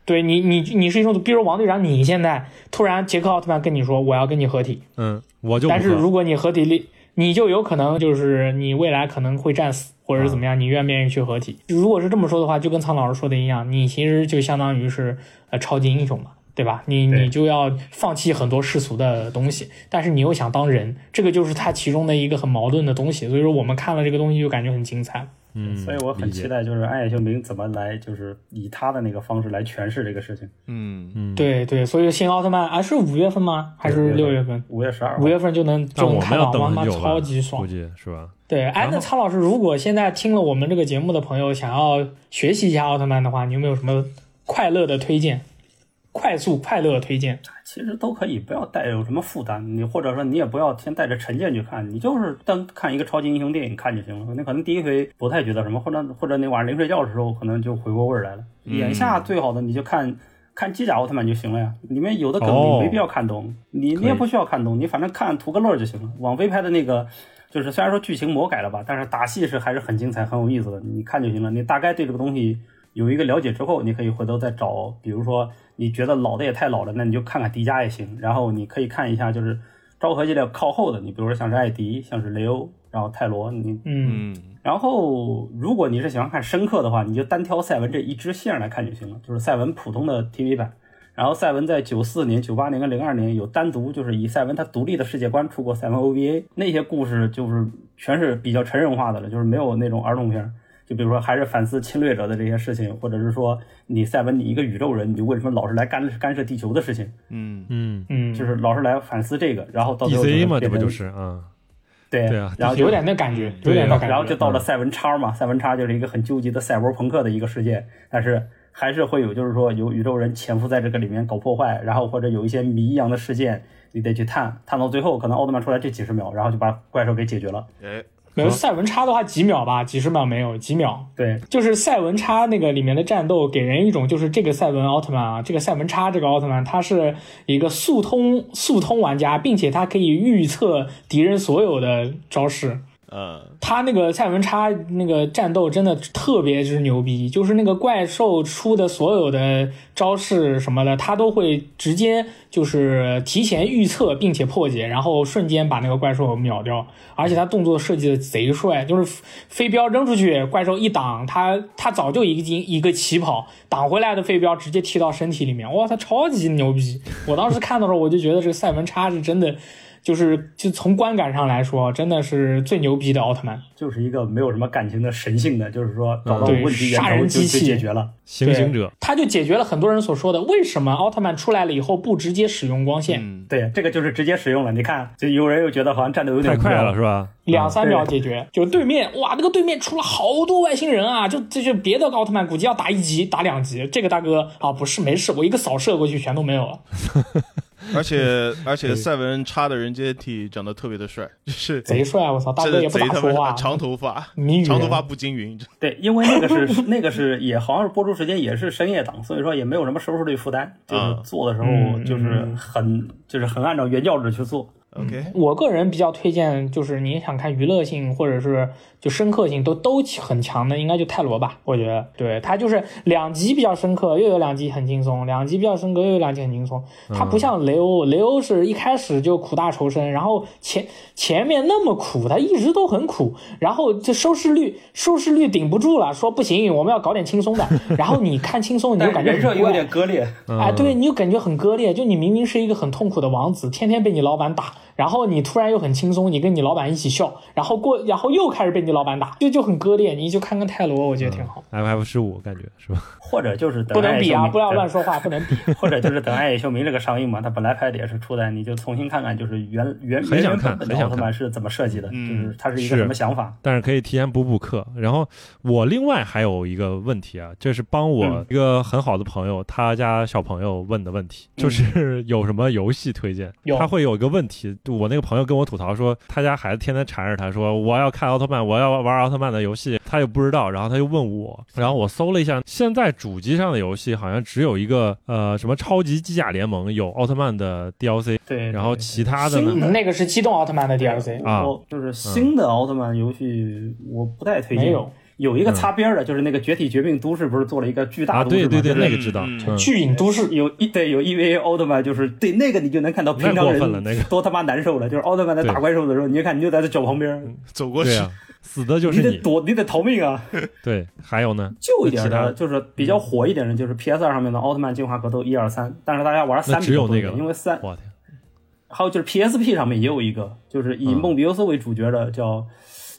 对你，你你是一种，比如王队长，你现在突然杰克奥特曼跟你说我要跟你合体，嗯，我就。但是如果你合体力，你就有可能就是你未来可能会战死，或者是怎么样，你愿不愿意去合体？如果是这么说的话，就跟苍老师说的一样，你其实就相当于是呃超级英雄嘛，对吧？你你就要放弃很多世俗的东西，但是你又想当人，这个就是它其中的一个很矛盾的东西。所以说我们看了这个东西就感觉很精彩。嗯，所以我很期待，就是暗夜秀明怎么来，就是以他的那个方式来诠释这个事情。嗯嗯，对对，所以新奥特曼啊，是五月份吗？还是六月份？五月十二。五月份就能就能看到，妈妈超级爽，估计是吧？对，哎，那苍老师，如果现在听了我们这个节目的朋友想要学习一下奥特曼的话，你有没有什么快乐的推荐？快速快乐推荐，其实都可以，不要带有什么负担。你或者说你也不要先带着成见去看，你就是当看一个超级英雄电影看就行了。你可能第一回不太觉得什么，或者或者你晚上临睡觉的时候可能就回过味儿来了。眼下最好的你就看看机甲奥特曼就行了呀，里面有的梗你没必要看懂，你你也不需要看懂，你反正看图个乐就行了。网飞拍的那个就是虽然说剧情魔改了吧，但是打戏是还是很精彩很有意思的，你看就行了。你大概对这个东西有一个了解之后，你可以回头再找，比如说。你觉得老的也太老了，那你就看看迪迦也行。然后你可以看一下，就是昭和系列靠后的，你比如说像是艾迪，像是雷欧，然后泰罗，你嗯。然后如果你是喜欢看深刻的话，你就单挑赛文这一支线来看就行了，就是赛文普通的 TV 版。然后赛文在九四年、九八年跟零二年有单独就是以赛文他独立的世界观出过赛文 OVA，那些故事就是全是比较成人化的了，就是没有那种儿童片。就比如说，还是反思侵略者的这些事情，或者是说，你赛文，你一个宇宙人，你为什么老是来干干涉地球的事情？嗯嗯嗯，就是老是来反思这个，然后到最后 DC 嘛，这不就是啊？对对啊，然后有点那感觉，有点那感觉，然后就到了赛文叉嘛，赛文叉就是一个很纠结的赛博朋克的一个世界，但是还是会有，就是说有宇宙人潜伏在这个里面搞破坏，然后或者有一些谜一样的事件，你得去探，探到最后，可能奥特曼出来这几十秒，然后就把怪兽给解决了。哎。没有赛文差的话几秒吧，几十秒没有几秒。对，就是赛文差那个里面的战斗，给人一种就是这个赛文奥特曼啊，这个赛文差这个奥特曼，他是一个速通速通玩家，并且他可以预测敌人所有的招式。呃，他那个赛文叉那个战斗真的特别之牛逼，就是那个怪兽出的所有的招式什么的，他都会直接就是提前预测并且破解，然后瞬间把那个怪兽秒掉。而且他动作设计的贼帅，就是飞镖扔出去，怪兽一挡，他他早就一个一个起跑，挡回来的飞镖直接踢到身体里面，哇，他超级牛逼！我当时看到时候，我就觉得这个赛文叉是真的。就是就从观感上来说，真的是最牛逼的奥特曼，就是一个没有什么感情的神性的，就是说找到问题杀人机器解决了，行刑者，他就解决了很多人所说的为什么奥特曼出来了以后不直接使用光线？对，这个就是直接使用了。你看，就有人又觉得好像战斗有点太快了，是吧？两三秒解决，就对面哇，那个对面出了好多外星人啊！就这就别的奥特曼估计要打一级打两级，这个大哥啊不是没事，我一个扫射过去全都没有了。*laughs* *laughs* 而且而且赛文叉的人间体长得特别的帅，就是贼帅！我操，大哥也不咋说话，长头发，长头发不均匀。对，因为那个是那个是也好像是播出时间也是深夜档，所以说也没有什么收视率负担，就是做的时候就是很就是很按照原教旨去做。OK，我个人比较推荐，就是你想看娱乐性或者是就深刻性都都很强的，应该就泰罗吧。我觉得，对它就是两集比较深刻，又有两集很轻松；两集比较深刻，又有两集很轻松。它不像雷欧，雷欧是一开始就苦大仇深，然后前前面那么苦，他一直都很苦，然后这收视率收视率顶不住了，说不行，我们要搞点轻松的。*laughs* 然后你看轻松，你就感觉人设有点割裂。哎，对你就感觉很割裂，就你明明是一个很痛苦的王子，天天被你老板打。然后你突然又很轻松，你跟你老板一起笑，然后过，然后又开始被你老板打，就就很割裂。你就看看泰罗，我觉得挺好。F F 十五感觉是吧？或者就是不能比啊，不要乱说话，不能比。*laughs* 或者就是等《爱野秀明》这个上映嘛，他本来拍的也是初代，你就重新看看，就是原原很想看，很奥特曼是怎么设计的，就是他是一个什么想法。但是可以提前补补课。然后我另外还有一个问题啊，这是帮我一个很好的朋友他家小朋友问的问题，就是有什么游戏推荐？他会有一个问题，我那个朋友跟我。吐槽说他家孩子天天缠着他说我要看奥特曼，我要玩奥特曼的游戏，他又不知道，然后他就问我，然后我搜了一下，现在主机上的游戏好像只有一个呃什么超级机甲联盟有奥特曼的 DLC，对，然后其他的呢，那个是机动奥特曼的 DLC 啊，就是新的奥特曼游戏我不太推荐，没有。有一个擦边的，就是那个《绝体绝命都市》，不是做了一个巨大的对对对，那个知道，巨影都市。有一对有 EVA 奥特曼，就是对那个你就能看到平常人多他妈难受了，就是奥特曼在打怪兽的时候，你就看你就在这脚旁边走过去，死的就是你。得躲，你得逃命啊。*laughs* 对，还有呢，旧一点的，就是比较火一点的，就是 PS 二上面的奥特曼进化格斗一二三，但是大家玩三只有那个，因为三，我天，还有就是 PSP 上面也有一个，就是以梦比优斯为主角的叫。叫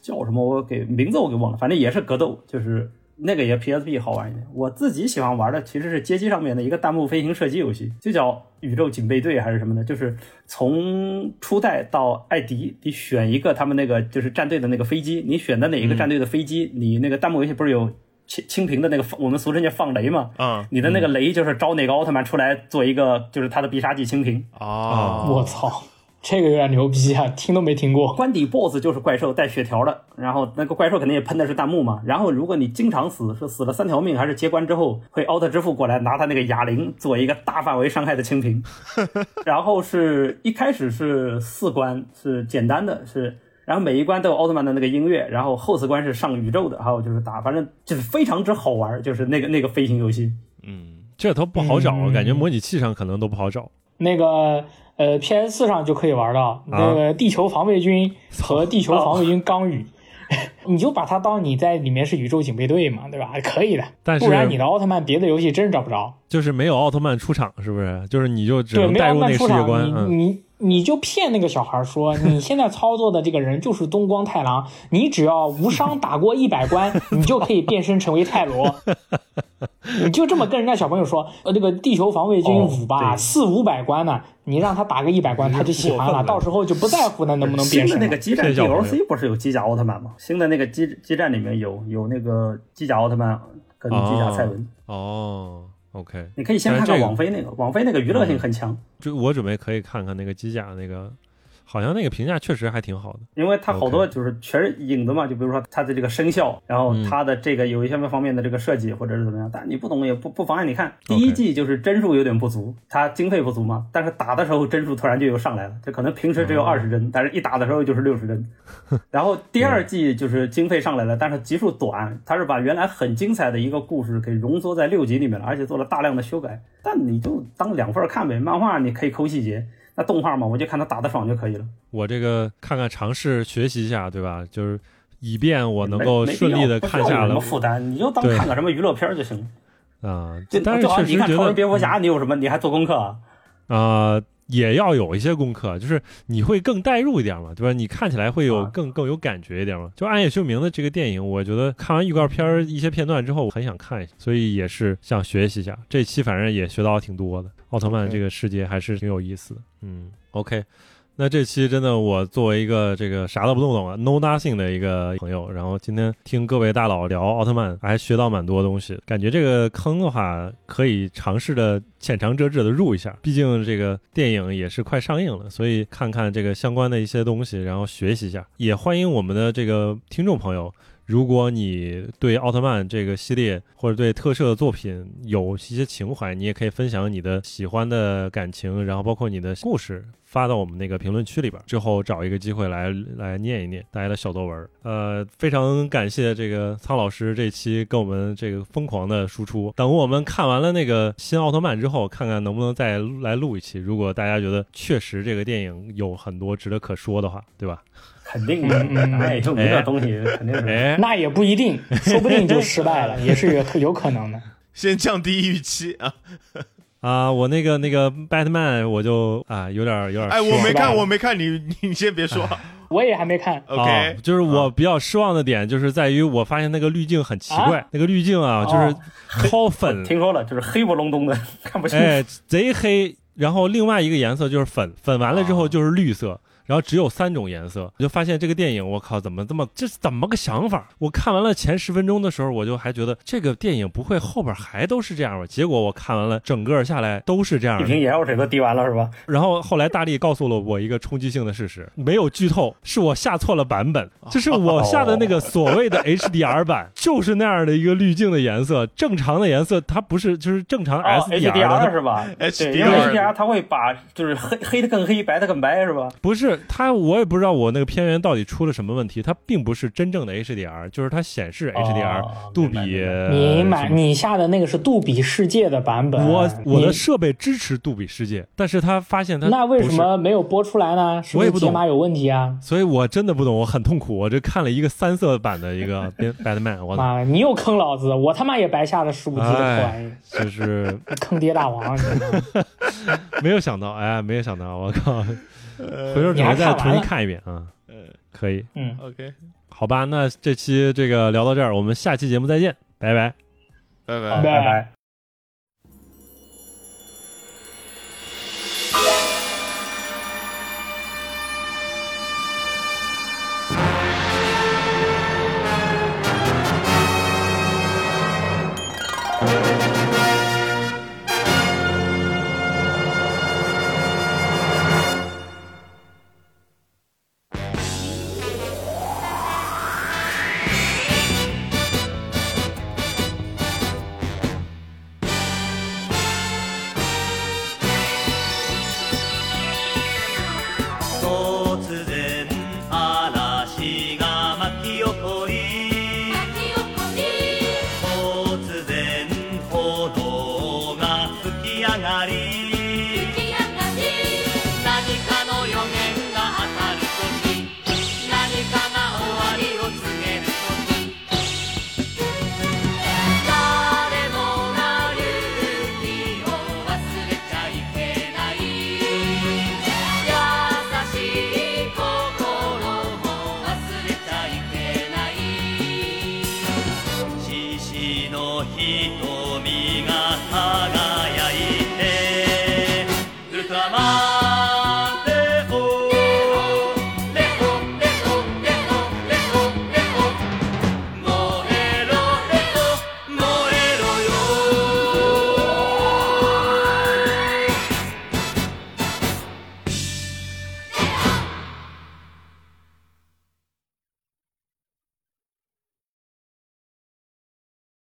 什么？我给名字我给忘了，反正也是格斗，就是那个也 PSP 好玩一点。我自己喜欢玩的其实是街机上面的一个弹幕飞行射击游戏，就叫《宇宙警备队》还是什么的。就是从初代到艾迪，你选一个他们那个就是战队的那个飞机，你选的哪一个战队的飞机，你那个弹幕游戏不是有清清屏的那个我们俗称叫放雷嘛？嗯，你的那个雷就是招哪个奥特曼出来做一个就是他的必杀技清屏。啊，我操！这个有点牛逼啊，听都没听过。关底 BOSS 就是怪兽带血条的，然后那个怪兽肯定也喷的是弹幕嘛。然后如果你经常死，是死了三条命，还是接关之后会奥特之父过来拿他那个哑铃做一个大范围伤害的清屏。*laughs* 然后是一开始是四关是简单的，是然后每一关都有奥特曼的那个音乐，然后后四关是上宇宙的，还有就是打，反正就是非常之好玩，就是那个那个飞行游戏。嗯，这都不好找，感觉模拟器上可能都不好找。那个。呃，PS 四上就可以玩到那个地球防卫军和地球防卫军钢羽，*laughs* 你就把它当你在里面是宇宙警备队嘛，对吧？可以的。但是不然你的奥特曼别的游戏真是找不着。就是没有奥特曼出场，是不是？就是你就只能带入那世界观。你你你就骗那个小孩说，你现在操作的这个人就是东光太郎，你只要无伤打过一百关，你就可以变身成为泰罗。你就这么跟人家小朋友说，呃，这个地球防卫军五吧，四五百关呢，你让他打个一百关，他就喜欢了，到时候就不在乎那能不能变身。新的那个基站 DLC 不是有机甲奥特曼吗？新的那个基基站里面有有那个机甲奥特曼跟机甲赛文。哦，OK，你可以先看看网飞那个，网飞那个娱乐性很强。就我准备可以看看那个机甲那个。好像那个评价确实还挺好的，因为它好多就是全是影子嘛，就比如说它的这个声效，然后它的这个有一些方面的这个设计或者是怎么样，但你不懂也不不妨碍你看。第一季就是帧数有点不足，它经费不足嘛，但是打的时候帧数突然就又上来了，就可能平时只有二十帧，但是一打的时候就是六十帧。*laughs* 然后第二季就是经费上来了，但是集数短，它是把原来很精彩的一个故事给浓缩在六集里面了，而且做了大量的修改。但你就当两份看呗，漫画你可以抠细节。那动画嘛，我就看他打得爽就可以了。我这个看看尝试学习一下，对吧？就是以便我能够顺利的看下来。什么负担？你就当看个什么娱乐片就行了。啊，但是确实觉得蝙蝠侠，你有什么？你还做功课啊？啊，也要有一些功课，就是你会更代入一点嘛，对吧？你看起来会有更更有感觉一点嘛。就暗夜秀明的这个电影，我觉得看完预告片一些片段之后，我很想看一下，所以也是想学习一下。这期反正也学到挺多的。奥特曼这个世界还是挺有意思的，嗯，OK，那这期真的我作为一个这个啥都不懂懂啊，no nothing 的一个朋友，然后今天听各位大佬聊奥特曼，还学到蛮多东西，感觉这个坑的话可以尝试的浅尝辄止的入一下，毕竟这个电影也是快上映了，所以看看这个相关的一些东西，然后学习一下，也欢迎我们的这个听众朋友。如果你对奥特曼这个系列或者对特摄作品有一些情怀，你也可以分享你的喜欢的感情，然后包括你的故事。发到我们那个评论区里边，之后找一个机会来来念一念大家的小作文。呃，非常感谢这个苍老师这期跟我们这个疯狂的输出。等我们看完了那个新奥特曼之后，看看能不能再来录一期。如果大家觉得确实这个电影有很多值得可说的话，对吧？肯定的，哎，就没这东西，肯定是。那也不一定，*laughs* 说不定就失败了，*laughs* 也是有可能的。先降低预期啊。*laughs* 啊，我那个那个 Batman，我就啊有点有点哎，我没看，我没看，你你先别说，我也还没看。OK，就是我比较失望的点，就是在于我发现那个滤镜很奇怪，那个滤镜啊，就是超粉，听说了，就是黑不隆咚的，看不清，哎，贼黑。然后另外一个颜色就是粉，粉完了之后就是绿色。然后只有三种颜色，我就发现这个电影，我靠，怎么这么这是怎么个想法？我看完了前十分钟的时候，我就还觉得这个电影不会后边还都是这样吧？结果我看完了整个下来都是这样。一瓶盐药水都滴完了是吧？然后后来大力告诉了我一个冲击性的事实，没有剧透，是我下错了版本，就是我下的那个所谓的 *laughs* HDR 版，就是那样的一个滤镜的颜色，正常的颜色它不是就是正常 SDR 是吧？HDR 它会把就是黑黑的更黑，白的更白是吧？不是。它我也不知道我那个片源到底出了什么问题，它并不是真正的 HDR，就是它显示 HDR 杜比。你买你下的那个是杜比世界的版本。我我的设备支持杜比世界，但是他发现它那为什么没有播出来呢？我也不懂，解码有问题啊。所以我真的不懂，我很痛苦。我这看了一个三色版的一个 *laughs* Batman，我妈，你又坑老子，我他妈也白下了十五 G 的玩意，就是 *laughs* 坑爹大王。*laughs* 没有想到，哎，没有想到，我靠。回头你还再重新看一遍啊，嗯，可以，嗯，OK，好吧，那这期这个聊到这儿，我们下期节目再见，拜拜，拜拜，拜拜。